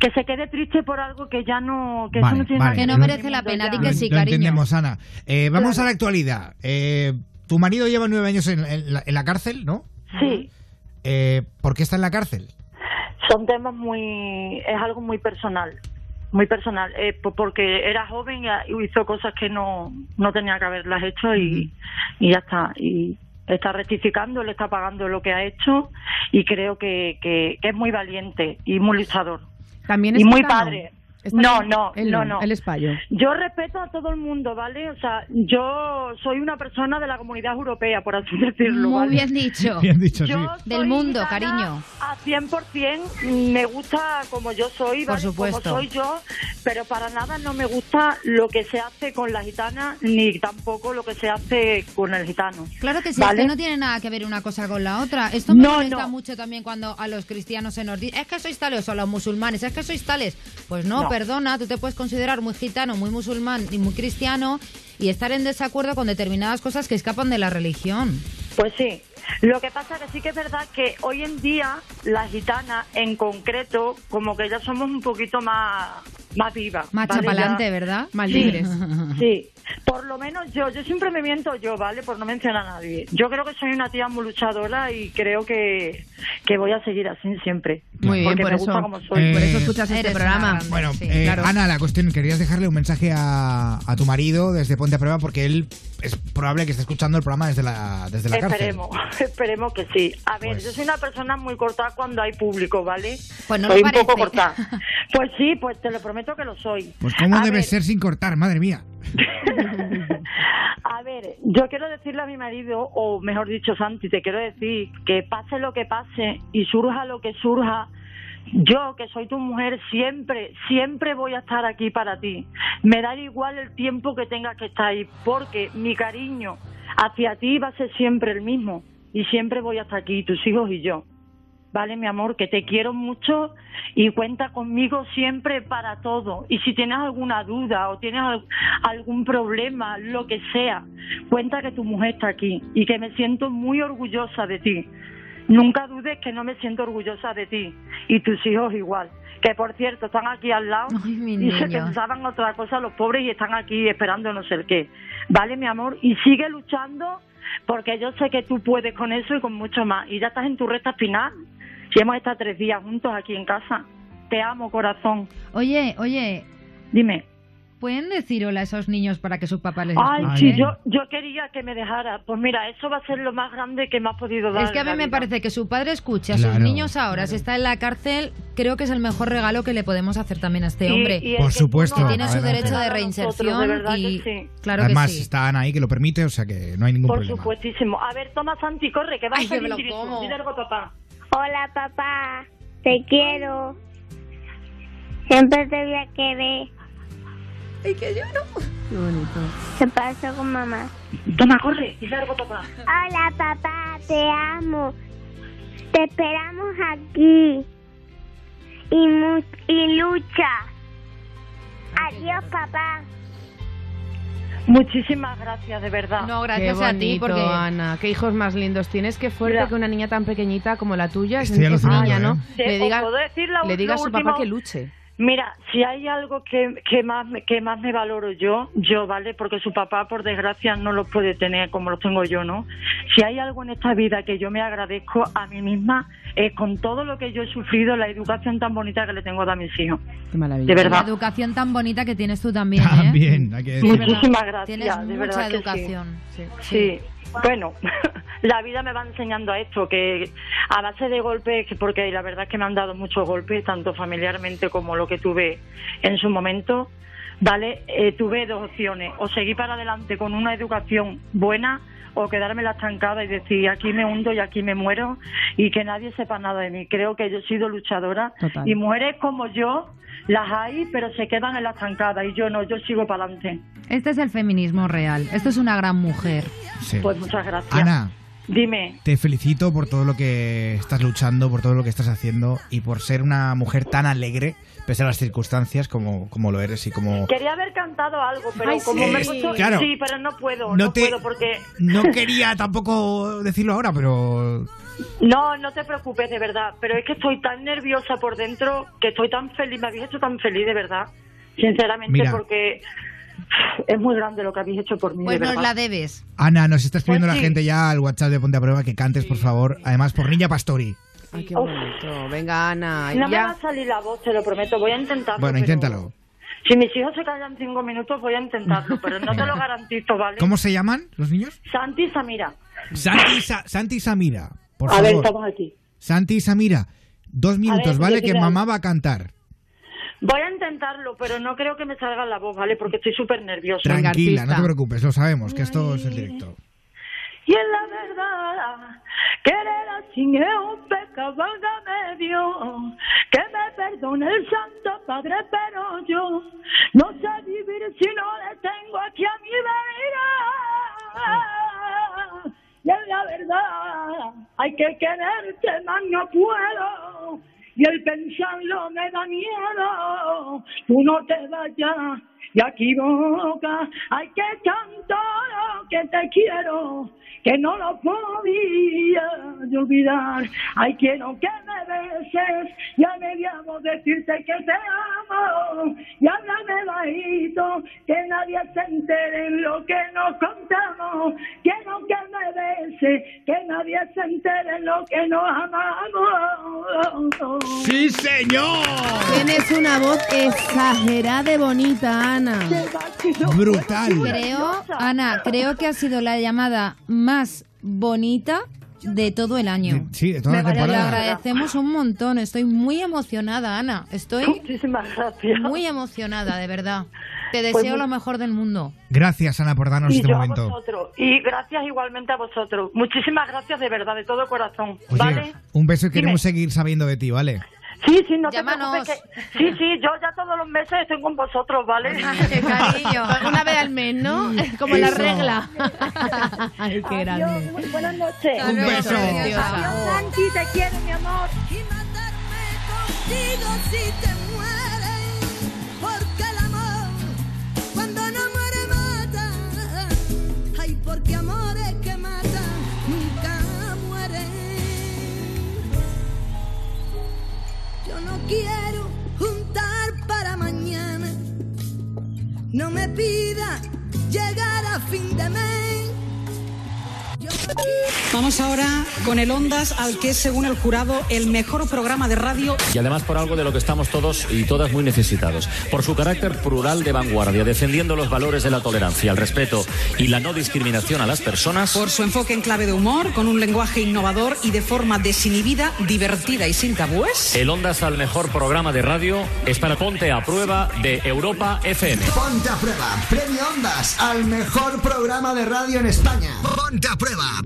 que se quede triste por algo que ya no que Vale, eso no tiene vale. nada Que no merece la pena, di que sí, Lo cariño. entendemos, Ana. Eh, vamos a la actualidad. Eh, tu marido lleva nueve años en, en la, en la cárcel, ¿no? Sí, Eh, ¿Por qué está en la cárcel? son temas muy es algo muy personal. Muy personal, eh, po- porque era joven y hizo cosas que no, no tenía que haberlas hecho y, y ya está. Y está rectificando, le está pagando lo que ha hecho y creo que, que, que es muy valiente y muy luchador. También y muy padre. Está No, bien. no, Él no, no. Él es payo. Yo respeto a todo el mundo, ¿vale? O sea, yo soy una persona de la comunidad europea, por así decirlo. Muy ¿vale? bien dicho. Bien dicho, Yo sí. Del mundo, cariño. A 100% me gusta como yo soy, Por ¿vale? supuesto. como soy yo, pero para nada no me gusta lo que se hace con la gitana, ni tampoco lo que se hace con el gitano. Claro que sí, ¿vale? es que no tiene nada que ver una cosa con la otra. Esto me No, molesta no. mucho también cuando a los cristianos se nos dice, es que sois tales, o a los musulmanes, es que sois tales. Pues no, No. Perdona, tú te puedes considerar muy gitano, muy musulmán y muy cristiano y estar en desacuerdo con determinadas cosas que escapan de la religión. Pues sí. Lo que pasa que sí que es verdad que hoy en día las gitanas en concreto como que ya somos un poquito más más viva. Más ¿vale? chapalante, Ya- ¿verdad? Más Sí, libres. Sí, por lo menos yo, yo siempre me miento yo, ¿vale? Por no mencionar a nadie. Yo creo que soy una tía muy luchadora y creo que, que voy a seguir así siempre. Muy bien, porque por me eso, gusta como soy. por eso Eh, escuchas este programa. grande, Bueno, sí. eh, claro. Ana, la cuestión, querías dejarle un mensaje a, a tu marido desde Ponte a Prueba porque él es probable que esté escuchando el programa desde la, desde la cárcel. Esperemos, esperemos que sí. A ver, Pues- yo soy una persona muy cortada cuando hay público, ¿vale? Pues no soy un poco cortada. Pues sí, pues te lo prometo que lo soy. Pues cómo A debe ver, ser sin cortar, madre mía. A ver, yo quiero decirle a mi marido, o mejor dicho, Santi, te quiero decir que pase lo que pase y surja lo que surja, yo, que soy tu mujer, siempre, siempre voy a estar aquí para ti. Me da igual el tiempo que tengas que estar ahí, porque mi cariño hacia ti va a ser siempre el mismo. Y siempre voy a estar aquí, tus hijos y yo. Vale, mi amor, que te quiero mucho y cuenta conmigo siempre para todo. Y si tienes alguna duda o tienes al- algún problema, lo que sea, cuenta que tu mujer está aquí y que me siento muy orgullosa de ti. Nunca dudes que no me siento orgullosa de ti y tus hijos igual. Que por cierto, están aquí al lado Ay, mi y se pensaban otra cosa los pobres y están aquí esperando no sé el qué. Vale, mi amor, y sigue luchando porque yo sé que tú puedes con eso y con mucho más. Y ya estás en tu recta final. Si hemos estado tres días juntos aquí en casa. Te amo, corazón. Oye, oye, Dime. ¿pueden decir hola a esos niños para que su papá les Ay, sí, yo, yo quería que me dejara. Pues mira, eso va a ser lo más grande que me has podido dar. Es que a mí me vida. parece que su padre escuche a Claro, sus niños ahora, si está en la cárcel, creo que es el mejor regalo que le podemos hacer también a este Y- hombre. y el Por que tú supuesto. no Tiene su Adelante. derecho de reinserción nosotros, de verdad y que sí. claro Además, que sí. está Ana ahí que lo permite, o sea que no hay ningún Por problema. supuestísimo. A ver, toma Santi, corre, que vas Ay, a que me lo directo. como. Dile algo a papá. Hola papá, te quiero. Siempre te voy a querer. Ay, que lloro. Qué bonito. ¿Qué pasó con mamá? Toma, corre, algo a papá. Hola papá, te amo. Te esperamos aquí. Y, mu- y lucha. Adiós papá. Muchísimas gracias, de verdad. No, Qué gracias a ti, bonito, porque Ana. Qué hijos más lindos tienes. Qué fuerte Mira. que una niña tan pequeñita como la tuya, es, niña, ¿eh? ¿no? Sí, Le diga, puedo decir la- le diga a su último- papá que luche. Mira, si hay algo que, que más me- que más me valoro yo, yo, ¿vale? Porque su papá, por desgracia, no lo puede tener como lo tengo yo, ¿no? Si hay algo en esta vida que yo me agradezco a mí misma, es con todo lo que yo he sufrido, la educación tan bonita que le tengo a mis hijos. Qué maravilla. De la verdad. educación tan bonita que tienes tú también, ¿eh? También, hay que decir. Muchísimas gracias, Tienes de mucha verdad que sí. educación. Sí. Sí, bueno, la vida me va enseñando a esto, que a base de golpes, que porque la verdad es que me han dado muchos golpes, tanto familiarmente como lo que tuve en su momento, ¿vale? Eh, tuve dos opciones, o seguir para adelante con una educación buena o quedarme la estancada y decir aquí me hundo y aquí me muero y que nadie sepa nada de mí. Creo que yo he sido luchadora Total. y mujeres como yo las hay, pero se quedan en la estancada y yo no, yo sigo para adelante. Este es el feminismo real. Esto es una gran mujer. Sí. Pues muchas gracias. Ana, Dime. te felicito por todo lo que estás luchando, por todo lo que estás haciendo y por ser una mujer tan alegre, pese a las circunstancias, como, como lo eres y como... Quería haber cantado algo, pero Ay, como sí. me he puesto... Claro. Sí, pero no puedo, No no, te- puedo porque... No quería tampoco decirlo ahora, pero... No, no te preocupes, de verdad. Pero es que estoy tan nerviosa por dentro, que estoy tan feliz, me habéis hecho tan feliz, de verdad. Sinceramente, Mira. porque es muy grande lo que habéis hecho por mí, Pues de nos verdad. la debes. Ana, nos está escribiendo Pues la gente ya al WhatsApp de Ponte a Prueba que cantes, por favor. Además, por Niña Pastori. Ay, qué Uf. bonito. Venga, Ana. No me va a salir la voz, te lo prometo. Voy a intentarlo. Bueno, inténtalo. Si mis hijos se callan cinco minutos, voy a intentarlo, pero no te lo garantizo, ¿vale? ¿Cómo se llaman los niños? Santi y Samira. Santi Sa- Santi y Samira, por a favor. ver, estamos aquí. Santi y Samira, dos minutos, ver, ¿vale? Que quiero- mamá va a cantar. Voy a intentarlo, pero no creo que me salga la voz, ¿vale? Porque estoy súper nerviosa. Tranquila, no te preocupes, lo sabemos, que esto es el directo. Y en la verdad, querer así es un pecado válgame Dios. Que me perdone el Santo Padre, pero yo no sé vivir si no le tengo aquí a mi vida. Y en la verdad, hay que quererte más no puedo. Y el pensarlo me da miedo. Tú no te vayas y aquí boca. Hay que cantar que te quiero, que no lo podía de olvidar. Ay, quiero que me veces y anhelamos decirte que te amo. Y háblame bajito, que nadie se entere en lo que nos contamos. Quiero que me bese, que nadie se entere en lo que nos amamos. ¡Sí, señor! Tienes una voz exagerada de bonita, Ana. Brutal. Creo, Ana, creo que ha sido la llamada más bonita de todo el año. Sí, de toda la Te lo temporada. agradecemos un montón. Estoy muy emocionada, Ana. Estoy Muchísimas gracias. muy emocionada, de verdad. Te Pues deseo muy- lo mejor del mundo. Gracias, Ana, por darnos y este yo a momento. vosotros. Y gracias igualmente a vosotros. Muchísimas gracias de verdad, de todo corazón. Oye, ¿Vale? un beso y Dime. queremos seguir sabiendo de ti, ¿vale? Sí, sí, no Llámanos. te preocupes. que- Sí, sí, yo ya todos los meses estoy con vosotros, ¿vale? qué cariño. Una vez al mes, ¿no? Como la Eso. regla. Ay, qué grande. Muy buenas noches. Un beso. Adiós, Nancy, te quiero, mi amor. Digo si te mueres, porque el amor cuando no muere mata. Ay, porque amores quiero juntar para mañana. No me pida llegar a fin de mes. Vamos ahora con el Ondas, al que es, según el jurado, el mejor programa de radio. Y además por algo de lo que estamos todos y todas muy necesitados. Por su carácter plural de vanguardia, defendiendo los valores de la tolerancia, el respeto y la no discriminación a las personas. Por su enfoque en clave de humor, con un lenguaje innovador y de forma desinhibida, divertida y sin tabúes. El Ondas al mejor programa de radio es para Ponte a Prueba de Europa FM. Ponte a prueba, premio Ondas al mejor programa de radio en España. Ponte a prueba.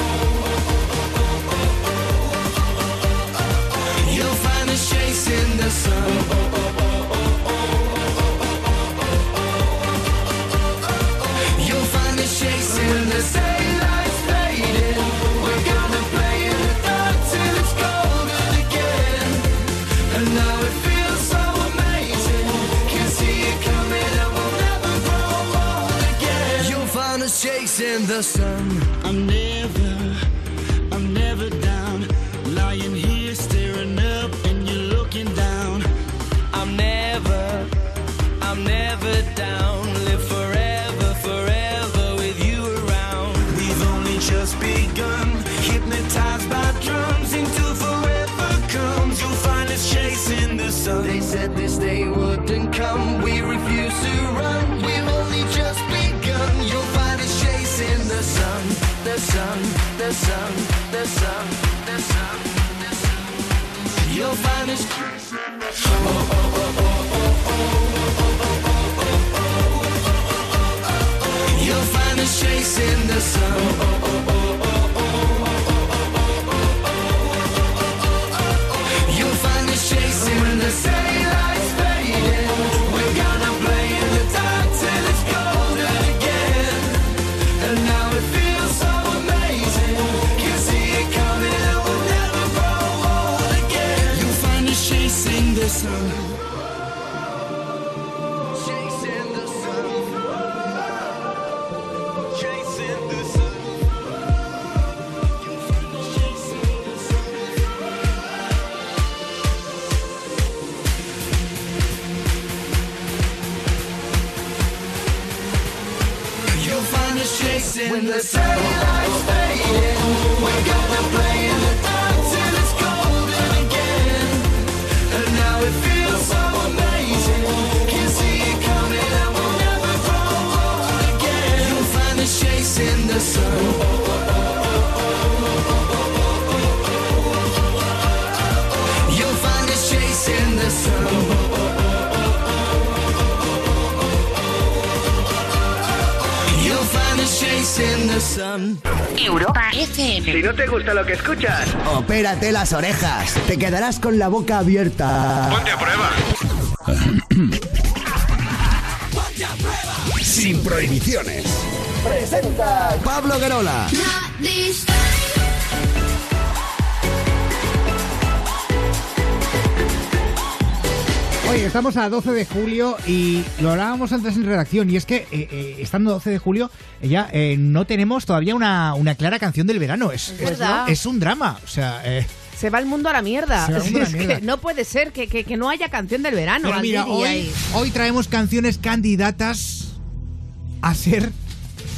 the sun. I'm never, I'm never down. Lying here sun, the sun, the sun, the sun. You'll find it's oh oh oh oh oh oh oh oh oh oh oh. You'll oh oh oh the sun. Oh, oh. Europa FM. Si no te gusta lo que escuchas, opérate las orejas. Te quedarás con la boca abierta. Ponte a prueba. Sin prohibiciones. Presenta Pablo Guerola. Oye, estamos a 12 de julio y lo hablábamos antes en redacción y es que eh, eh, estando 12 de julio eh, ya eh, no tenemos todavía una, una clara canción del verano. Es, Es un drama. O sea, Se va el mundo a la mierda. Se va el mundo a la Es que mierda. no puede ser que, que- que no haya canción del verano. pero mira, Aldini, hoy, ahí. hoy traemos canciones candidatas a ser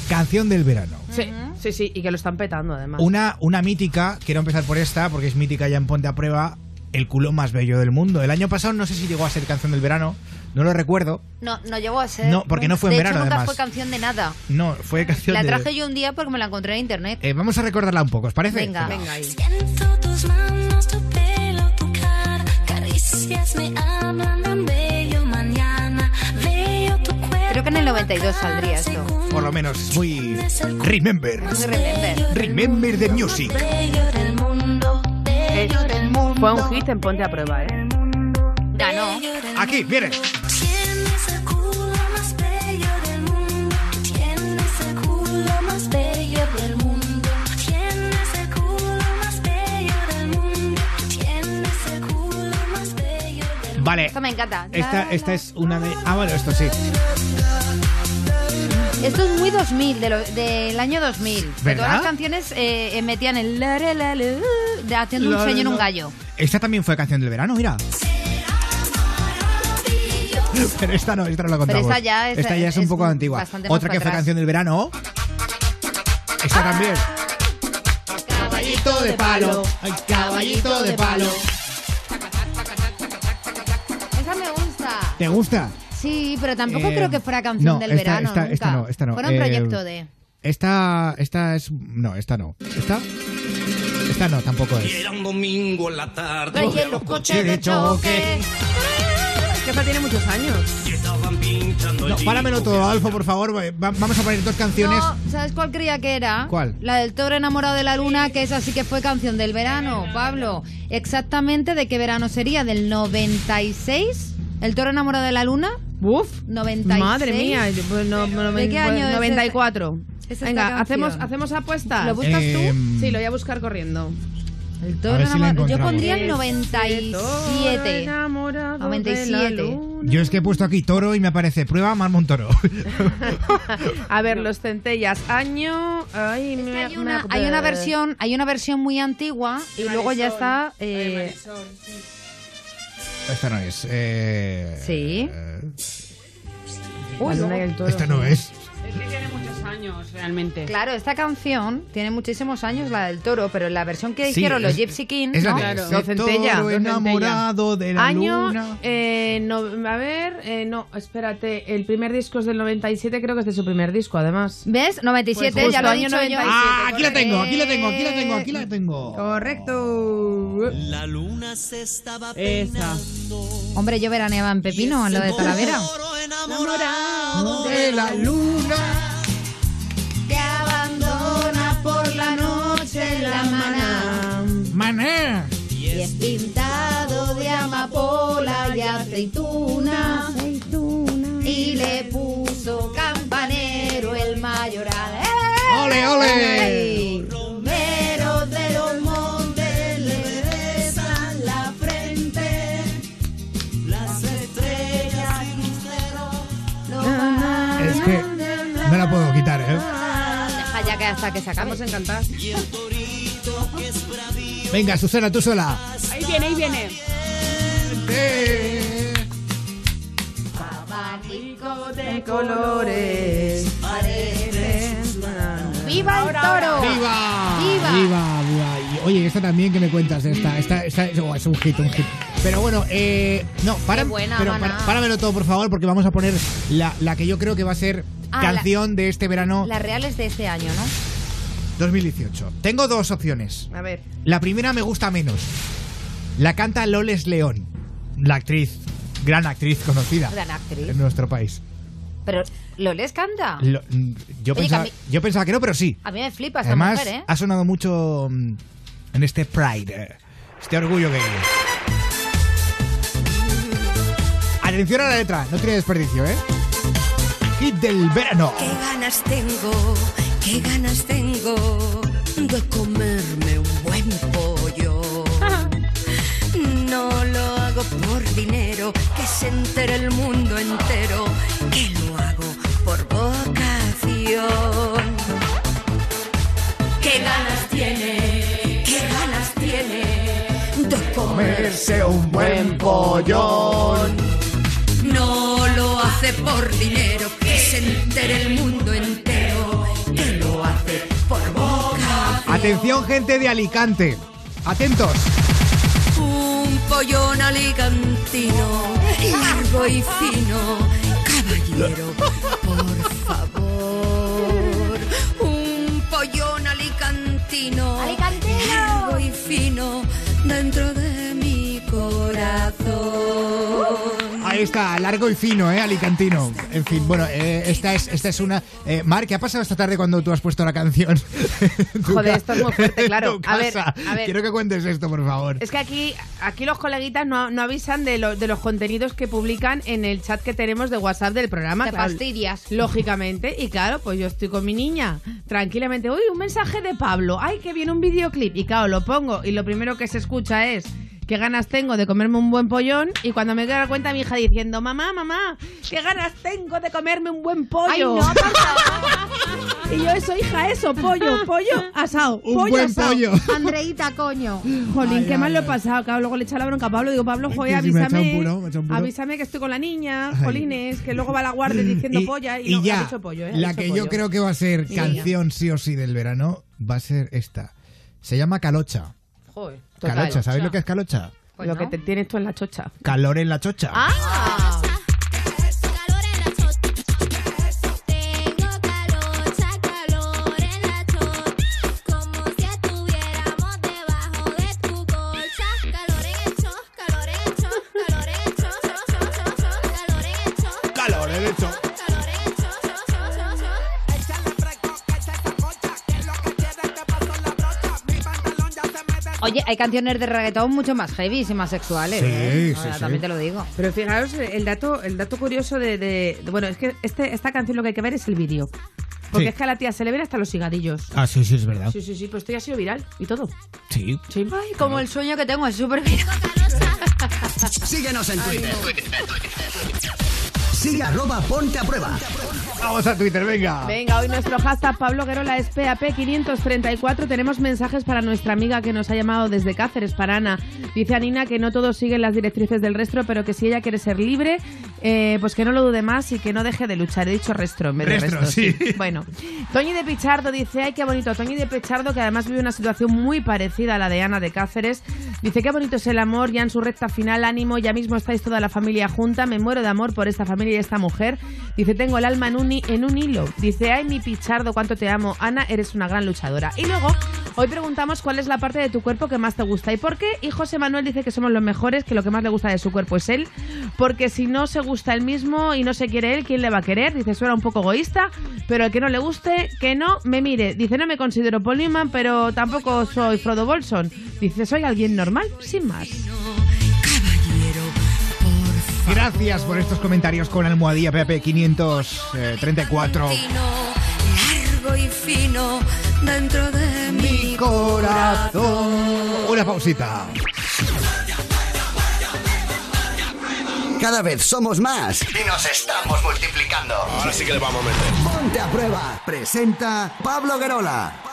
canción del verano. Sí, sí, sí, y que lo están petando además. Una, una mítica, quiero empezar por esta porque es mítica ya en Ponte a Prueba, el culo más bello del mundo. El año pasado no sé si llegó a ser canción del verano, no lo recuerdo. No, no llegó a ser. No, porque no fue en de verano, hecho, nunca además. fue canción de nada. No, fue canción La de... traje yo un día porque me la encontré en internet. Eh, vamos a recordarla un poco, ¿os parece? Venga. Venga ahí. Siento tus manos, tu pelo, tu cara, caricias me hablan tan bello mañana. Veo tu cuerpo. Creo que en el 92 saldría esto. Por lo menos, es muy... Remember. Muy remember. Remember the music. Fue un hit en Ponte a Prueba, ¿eh? Ganó. Aquí, mundo. Vale. Esto me encanta. Esta, esta es una de... Ah, bueno, esto sí. Esto es muy 2000, de lo- del año 2000. De ¿Verdad? todas las canciones eh, eh, metían el la, la, la, la, de haciendo un La, sueño en un gallo. Esta también fue canción del verano, mira. Pero esta no, esta no la contamos. esta ya es- Esta ya es un es poco antigua. Otra que fue atrás. canción del verano. Esta también. Caballito de palo. Ay, caballito de palo. Esa me gusta. ¿Te gusta? Sí, pero tampoco Eh, creo que fuera canción no, del esta- verano. esta- nunca. esta no, esta no. Fuera un Eh, proyecto de. Esta, esta es... No, esta no. ¿Esta? Esta no, tampoco es. Era un domingo en la tarde. Oye, los coches de choque. Es que esta tiene muchos años. No, el páramelo todo, Alfo, por favor. Va- Vamos a poner dos canciones. No, ¿sabes cuál creía que era? ¿Cuál? La del toro enamorado de la luna, que esa sí que fue canción del verano, Pablo. Exactamente de qué verano sería, del 96. ¿El toro enamorado de la luna? Uf, 96. Madre mía, yo, pues, no, no, ¿De qué año es 94. esta- es esta Venga, hacemos, hacemos apuestas. ¿Lo buscas tú? Em, Sí, lo voy a buscar corriendo. El toro si. Yo pondría el Ese 97. enamorado de la 97. luna. Yo es que he puesto aquí toro y me aparece prueba Mar Montoro. A ver, los centellas. Año. Ay, Es que me- hay me una, ac- hay una versión, hay una versión muy antigua y luego ya está. eh, esta no es. Eh, sí. La luna y el toro. Esta no es. Es que tiene muchos años, realmente. Claro, esta canción tiene muchísimos años, la del toro, pero la versión que Sí, hicieron los es- Gypsy Kings, Es la ¿no? de Claro. ese Los centella, toro los enamorado de la Año, luna. eh, no- a ver, eh, no, espérate, el primer disco es del 97, creo que es de su primer disco, además. ¿Ves? 97, Pues ya lo he justo dicho año yo. 97, Ah, aquí la tengo, aquí la tengo, aquí la tengo, aquí la tengo. Correcto. La luna se estaba Esa. Hombre, yo veraneaba en Pepino, en lo de Talavera. enamorado De la luna. Es pintado de amapola y aceituna. Y le puso campanero el mayoral. ¡Eh! ¡Ole, ole! Romero de los montes le besan la frente. Las estrellas lucero lo van Es que no la puedo quitar, ¿eh? Deja ya que hasta que a encantar. Venga, Susana, tú sola. Viene, ahí viene. Abanico De colores. ¡Viva el toro! ¡Viva! ¡Viva! ¡Viva! viva! Y, oye, esta también que me cuentas, esta, esta, esta oh, es un hit, un hit. Pero bueno, eh, no, para, buena, pero para- páramelo todo, por favor, porque vamos a poner la, la que yo creo que va a ser Ah, canción de este verano Las reales de este año, ¿no? 2018. Tengo dos opciones. A ver. La primera me gusta menos. La canta Loles León, la actriz, gran actriz conocida Gran actriz. en nuestro país. Pero Loles canta. Lo- mm, yo, Oye, pensaba, que a mí- yo pensaba que no, pero sí. A mí me flipa esta Además, mujer, ¿eh? ha sonado mucho mm, en este Pride, eh, este orgullo gay. Atención a la letra, no tiene desperdicio, ¿eh? Hit del verano. Qué ganas tengo, qué ganas tengo de comerme un buen pollo. No lo hago por dinero, que se entere el mundo entero, que lo hago por vocación. Qué ganas tiene, qué ganas tiene de comerse un buen pollón. No lo hace por dinero, que se entere el mundo entero, que lo hace por boca. Atención, gente de Alicante. Atentos. Un pollón alicantino, largo y fino, caballero, por favor. Un pollón alicantino, largo y fino, dentro de mi corazón. Ahí está, largo y fino, ¿eh? Alicantino. En fin, bueno, eh, esta, es, esta es una... Eh, Mar, ¿qué ha pasado esta tarde cuando tú has puesto la canción? Joder, esto es muy fuerte, claro. A ver, casa. a ver. Quiero que cuentes esto, por favor. Es que aquí, aquí los coleguitas no, no avisan de, lo- de los contenidos que publican en el chat que tenemos de WhatsApp del programa. Te claro. fastidias. Lógicamente. Y claro, pues yo estoy con mi niña tranquilamente. Uy, un mensaje de Pablo. Ay, que viene un videoclip. Y claro, lo pongo y lo primero que se escucha es qué ganas tengo de comerme un buen pollón. Y cuando me doy cuenta mi hija diciendo, mamá, mamá, qué ganas tengo de comerme un buen pollo. Ay, no, y yo, eso, hija, eso, pollo, pollo asado. Un pollo buen asado. pollo. Andreita, coño. Jolín, Ay, qué mal ay, lo he pasado. Claro, luego le echa la bronca a Pablo. Digo, Pablo, joder, si avísame. un puro, me ha echado un puro. Avísame que estoy con la niña, jolines, que luego va a la guardia diciendo Y- polla y, y no, ya, ha dicho pollo, ¿eh? La dicho que pollo. yo creo que va a ser Sí. canción sí o sí del verano va a ser esta. Se llama Calocha. Joder, total. Calocha, ¿sabéis lo que es calocha? lo que te tienes tú en la chocha. Calor en la chocha. ¡Ah! Oye, hay canciones de reggaetón mucho más heavy y más sexuales. Sí, ¿eh? sí, Ahora, sí. También te lo digo. Pero fijaros, el dato, el dato curioso de, de- de- Bueno, es que este, esta canción lo que hay que ver es el vídeo. Porque Sí. es que a la tía se le ven hasta los cigarrillos. Ah, sí, sí, es verdad. Sí, sí, sí, pues esto ya ha sido viral y todo. Sí. Sí. Ay, como el sueño que tengo es súper bien. Síguenos en Twitter. Sigue arroba ponte a prueba. Vamos a Twitter, venga. Venga, hoy nuestro hashtag Pablo Guerola es PAP534. Tenemos mensajes para nuestra amiga que nos ha llamado desde Cáceres, para Ana. Dice Anina que no todos siguen las directrices del resto, pero que si ella quiere ser libre, eh, pues que no lo dude más y que no deje de luchar. He dicho restro en vez de Restro, resto. sí. Bueno, Toñi de Pichardo dice, ay, qué bonito. Toñi de Pichardo, que además vive una situación muy parecida a la de Ana de Cáceres, dice, qué bonito es el amor, ya en su recta final, ánimo, ya mismo estáis toda la familia junta, me muero de amor por esta familia y esta mujer. Dice, tengo el alma en un, en un hilo. Dice, ay, mi Pichardo, cuánto te amo. Ana, eres una gran luchadora. Y luego, hoy preguntamos cuál es la parte de tu cuerpo que más te gusta y por qué. Y José Manuel dice que somos los mejores, que lo que más le gusta de su cuerpo es él, porque si no se gusta él mismo y no se quiere él, ¿quién le va a querer? Dice, suena un poco egoísta, pero el que no le guste, que no me mire. Dice, no me considero Paul Newman, pero tampoco soy Frodo Bolson. Dice, soy alguien normal, sin más. Gracias por estos comentarios con almohadilla PP 534. largo y fino dentro de mi corazón. Una pausita. Cada vez somos más y nos estamos multiplicando. Ahora sí que le vamos a meter. Ponte a prueba. Presenta Pablo Guerola.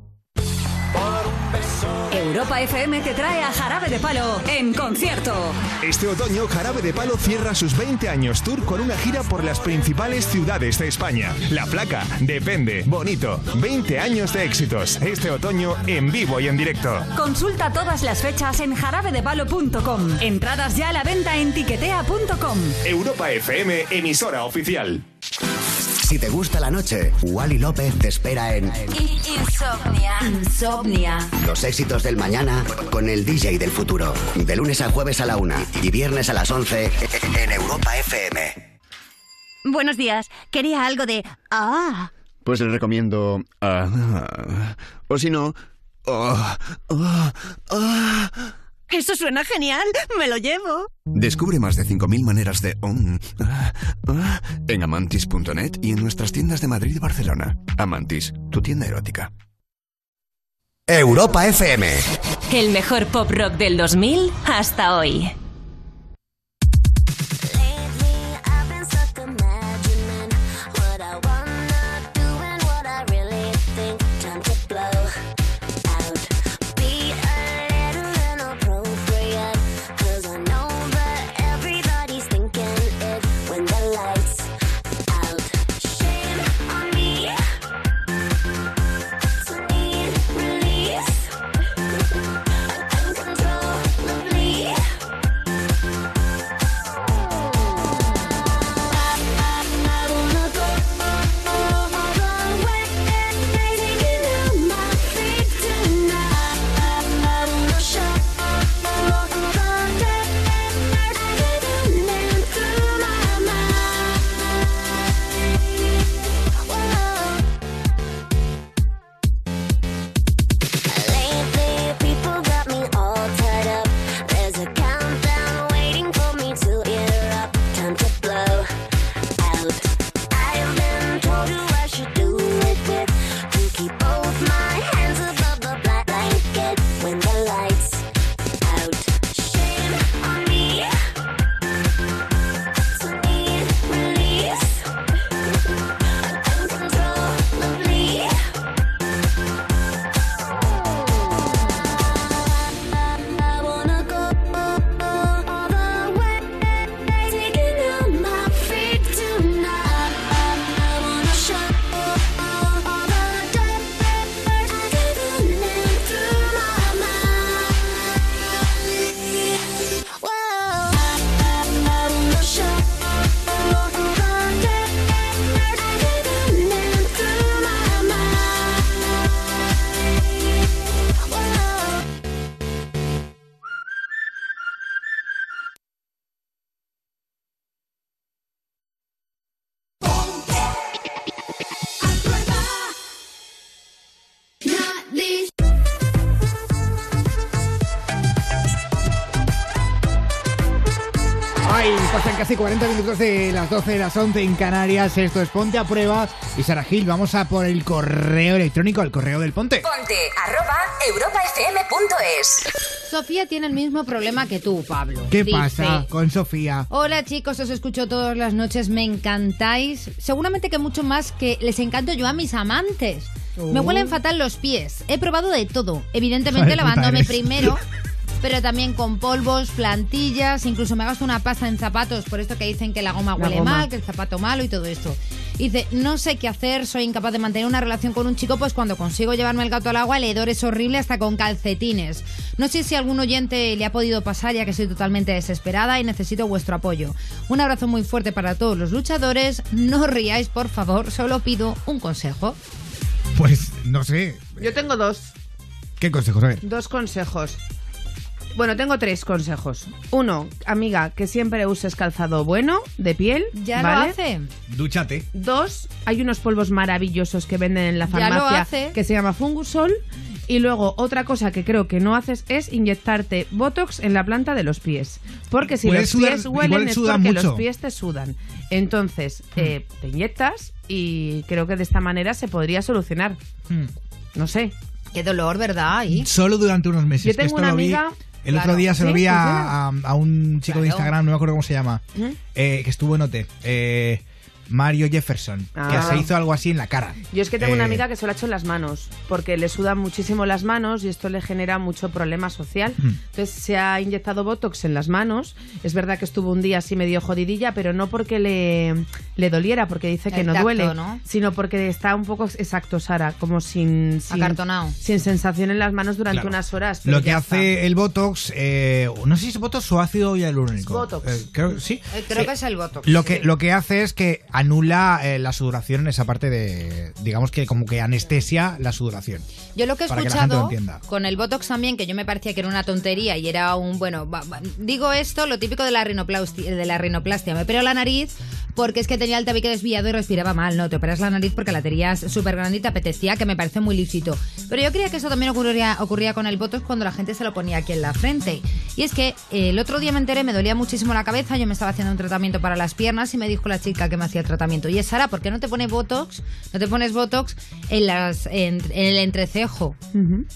Europa FM te trae a Jarabe de Palo en concierto. Este otoño, Jarabe de Palo cierra sus 20 años tour con una gira por las principales ciudades de España. La placa, depende, bonito. 20 años de éxitos. Este otoño en vivo y en directo. Consulta todas las fechas en jarabedepalo.com. Entradas ya a la venta en tiquetea.com. Europa FM, emisora oficial. Si te gusta la noche, Wally López te espera en Insomnia. Insomnia. Los éxitos del mañana con el DJ del futuro. De lunes a jueves a la una y viernes a las 11 en Europa FM. Buenos días. Quería algo de... Ah. Pues le recomiendo. ah, o si no. ah, ah, ah. Eso suena genial. Me lo llevo. Descubre más de 5.000 maneras de... ah, ah, en amantis.net y en nuestras tiendas de Madrid y Barcelona. Amantis, tu tienda erótica. Europa FM. El mejor pop rock del 2000 hasta hoy. Pasan casi 40 minutos de las 12 de las 11 en Canarias. Esto es Ponte a Prueba. Y Sara Gil, vamos a por el correo electrónico, el correo del Ponte. Ponte arroba europafm.es. Sofía tiene el mismo problema que tú, Pablo. ¿Qué Dice, pasa con Sofía? Hola chicos, os escucho todas las noches, me encantáis. Seguramente que mucho más que les encanto yo a mis amantes. Me Oh. huelen fatal los pies. He probado de todo. Evidentemente lavándome primero, pero también con polvos, plantillas, incluso me gasto una pasta en zapatos, por esto que dicen que la goma La huele goma. mal, que el zapato malo y todo esto. Dice, no sé qué hacer, soy incapaz de mantener una relación con un chico, pues cuando consigo llevarme el gato al agua, el hedor es horrible hasta con calcetines. No sé si a algún oyente le ha podido pasar, ya que soy totalmente desesperada y necesito vuestro apoyo. Un abrazo muy fuerte para todos los luchadores. No ríais, por favor, solo pido un consejo. Pues no sé. Yo tengo dos, ¿Qué consejos? A ver. dos consejos. Bueno, tengo tres consejos. Uno, amiga, que siempre uses calzado bueno, de piel. Ya ¿vale? lo hace. Dúchate. Dos, hay unos polvos maravillosos que venden en la Ya lo farmacia hace. que se llama Fungusol. Y luego, otra cosa que creo que no haces es inyectarte Botox en la planta de los pies. Porque si los sudar- pies huelen es porque mucho. los pies te sudan. Entonces, eh, te inyectas y creo que de esta manera se podría solucionar. Hmm. No sé. Qué dolor, ¿verdad? Ahí. Solo durante unos meses. Yo que tengo esto una lo vi- amiga- El otro día se lo vi a, a- a un chico de. Instagram, no me acuerdo cómo se llama, eh, que estuvo en OT. Eh, Mario Jefferson, que Ah. se hizo algo así en la cara. Yo es que tengo una Eh, amiga que se lo ha hecho en las manos, porque le sudan muchísimo las manos y esto le genera mucho problema social. Mm. Entonces se ha inyectado Botox en las manos. Es verdad que estuvo un día así medio jodidilla, pero no porque le, le doliera, porque dice que no tacto, duele, ¿no? sino porque está un poco exacto, Sara, como sin, sin, Acartonado. sin sensación en las manos durante Claro. unas horas. Lo que hace el Botox, eh, no sé si es Botox o ácido hialurónico. Botox. Eh, creo sí. Eh, creo que es el Botox. Lo que, lo que hace es que anula eh, la sudoración en esa parte de, digamos que como que anestesia la sudoración. Yo lo que he Para que la gente lo escuchado con el Botox también, que yo me parecía que era una tontería y era un, bueno, va- va- digo esto, lo típico de la rinoplastia, de la rinoplastia. Me operó la nariz porque es que tenía el tabique desviado y respiraba mal. No, te operas la nariz porque la tenías súper grande y te apetecía, que me parece muy lícito. Pero yo creía que eso también ocurría, ocurría con el Botox cuando la gente se lo ponía aquí en la frente. Y es que eh, el otro día me enteré, me dolía muchísimo la cabeza, yo me estaba haciendo un tratamiento para las piernas y me dijo la chica que me hacía el tratamiento. Y es Sara, ¿por qué no te pones Botox? No te pones Botox en, las, en, en el entrecejo.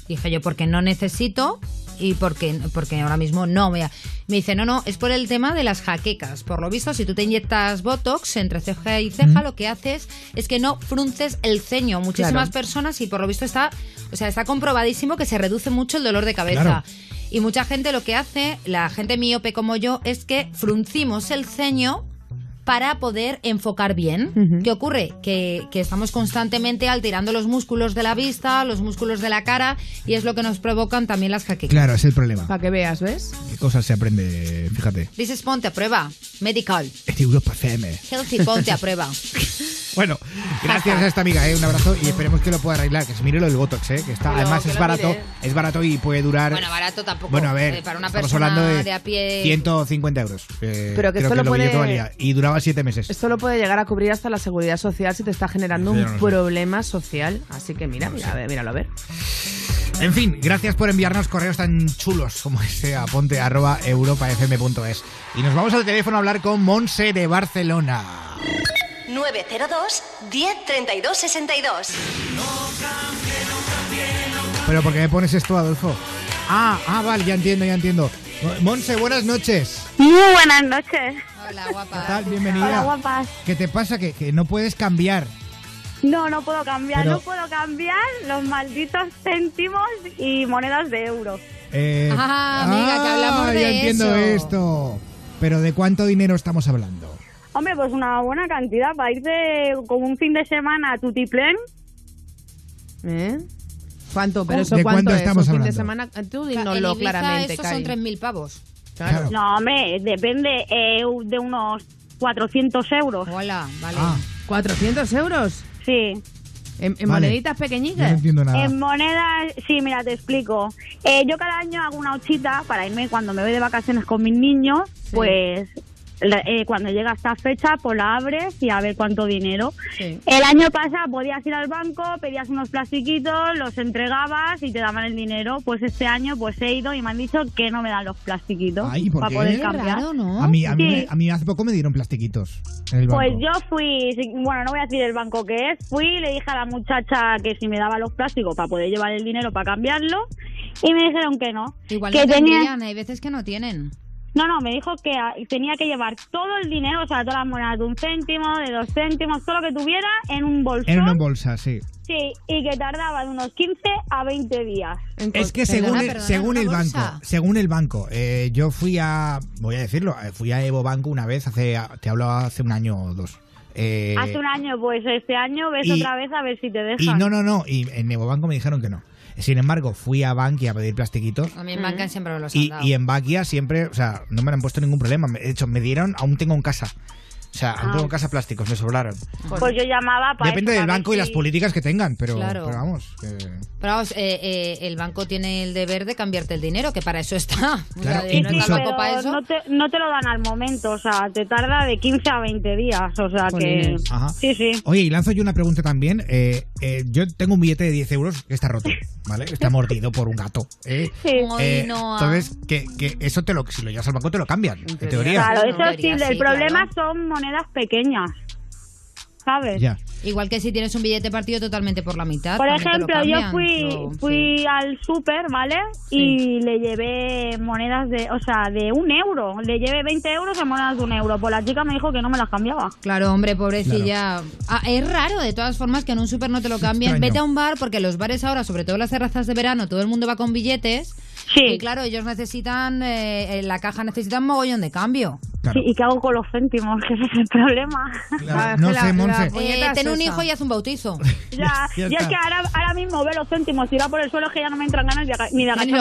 Dije yo, porque no necesito y porque, porque ahora mismo no. Me, me dice, no, no, es por el tema de las jaquecas. Por lo visto, si tú te inyectas Botox entre ceja y ceja, Mm. lo que haces es que no frunces el ceño. Muchísimas Claro. personas y por lo visto está, o sea, está comprobadísimo que se reduce mucho el dolor de cabeza. Claro. Y mucha gente lo que hace, la gente miope como yo, es que fruncimos el ceño para poder enfocar bien. ¿Qué ocurre? Que, que estamos constantemente alterando los músculos de la vista, los músculos de la cara, y es lo que nos provocan también las jaquecas. Claro, es el problema. Para que veas, ¿ves? ¿Qué cosas se aprende? Fíjate. Dices ponte a prueba. Medical. Es de Europa FM. Healthy, ponte a prueba. Bueno, gracias a esta amiga, ¿eh? un abrazo y esperemos que lo pueda arreglar, que se mire lo del Botox, ¿eh? que está, lo- además que es barato, mire. es barato y puede durar. Bueno, barato tampoco. Bueno, a ver, Eh, para una estamos persona hablando de, de a pie- 150 euros. eh, Pero que creo esto que lo es lo que yo puede- valía. Y duraba 7 meses. Esto lo puede llegar a cubrir hasta la seguridad social si te está generando un sé. problema social. Así que mira, mira, a ver, míralo a ver. En fin, gracias por enviarnos correos tan chulos como ese a ponte arroba europafm.es. Y nos vamos al teléfono a hablar con Monse de Barcelona. 902 10 32 62. Pero ¿por qué me pones esto, Adolfo? Ah, ah, vale, ya entiendo, ya entiendo. Monse, buenas noches. Muy buenas noches. Hola, guapa. ¿Qué tal? Bienvenida. Hola, guapas. ¿Qué te pasa? Que, que no puedes cambiar. No, no puedo cambiar, Pero- no puedo cambiar los malditos céntimos y monedas de euro. Eh, Ah, amiga, que hablamos ah, de ya entiendo eso. esto. Pero ¿de cuánto dinero estamos hablando? Hombre, pues una buena cantidad para irte como un fin de semana a Tutiplén. ¿Eh? ¿Cuánto? ¿Pero eso ¿De cuánto cuánto es? estamos ¿Un fin de hablando? semana? Tú En dínoslo Ibiza claramente, estos Cari. son 3.000 pavos. Claro. No, hombre, depende eh, de unos 400 euros. Hola, vale. Ah. ¿400 euros? Sí. ¿En, en Vale. moneditas Yo pequeñitas? no entiendo nada. En monedas, sí, mira, te explico. Eh, yo cada año hago una ochita para irme cuando me voy de vacaciones con mis niños, pues eh, cuando llega esta fecha, pues la abres y a ver cuánto dinero. Sí. El año pasado podías ir al banco, pedías unos plastiquitos, los entregabas y te daban el dinero. Pues este año pues he ido y me han dicho que no me dan los plastiquitos Ay, ¿por para qué? poder cambiar. A mí, a, mí, Sí. a mí hace poco me dieron plastiquitos en el banco. Pues yo fui, bueno, no voy a decir el banco que es, fui y le dije a la muchacha que si me daba los plásticos para poder llevar el dinero para cambiarlo y me dijeron que no. Igual que no tenía... hay veces que no tienen. No, no, me dijo que ah, tenía que llevar todo el dinero, o sea, todas las monedas de un céntimo, de dos céntimos, todo lo que tuviera en un bolsón. En una bolsa, sí. Sí, y que tardaba de unos 15 a 20 días. Es que según, el, según el banco, según el banco, eh, yo fui a, voy a decirlo, eh, fui a Evo Banco una vez hace, te hablo hace un año o dos. Eh, Hace un año, pues este año ves y- otra vez a ver si te y dejan. no, no, no, y en Evo Banco me dijeron que no. Sin embargo, fui a Bankia a pedir plastiquitos A mí en Banca siempre me los han y, dado. y en Bankia siempre, o sea, no me han puesto ningún problema. De hecho, me dieron, aún tengo en casa. O sea, aún Ah. tengo en casa plásticos, me sobraron. Pues yo llamaba para Depende eso, del para banco y las políticas que tengan, pero, Claro. pero vamos. que- Pero vamos, eh, eh, el banco tiene el deber de cambiarte el dinero, que para eso está. O Claro, sea, Sí, no sí, está pero loco para eso. no te, no te lo dan al momento, o sea, te tarda de 15 a 20 días, o sea que... Ajá. Sí, sí. Oye, y lanzo yo una pregunta también. Eh, eh, yo tengo un billete de 10 euros que está roto, ¿vale? Está mordido por un gato. ¿eh? Sí. Eh, no. entonces, que, que eso te lo, si lo llevas al banco te lo cambian, en teoría. Claro, eso sí, el sí, problema son monedas pequeñas, ¿sabes? Ya. Igual que si tienes un billete partido totalmente por la mitad. Por ejemplo, yo fui fui al súper, ¿vale? Y le llevé monedas de, o sea, de un euro. Le llevé 20 euros en monedas de un euro. Pues la chica me dijo que no me las cambiaba. Claro, hombre, pobrecilla. Ah, es raro, de todas formas, que en un súper no te lo cambien. extraño. Vete a un bar, porque los bares ahora, sobre todo las terrazas de verano, todo el mundo va con billetes. Y claro, ellos necesitan, eh, en la caja necesitan mogollón de cambio. Sí, ¿Y qué hago con los céntimos? Que ese es el problema. Claro, no sé, Monse. Eh, ten un hijo y haz un bautizo. Ya, Ya y es que ahora, ahora mismo ve los céntimos tirar por el suelo que ya no me entran ganas ni de agacharme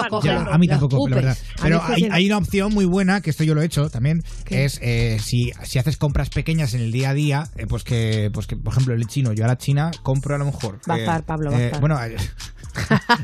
a mí tampoco, la verdad. Pero hay, sí. hay una opción muy buena, que esto yo lo he hecho también, que es eh, si, si haces compras pequeñas en el día a día, eh, pues, que, pues que, por ejemplo, el chino, yo a la China compro a lo mejor. Bazar, eh, Pablo, eh, bazar. bueno, eh,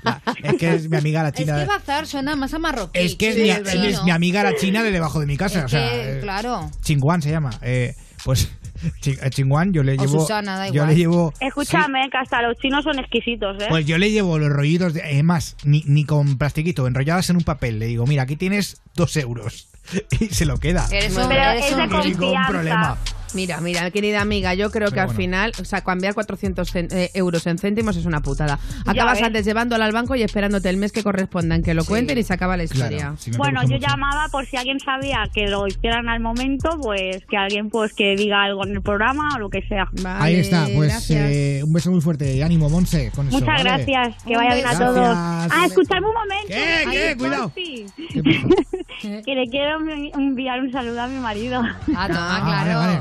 la- es que es mi amiga la Es China. que bazar suena más a marroquí. Es que es, Sí, mi, es amiga la China de debajo de mi casa. Es o sea, que, eh, claro. Chinguan se llama. Eh, pues Chi- a Chinguan yo le O llevo. Susana, da yo igual. le llevo. Escúchame, que hasta los chinos son exquisitos, ¿eh? Pues yo le llevo los rollitos, de, eh, más, ni, ni con plastiquito, enrolladas en un papel. Le digo, mira, aquí tienes dos euros. Y se lo queda. Eres Pero es de Sin ningún confianza. problema. Mira, mira, querida amiga, yo creo que al bueno. final, o sea, cambiar 400 cen- eh, euros en céntimos es una putada. Acabas antes llevándola al banco y esperándote el mes que corresponda en que lo cuenten y se acaba la historia. Bueno, yo llamaba por si alguien sabía que lo hicieran al momento, pues que alguien pues que diga algo en el programa o lo que sea. Ahí está, pues eh, un beso muy fuerte y ánimo, Monse, con eso. Muchas ¿vale? gracias, que vaya bien a todos. Gracias. Ah, escuchadme un momento. ¿Qué? ¿Qué? Ay, Cuidado. Que le quiero envi- enviar un saludo a mi marido. Ah, toma, Ah, vale, vale.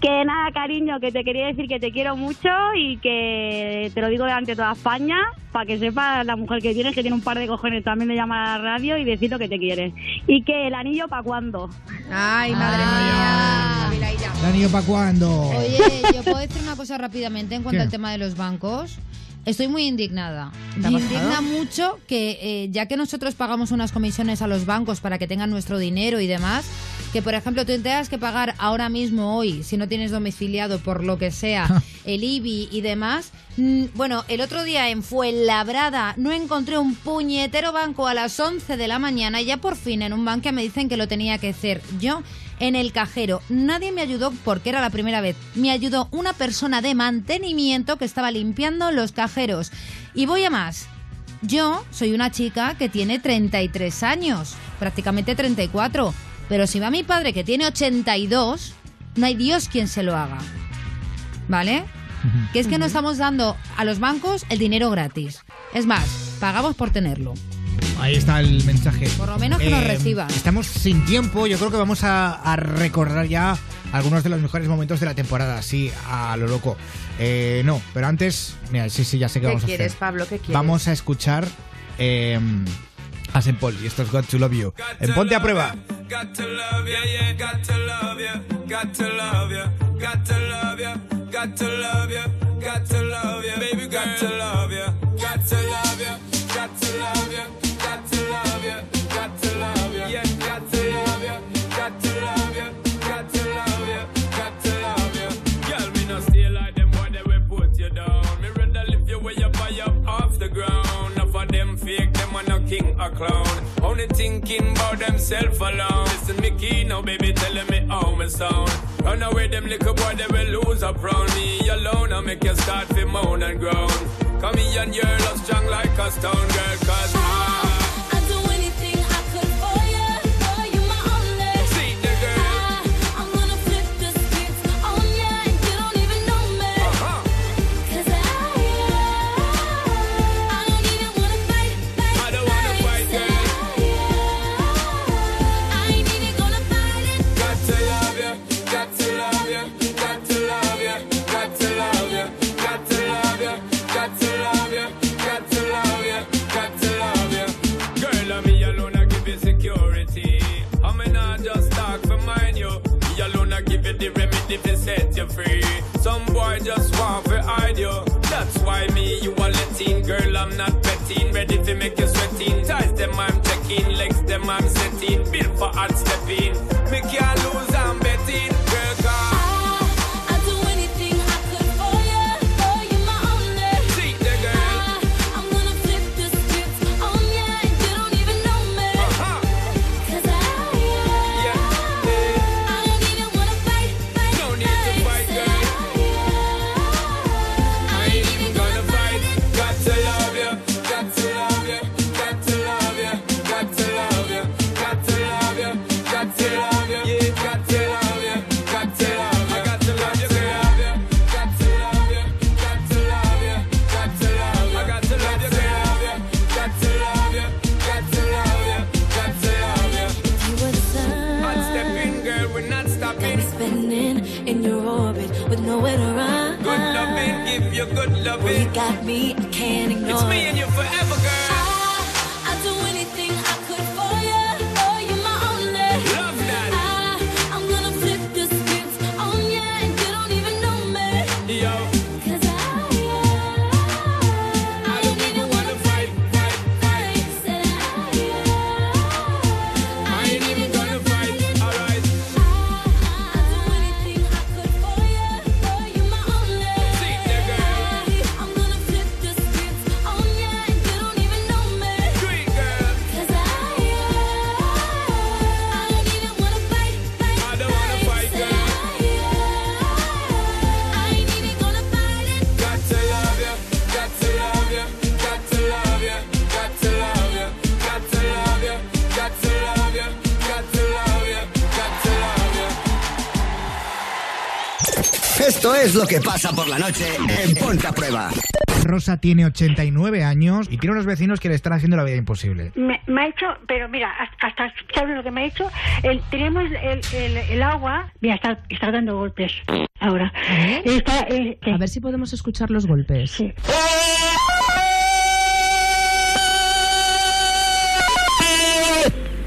Que nada, cariño, que te quería decir que te quiero mucho y que te lo digo delante de toda España para que sepas la mujer que tienes, que tiene un par de cojones también de llamar a la radio y decir lo que te quiere. Y que el anillo para cuándo. Ay, madre mía. ¿El anillo para cuándo? Oye, yo puedo decir una cosa rápidamente en cuanto ¿Qué? al tema de los bancos. Estoy muy indignada. ¿Te Me indigna mucho que eh, ya que nosotros pagamos unas comisiones a los bancos para que tengan nuestro dinero y demás, que por ejemplo tú tengas que pagar ahora mismo hoy, si no tienes domiciliado por lo que sea, el IBI y demás. Mm, Bueno, el otro día en Fuenlabrada no encontré un puñetero banco a las 11 de la mañana y ya por fin en un banco me dicen que lo tenía que hacer yo en el cajero. Nadie me ayudó porque era la primera vez. Me ayudó una persona de mantenimiento que estaba limpiando los cajeros. Y voy a más. Yo soy una chica que tiene 33 años, prácticamente 34. Pero si va mi padre que tiene 82, no hay Dios quien se lo haga. ¿Vale? Que es que no estamos dando a los bancos el dinero gratis. Es más, pagamos por tenerlo. Ahí está el mensaje. Eh, Por lo menos que nos reciban. Estamos sin tiempo. Yo creo que vamos a, a recordar ya algunos de los mejores momentos de la temporada, así, a lo loco. Eh, no, pero antes, mira, sí, sí, ya sé qué ¿Qué vamos quieres, a hacer. Pablo? ¿Qué quieres? Vamos a escuchar eh, a St. Paul y esto es Got to Love You. En Ponte a Prueba. Got to love ya, yeah, got to love ya, got to love ya, got to love ya, got to love ya, got to love ya, baby, got to love ya, got to love ya, got to love ya, got to love ya, got to love yeah, got to love ya, got to love ya, got to love ya, got me no stay like them boy, they will put you down. Me rather lift you way up off the ground. Enough of them fake, them are king or clown. Only thinking about themself alone. Listen, me key now, baby, telling me how me sound. Run away, them little boy, they will lose up round me alone. I make you start to moan and groan. Come here and you're love strong like a stone girl, cause I, them, Legs them, I'm setting. Built for hard stepping. Me can't Esto es lo que pasa por la noche en Ponte a Prueba. Rosa tiene 89 años y tiene unos vecinos que le están haciendo la vida imposible. Me, me ha hecho, pero mira, hasta, ¿sabes lo que me ha hecho? El, tenemos el, el, el agua, mira, está, está dando golpes ahora. Está, eh, A ver si podemos escuchar los golpes.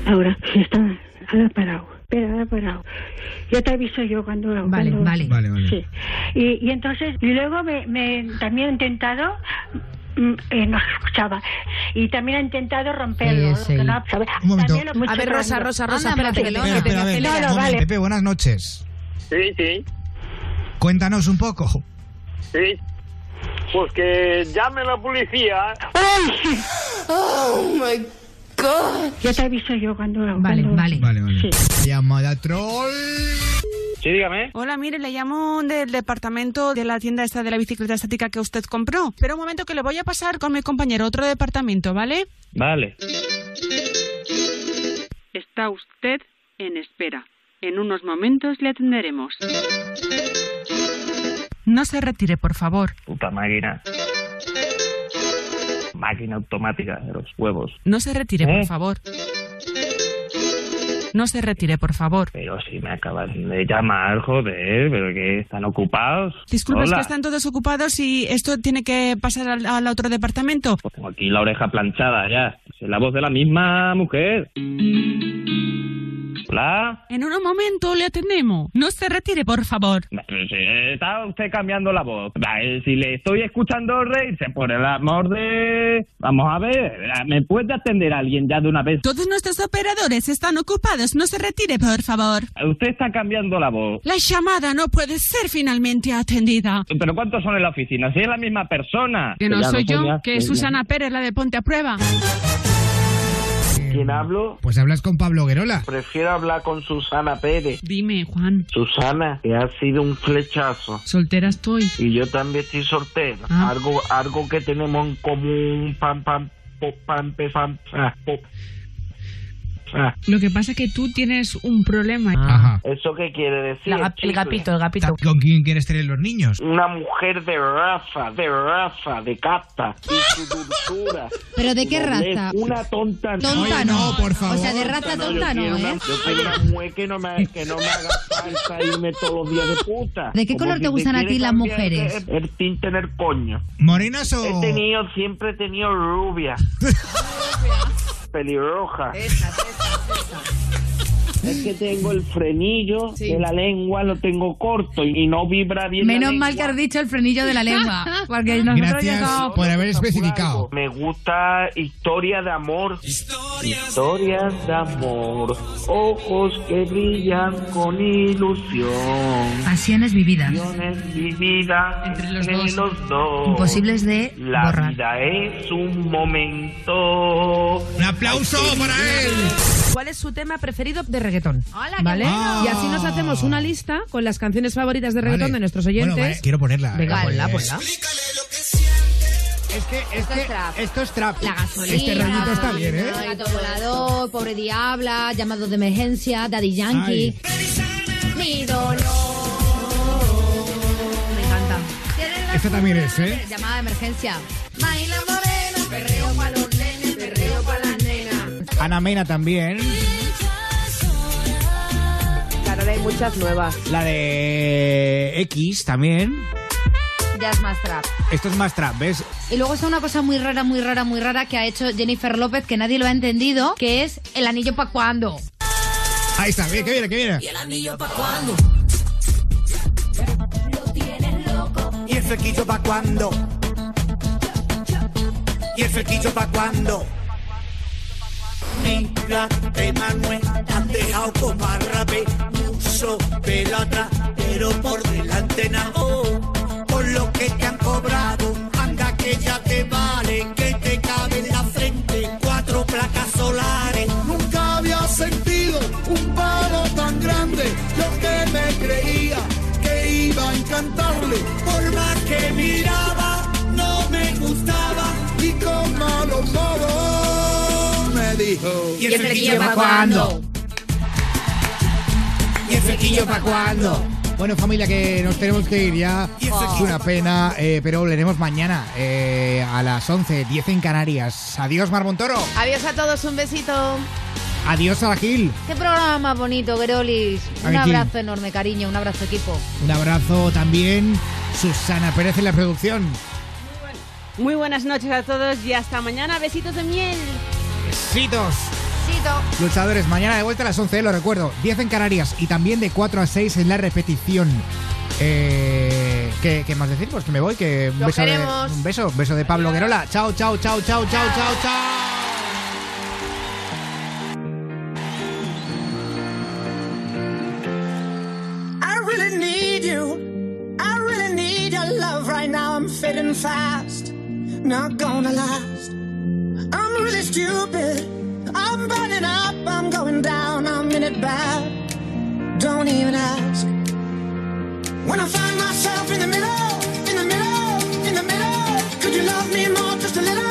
ahora, está, ahora ha parado, ha parado. Ya te aviso yo cuando... Vale, cuando- vale. Vale, vale. Sí. Y, y entonces, y luego me, me también he intentado... mm, eh, no escuchaba y también ha intentado romperlo Sí, sí. que no, ¿sabe? Un momento. También lo- mucho A ver, Rosa. Rosa, Rosa, Anda, espérate, que Barcelona. tengo- Espera, espera, a ver, No, no, vale. Pepe, buenas noches. Sí, sí, Cuéntanos un poco. sí. Pues que llame la policía. Oh my God. Ya te aviso yo cuando. Vale, cuando- vale. Vale, vale. Sí. Llamada troll. Sí, dígame. Hola, mire, le llamo del departamento de la tienda esta de la bicicleta estática que usted compró. Pero un momento que le voy a pasar con mi compañero, otro departamento, ¿vale? Vale. Está usted en espera. En unos momentos le atenderemos. No se retire, por favor. Puta máquina. Máquina automática de los huevos. No se retire, ¿Eh? por favor. No se retire, por favor. Pero si me acaban de llamar, joder, pero que están ocupados. Disculpe, es que están todos ocupados y esto tiene que pasar al, al otro departamento. Tengo aquí la oreja planchada ya. Es la voz de la misma mujer. Hola. En un momento le atendemos. No se retire, por favor. Pero si está usted cambiando la voz. Eh, Si le estoy escuchando reírse por el amor de... Vamos a ver, ¿me puede atender alguien ya de una vez? Todos nuestros operadores están ocupados. No se retire, por favor. Usted está cambiando la voz. La llamada no puede ser finalmente atendida. ¿Pero cuántos son en la oficina? Si es la misma persona. Que no soy yo, que es Susana Pérez, la de Ponte a Prueba. ¿Quién hablo? Pues hablas con Pablo Guerola. Prefiero hablar con Susana Pérez. Dime, Juan. Susana, que ha sido un flechazo. Soltera estoy. Y yo también estoy soltero. Ah. Algo, algo que tenemos en común. Pam, pam, pop, pam, pe, pam, ah, pop. Ah. Lo que pasa es que tú tienes un problema. Ajá. ¿Eso qué quiere decir? La- el gapito, el gapito. ¿Con quién quieres tener los niños? Una mujer de raza, de raza, de capa. Y su dulzura. ¿Pero de qué raza? Una tonta. Tonta no. por favor. O sea, de raza No, tonta yo no, quiero una- ¿eh? Yo quiero una mujer que no me, que no me haga falta irme todos los días de puta. ¿De qué Como color si te gustan a ti las mujeres? El, el tinte en el coño. ¿Morenas o...? He tenido, siempre he tenido rubia. Pelirroja. Es que tengo el frenillo de la lengua, lo tengo corto y no vibra bien. Menos mal que has dicho el frenillo de la lengua. Porque nosotros Gracias llegamos- por haber especificado. Me gusta historia de amor. Historias de amor. Ojos que brillan con ilusión. Pasiones vividas. Pasiones vividas entre los dos. los dos. Imposibles de La borrar. vida es un momento. ¡Un aplauso para él! ¿Cuál es su tema preferido de reggaetón? qué ¿Vale? bueno. Y así nos hacemos una lista con las canciones favoritas de reggaetón Vale. de nuestros Bueno, oyentes. vale, quiero ponerla. Venga, ponla, ponla. Es que, es Esto que es trap. esto es trap. La gasolina. Este rollito está bien, ¿eh? Gato volador, pobre diabla, llamado de emergencia, Daddy Yankee. Mi dolor. Me encanta. Esta también es, ¿eh? Llamada de emergencia. Baila morena, perreo pa' los nenes, perreo pa' las nenas. Ana Mena también. Ahora hay muchas nuevas. La de X también. ya es más trap. Esto es más trap, ¿ves? Y luego está una cosa muy rara, muy rara, muy rara que ha hecho Jennifer López que nadie lo ha entendido, que es el anillo pa' cuando. Ahí está, bien, que viene, que viene. ¿Y el anillo pa' cuándo? ¿Y el flequillo pa' cuándo? ¿Y el flequillo pa' cuándo? Mírate, Manuel, han dejado como arrape, mucho pelo atrás, pero por delante nada. Oh, por lo que te han cobrado, anda que ya te vale, que te cabe en la frente cuatro placas solares. Nunca había sentido un palo tan grande, lo que me creía que iba a encantarle, por más que miraba, no me gustaba y con malos modos me dijo. ¿Y el flequillo pa' cuándo? ¿Y el flequillo pa' cuándo? Bueno, familia, que nos tenemos que ir ya. Es una pena, eh, pero volveremos mañana eh, a las 11, 10 en Canarias. Adiós, Marmontoro. Adiós a todos, un besito. Adiós a la Gil. Qué programa más bonito, Gerolis. Un abrazo enorme, cariño, un abrazo equipo. Un abrazo también. Susana Pérez en la producción. Muy buenas noches a todos y hasta mañana. Besitos de miel. Besitos. Besito. Luchadores, mañana de vuelta a las 11, lo recuerdo. 10 en Canarias y también de 4 a 6 en la repetición. Eh, ¿qué, qué más decir? Pues que me voy, que un beso, de, un beso, beso de Pablo Guerola. Chao, chao, chao, chao, chao, chao, chao. I really need you. I really need your love right now. I'm fading fast. Not gonna last. I'm really stupid. I'm burning up. I'm going down. I'm in it bad. Don't even ask. When I find myself in the middle, in the middle, in the middle, could you love me more? Just a little,